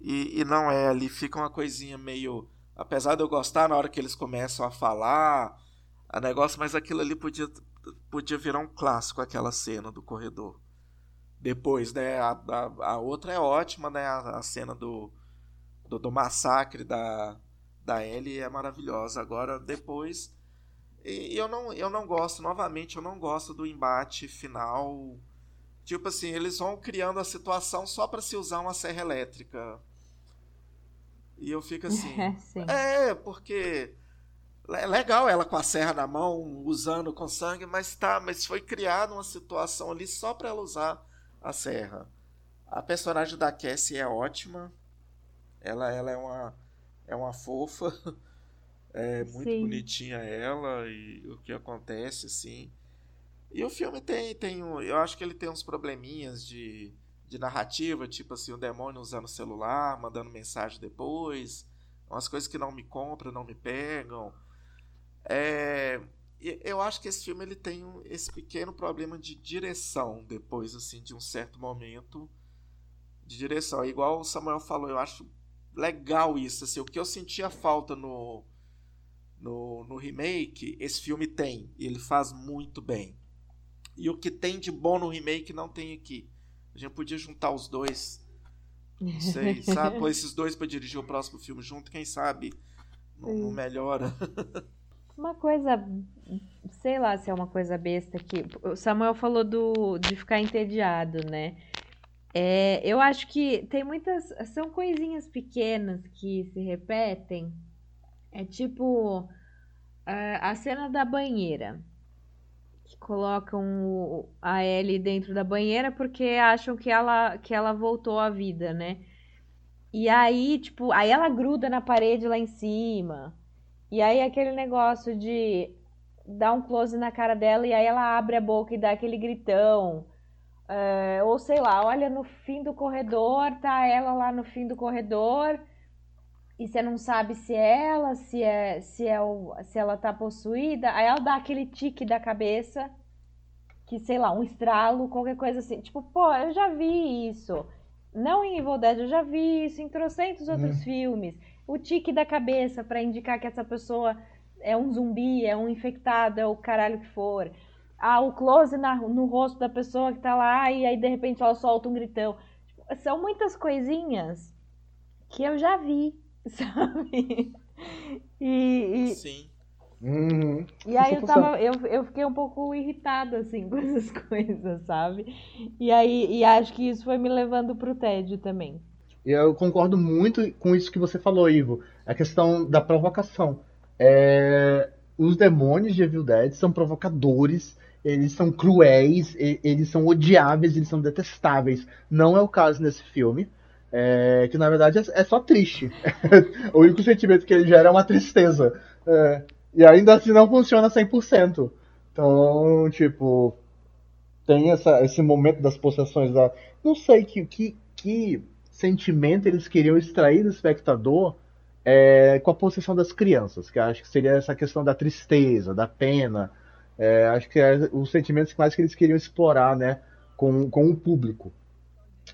E, e não é, ali fica uma coisinha meio. Apesar de eu gostar na hora que eles começam a falar, a negócio, mas aquilo ali podia, podia virar um clássico, aquela cena do corredor. Depois, né? A, a, a outra é ótima, né? A, a cena do, do, do, massacre da, da Ellie é maravilhosa. Agora, depois. E eu não, eu não gosto, novamente, eu não gosto do embate final Tipo assim, eles vão criando a situação só para se usar uma serra elétrica. E eu fico assim. *laughs* É, porque. É legal ela com a serra na mão, usando com sangue, mas tá, mas foi criada uma situação ali só para ela usar a serra. A personagem da Cassie é ótima. Ela, ela é uma é uma fofa. *laughs* É muito Sim. bonitinha ela e o que acontece assim. E o filme tem, tem um, eu acho que ele tem uns probleminhas de, de narrativa, tipo assim, o demônio usando o celular, mandando mensagem depois, umas coisas que não me compram, não me pegam. É, eu acho que esse filme ele tem um, esse pequeno problema de direção depois assim de um certo momento de direção. Igual o Samuel falou, eu acho legal isso. Assim, o que eu sentia falta no, no, no remake, esse filme tem. E ele faz muito bem. E o que tem de bom no remake não tem aqui. A gente podia juntar os dois. Não sei, *laughs* sabe? Pôr esses dois para dirigir o próximo filme junto, quem sabe não, não melhora. Uma coisa, sei lá se é uma coisa besta que o Samuel falou do de ficar entediado, né? É, eu acho que tem muitas, são coisinhas pequenas que se repetem. É tipo a, a cena da banheira que colocam o, a Ellie dentro da banheira porque acham que ela, que ela voltou à vida, né? E aí, tipo, aí ela gruda na parede lá em cima. E aí aquele negócio de dar um close na cara dela e aí ela abre a boca e dá aquele gritão. É, ou sei lá, olha no fim do corredor, tá ela lá no fim do corredor e você não sabe se é ela, se é, se é o, se ela tá possuída, aí ela dá aquele tique da cabeça, que sei lá, um estralo, qualquer coisa assim. Tipo, pô, eu já vi isso. Não em Evil Dead, eu já vi isso em trocentos outros hum. filmes. O tique da cabeça para indicar que essa pessoa é um zumbi, é um infectado, é o caralho que for. Ah, o close na, no rosto da pessoa que tá lá e aí de repente ela solta um gritão. Tipo, são muitas coisinhas que eu já vi *laughs* sabe? E, e... Sim. Uhum. E aí eu, tava, eu, eu fiquei um pouco irritada, assim, *laughs* com essas coisas, sabe? E aí e acho que isso foi me levando pro tédio também. Eu concordo muito com isso que você falou, Ivo. A questão da provocação. É... Os demônios de Evil Dead são provocadores, eles são cruéis, eles são odiáveis, eles são detestáveis. Não é o caso nesse filme. é, que na verdade é, é só triste. *laughs* o único sentimento que ele gera é uma tristeza. É, e ainda assim não funciona 100%. Então, tipo, tem essa, esse momento das possessões da. Não sei que, que, que sentimento eles queriam extrair do espectador é, com a possessão das crianças, que acho que seria essa questão da tristeza, da pena. É, acho que é os sentimentos mais que eles queriam explorar, né, com, com o público.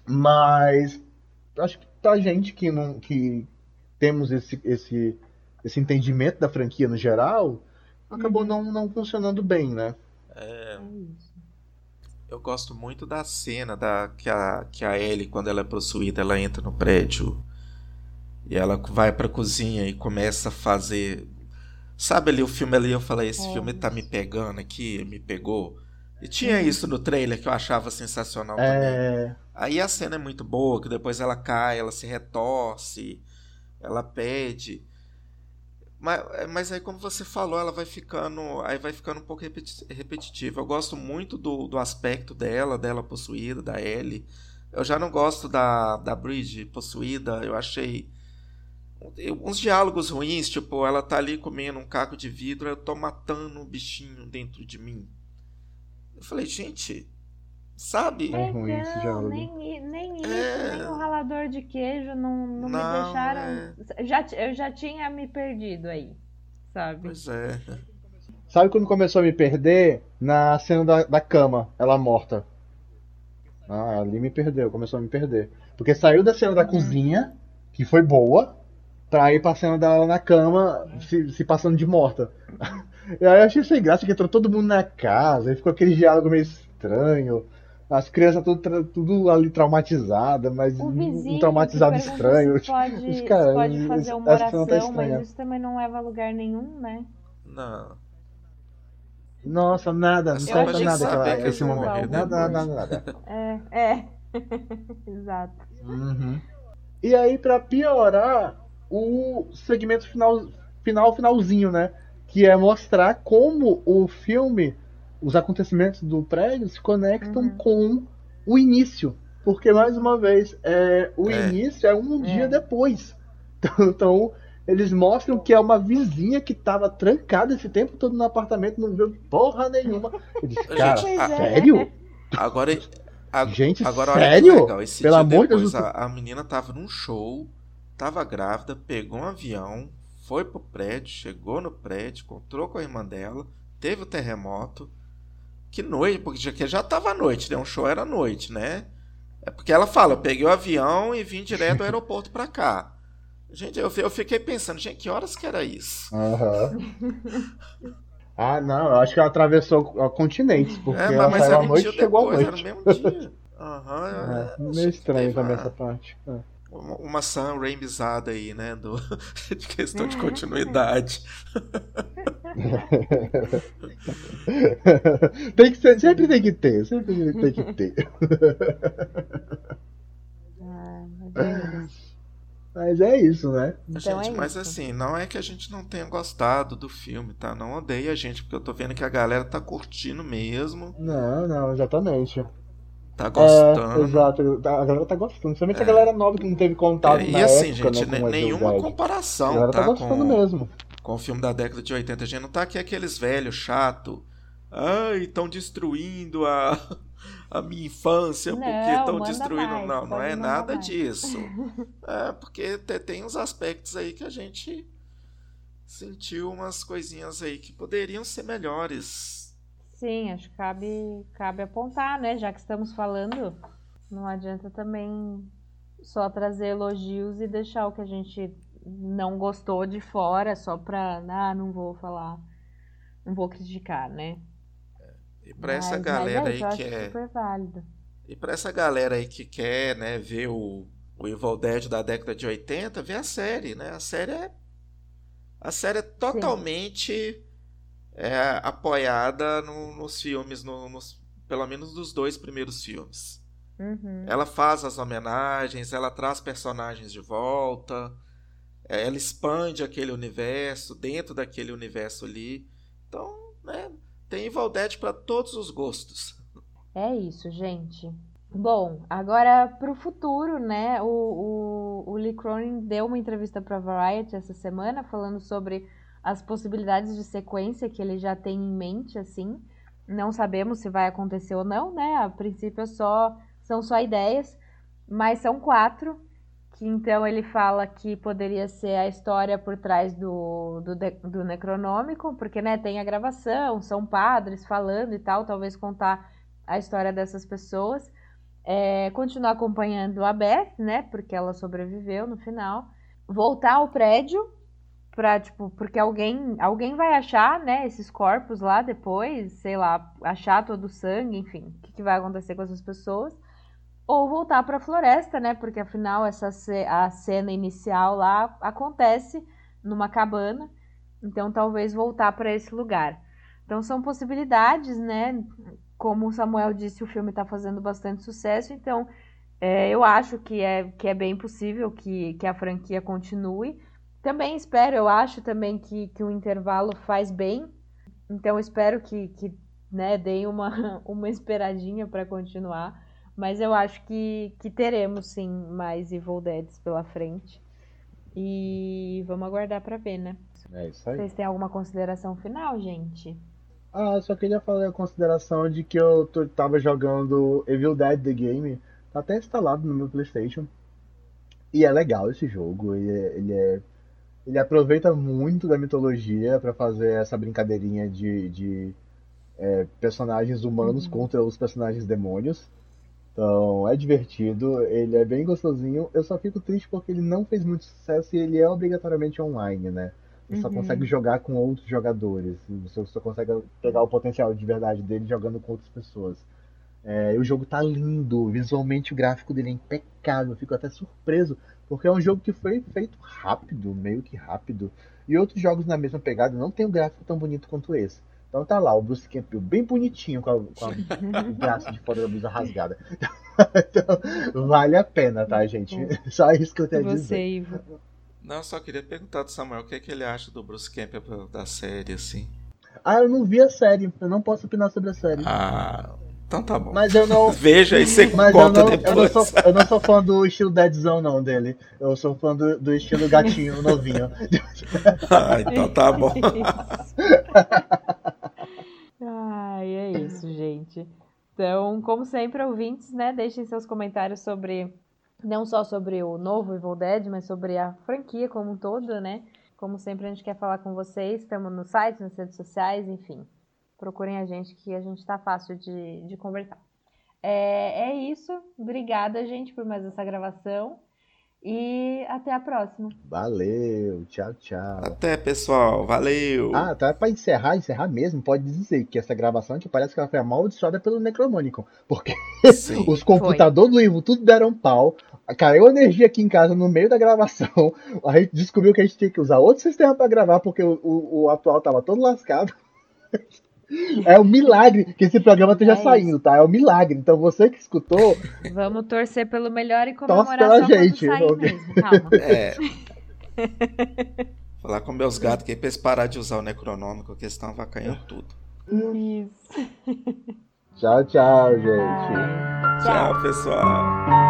Mas acho que pra gente que não que temos esse, esse, esse entendimento da franquia no geral, acabou uhum. não, não funcionando bem, né? É, eu gosto muito da cena da que a, que a Ellie, quando ela é possuída, ela entra no prédio e ela vai pra cozinha e começa a fazer. Sabe ali o filme ali, eu falei, esse é. filme tá me pegando aqui, me pegou. E tinha uhum. isso no trailer que eu achava sensacional é... também. Aí a cena é muito boa, que depois ela cai, ela se retorce, ela pede. Mas, mas aí, como você falou, ela vai ficando. Aí vai ficando um pouco repetitiva. Eu gosto muito do, do aspecto dela, dela possuída, da Ellie. Eu já não gosto da, da Bridge possuída. Eu achei uns diálogos ruins, tipo, ela tá ali comendo um caco de vidro, eu tô matando um bichinho dentro de mim. Eu falei, gente, sabe? É ruim esse diálogo. Nem, nem isso, é... nem o ralador de queijo não, não, não me deixaram. É... Já, eu já tinha me perdido aí, sabe? Pois é. Sabe quando começou a me perder? Na cena da, da cama, ela morta. Ah, ali me perdeu, começou a me perder. Porque saiu da cena da uhum. cozinha, que foi boa, pra ir pra cena dela na cama, se, se passando de morta. *laughs* E aí eu achei sem graça que entrou todo mundo na casa, e ficou aquele diálogo meio estranho. As crianças tudo, tudo ali traumatizadas, mas um traumatizado estranho. Pode, *laughs* Os cara, pode fazer uma tá oração, tá mas isso também não leva a lugar nenhum, né? Não. Nossa, nada, não falta nada aquela, esse momento. Nada, nada, nada, *laughs* É, é. Exato. Uhum. E aí, pra piorar, o segmento final, final, finalzinho, né? que é mostrar como o filme, os acontecimentos do prédio se conectam uhum. com o início. Porque, mais uma vez, é, o é. início é um é. dia depois. *laughs* Então, então, eles mostram que é uma vizinha que estava trancada esse tempo todo no apartamento, não viu porra nenhuma. Cara, Gente, é. sério? Agora, a, Gente, agora sério? Legal. Esse Pelo amor de Deus. A, a menina tava num show, tava grávida, pegou um avião, foi pro prédio, chegou no prédio, encontrou com a irmã dela, teve o terremoto. Que noite, porque já, já tava noite, né? Um show era noite, né? É porque ela fala, eu peguei o avião e vim direto do aeroporto para cá. Gente, eu, eu fiquei pensando, gente, que horas que era isso? Uhum. ah, não, eu acho que ela atravessou o continente, porque é, ela saiu à noite e chegou à noite. Era no mesmo dia. Uhum, é, meio estranho também essa parte. É uma, uma Sam Raimizada aí, né? Do, *laughs* de questão de continuidade. *laughs* tem que ser, sempre tem que ter, sempre tem que ter. Ah, *laughs* mas é isso, né? Então gente, é mas isso. assim, não é que a gente não tenha gostado do filme, tá? Não odeia a gente, porque eu tô vendo que a galera tá curtindo mesmo. Não, não, exatamente. Tá gostando. É, exato, a galera tá gostando. Principalmente é. a galera nova que não teve contato é, e na assim, época, gente, né, nenhuma comparação, a galera tá, tá gostando com, mesmo. Com o filme da década de 80. A gente não tá aqui aqueles velhos chato. Ai, estão destruindo a, a minha infância porque estão destruindo. Mais, não, não é nada mais. disso. *laughs* é porque tem uns aspectos aí que a gente sentiu umas coisinhas aí que poderiam ser melhores Sim, acho que cabe, cabe apontar, né? Já que estamos falando, não adianta também só trazer elogios e deixar o que a gente não gostou de fora só pra. Ah, não vou falar. Não vou criticar, né? E para essa galera é, aí que é. Super válido. E para essa galera aí que quer, né, ver o, o Evil Dead da década de 80, vê a série, né? A série é. A série é totalmente. Sim é apoiada no, nos filmes, no, nos, pelo menos dos dois primeiros filmes. Uhum. Ela faz as homenagens, ela traz personagens de volta, é, ela expande aquele universo dentro daquele universo ali. Então, né, tem Evil Dead para todos os gostos. É isso, gente. Bom, agora para o futuro, né? O, o, o Lee Cronin deu uma entrevista para Variety essa semana falando sobre as possibilidades de sequência que ele já tem em mente, assim. Não sabemos se vai acontecer ou não, né? A princípio é só, são só ideias, mas são quatro. Que então ele fala que poderia ser a história por trás do, do, do Necronômico, porque né, tem a gravação, são padres falando e tal, talvez contar a história dessas pessoas. É, continuar acompanhando a Beth, né? Porque ela sobreviveu no final. Voltar ao prédio para tipo, porque alguém, alguém vai achar, né, esses corpos lá depois, sei lá, achar todo o sangue, enfim, o que, que vai acontecer com essas pessoas? Ou voltar para a floresta, né? Porque afinal essa a cena inicial lá acontece numa cabana, então talvez voltar para esse lugar. Então são possibilidades, né? como o Samuel disse, o filme está fazendo bastante sucesso, então é, eu acho que é, que é bem possível que, que a franquia continue. Também espero, eu acho também que, que o intervalo faz bem, então espero que, que né, deem uma, *laughs* uma esperadinha para continuar. Mas eu acho que, que teremos sim mais Evil Deads pela frente. E vamos aguardar para ver, né? É isso aí. Vocês têm alguma consideração final, gente? Ah, só queria fazer a consideração de que eu tava jogando Evil Dead The Game, tá até instalado no meu PlayStation. E é legal esse jogo, ele é, ele, é, ele aproveita muito da mitologia para fazer essa brincadeirinha de, de é, personagens humanos uhum. contra os personagens demônios. Então é divertido, ele é bem gostosinho. Eu só fico triste porque ele não fez muito sucesso e ele é obrigatoriamente online, né? Você uhum. só consegue jogar com outros jogadores. Você só consegue pegar o potencial de verdade dele jogando com outras pessoas. É, o jogo tá lindo, visualmente o gráfico dele é impecável, eu fico até surpreso, porque é um jogo que foi feito rápido, meio que rápido. E outros jogos na mesma pegada não tem um gráfico tão bonito quanto esse. Então tá lá, o Bruce Campbell bem bonitinho com a, com a o braço de fora da blusa rasgada. *laughs* então, vale a pena, tá, gente? *laughs* Só isso que eu tenho a dizer. Você, Ivo. Não, só queria perguntar do Samuel o que, é que ele acha do Bruce Campbell da série, assim. Ah, eu não vi a série, eu não posso opinar sobre a série. Ah, então tá bom. Mas eu não. *laughs* Veja e você Mas conta eu não, depois. Eu não, sou, eu não sou fã do estilo Deadzão, não, dele. Eu sou fã do, do estilo gatinho novinho. *laughs* ah, então tá bom. *laughs* Ai, é isso, gente. Então, como sempre, ouvintes, né? Deixem seus comentários sobre não só sobre o novo Evil Dead, mas sobre a franquia como um todo, né? Como sempre, a gente quer falar com vocês. Estamos no site, nas redes sociais, enfim. Procurem a gente que a gente está fácil de, de conversar. É, é isso. Obrigada, gente, por mais essa gravação. E até a próxima. Valeu, tchau, tchau. Até, pessoal, valeu. Ah, tá para encerrar, encerrar mesmo, pode dizer que essa gravação aqui parece que ela foi amaldiçoada pelo Necromônico, porque *laughs* os computadores do Ivo tudo deram pau, caiu energia aqui em casa no meio da gravação, *laughs* a gente descobriu que a gente tinha que usar outro sistema para gravar, porque o, o, o atual tava todo lascado. *laughs* É um milagre que esse programa esteja é saindo, tá? É um milagre. Então você que escutou. Vamos torcer pelo melhor e comemorar pela gente. Mesmo. Calma. *laughs* É. Falar com meus gatos que é pra eles parar de usar o necronômico, que eles estão avacaiando tudo. Isso. Tchau, tchau, gente. Tchau, tchau pessoal.